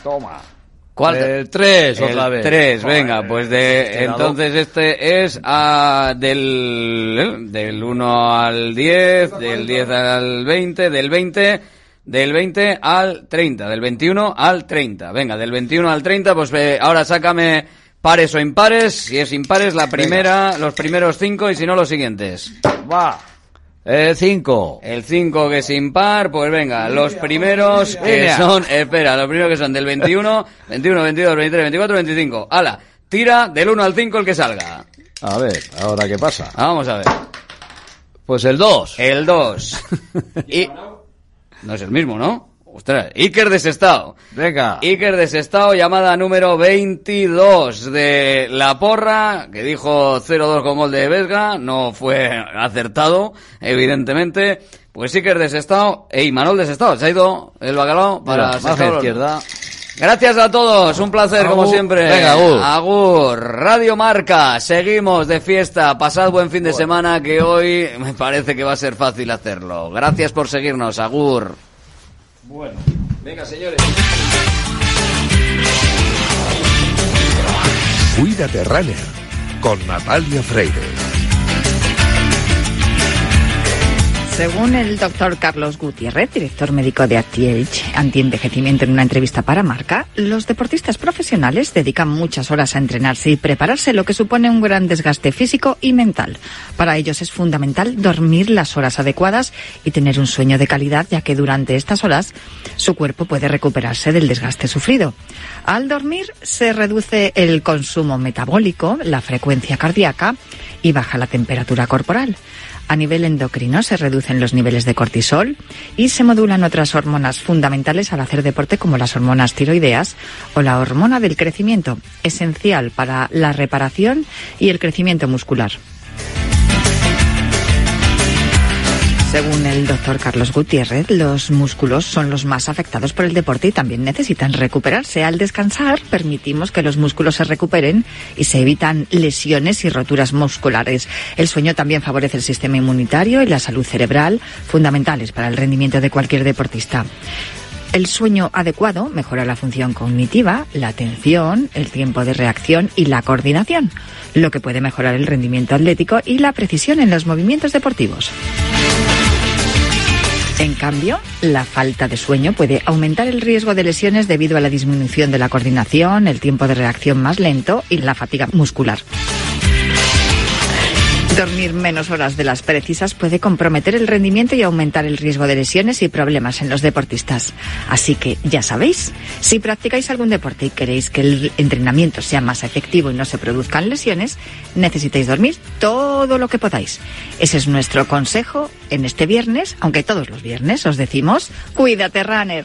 Toma. ¿Cuál? El 3 otra El vez. 3, Joder, venga, pues de entonces este es ah, del del 1 al 10, del 10 al 20, del 20 del 20 al 30, del 21 al 30. Venga, del 21 al 30, pues eh, ahora sácame pares o impares, si es impares la primera, los primeros cinco y si no los siguientes. Va. El 5. El 5 que es impar, pues venga, los primeros que son, espera, los primeros que son del 21, 21, 22, 23, 24, 25. Ala, tira del 1 al 5 el que salga. A ver, ahora qué pasa. Vamos a ver. Pues el 2. El 2. y no es el mismo, ¿no? Ostras, Iker desestado. Venga. Iker desestado, llamada número 22 de La Porra, que dijo 0-2 con gol de Vesga, no fue acertado, evidentemente. Pues Iker desestado, e Imanol desestado, se ha ido el bacalao para Mira, izquierda. Gracias a todos, un placer como siempre. Venga, agur. Agur. Radio Marca, seguimos de fiesta, pasad buen fin de semana que hoy me parece que va a ser fácil hacerlo. Gracias por seguirnos, Agur. Bueno, venga señores. Cuídate Runner con Natalia Freire. Según el doctor Carlos Gutiérrez, director médico de Actiage Antienvejecimiento en una entrevista para Marca, los deportistas profesionales dedican muchas horas a entrenarse y prepararse, lo que supone un gran desgaste físico y mental. Para ellos es fundamental dormir las horas adecuadas y tener un sueño de calidad, ya que durante estas horas su cuerpo puede recuperarse del desgaste sufrido. Al dormir se reduce el consumo metabólico, la frecuencia cardíaca y baja la temperatura corporal. A nivel endocrino se reducen los niveles de cortisol y se modulan otras hormonas fundamentales al hacer deporte como las hormonas tiroideas o la hormona del crecimiento, esencial para la reparación y el crecimiento muscular. Según el doctor Carlos Gutiérrez, los músculos son los más afectados por el deporte y también necesitan recuperarse. Al descansar, permitimos que los músculos se recuperen y se evitan lesiones y roturas musculares. El sueño también favorece el sistema inmunitario y la salud cerebral, fundamentales para el rendimiento de cualquier deportista. El sueño adecuado mejora la función cognitiva, la atención, el tiempo de reacción y la coordinación, lo que puede mejorar el rendimiento atlético y la precisión en los movimientos deportivos. En cambio, la falta de sueño puede aumentar el riesgo de lesiones debido a la disminución de la coordinación, el tiempo de reacción más lento y la fatiga muscular. Dormir menos horas de las precisas puede comprometer el rendimiento y aumentar el riesgo de lesiones y problemas en los deportistas. Así que ya sabéis, si practicáis algún deporte y queréis que el entrenamiento sea más efectivo y no se produzcan lesiones, necesitáis dormir todo lo que podáis. Ese es nuestro consejo en este viernes, aunque todos los viernes os decimos, cuídate, runner.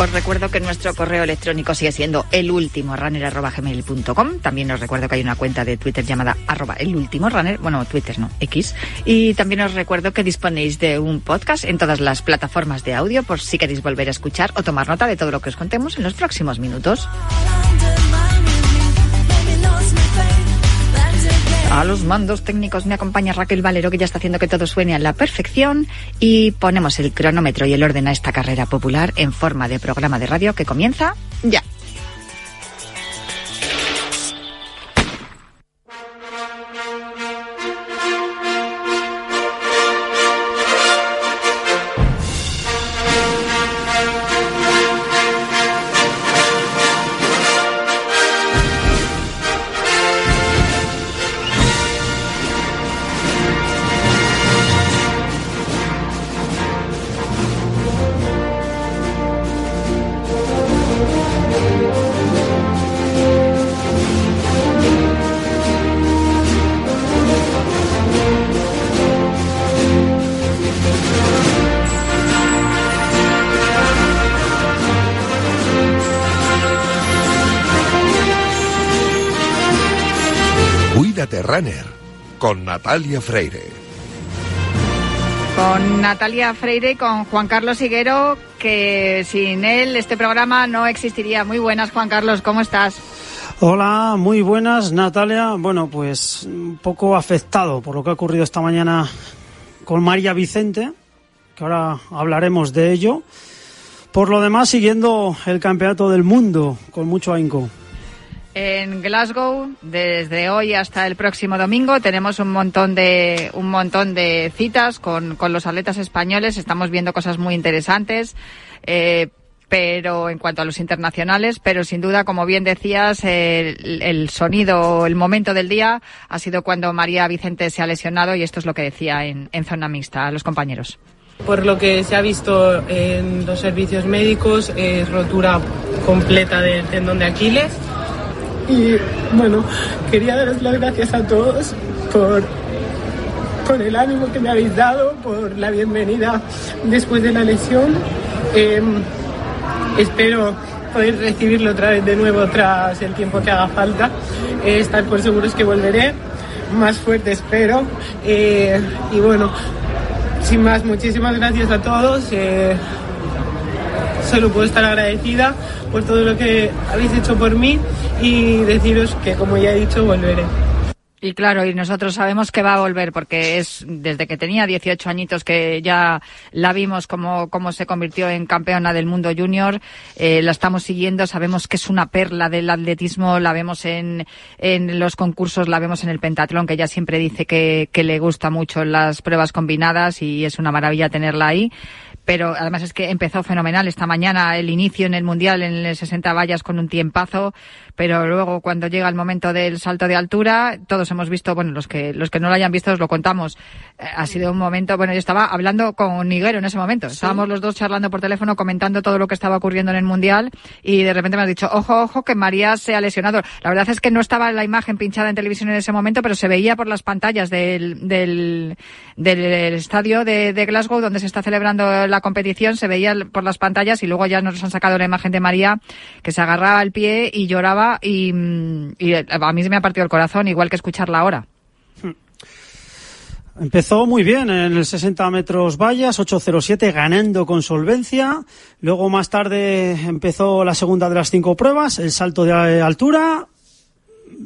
Os recuerdo que nuestro correo electrónico sigue siendo elultimorunner.gmail.com. También os recuerdo que hay una cuenta de Twitter llamada arroba elultimorunner. Bueno, Twitter no, X. Y también os recuerdo que disponéis de un podcast en todas las plataformas de audio por si queréis volver a escuchar o tomar nota de todo lo que os contemos en los próximos minutos. A los mandos técnicos me acompaña Raquel Valero, que ya está haciendo que todo suene a la perfección. Y ponemos el cronómetro y el orden a esta carrera popular en forma de programa de radio que comienza ya. Cuídate Runner con Natalia Freire. Con Natalia Freire y con Juan Carlos Higuero, que sin él este programa no existiría. Muy buenas, Juan Carlos, ¿cómo estás? Hola, muy buenas, Natalia. Bueno, pues un poco afectado por lo que ha ocurrido esta mañana con María Vicente, que ahora hablaremos de ello. Por lo demás, siguiendo el campeonato del mundo con mucho ahínco. En Glasgow, desde hoy hasta el próximo domingo, tenemos un montón de, un montón de citas con, con los atletas españoles. Estamos viendo cosas muy interesantes. Eh, pero en cuanto a los internacionales, pero sin duda, como bien decías, el, el sonido, el momento del día ha sido cuando María Vicente se ha lesionado y esto es lo que decía en, en zona mixta a los compañeros. Por lo que se ha visto en los servicios médicos, es rotura completa del tendón de Aquiles. Y bueno, quería daros las gracias a todos por, por el ánimo que me habéis dado, por la bienvenida después de la lesión. Eh, espero poder recibirlo otra vez de nuevo tras el tiempo que haga falta. Eh, estar por seguros que volveré, más fuerte espero. Eh, y bueno, sin más, muchísimas gracias a todos. Eh, solo puedo estar agradecida por todo lo que habéis hecho por mí y deciros que, como ya he dicho, volveré. Y claro, y nosotros sabemos que va a volver porque es desde que tenía 18 añitos que ya la vimos como, como se convirtió en campeona del mundo junior. Eh, la estamos siguiendo, sabemos que es una perla del atletismo, la vemos en, en los concursos, la vemos en el pentatlón, que ella siempre dice que, que le gusta mucho las pruebas combinadas y es una maravilla tenerla ahí pero además es que empezó fenomenal esta mañana el inicio en el Mundial en el 60 vallas con un tiempazo, pero luego cuando llega el momento del salto de altura, todos hemos visto, bueno, los que los que no lo hayan visto os lo contamos, eh, ha sido un momento, bueno, yo estaba hablando con Niguero en ese momento, estábamos los dos charlando por teléfono comentando todo lo que estaba ocurriendo en el Mundial y de repente me has dicho, ojo, ojo, que María se ha lesionado. La verdad es que no estaba la imagen pinchada en televisión en ese momento, pero se veía por las pantallas del, del, del estadio de, de Glasgow donde se está celebrando la competición, se veía por las pantallas y luego ya nos han sacado la imagen de María que se agarraba al pie y lloraba y, y a mí se me ha partido el corazón, igual que escucharla ahora. Empezó muy bien en el 60 metros vallas, 8.07, ganando con solvencia. Luego más tarde empezó la segunda de las cinco pruebas, el salto de altura.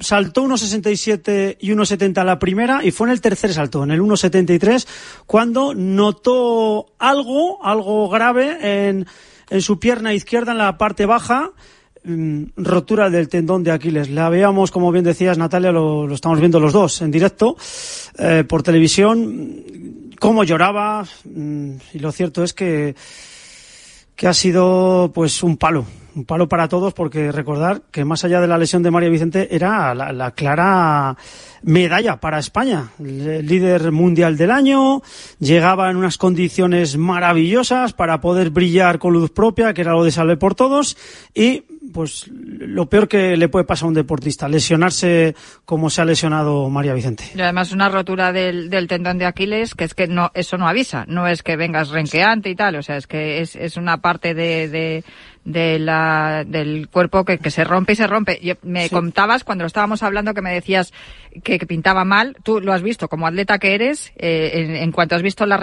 Saltó 1.67 y 1.70 la primera y fue en el tercer salto, en el 1.73, cuando notó algo, algo grave en, en su pierna izquierda en la parte baja rotura del tendón de Aquiles. La veíamos, como bien decías, Natalia, lo, estamos viendo los dos en directo eh, por televisión, cómo lloraba, mm, y lo cierto es que, que ha sido pues un palo, un palo para todos, porque recordar que más allá de la lesión de María Vicente era la, la clara medalla para España, el líder mundial del año, llegaba en unas condiciones maravillosas para poder brillar con luz propia, que era lo de salve por todos, y pues lo peor que le puede pasar a un deportista, lesionarse como se ha lesionado María Vicente. Y además una rotura del, del tendón de Aquiles, que es que no, eso no avisa, no es que vengas renqueante y tal, o sea, es que es, es una parte de, de, de la, del cuerpo que, que se rompe y se rompe. Yo, me Sí. contabas cuando lo estábamos hablando que me decías que, que pintaba mal, tú lo has visto como atleta que eres, eh, en, en cuanto has visto las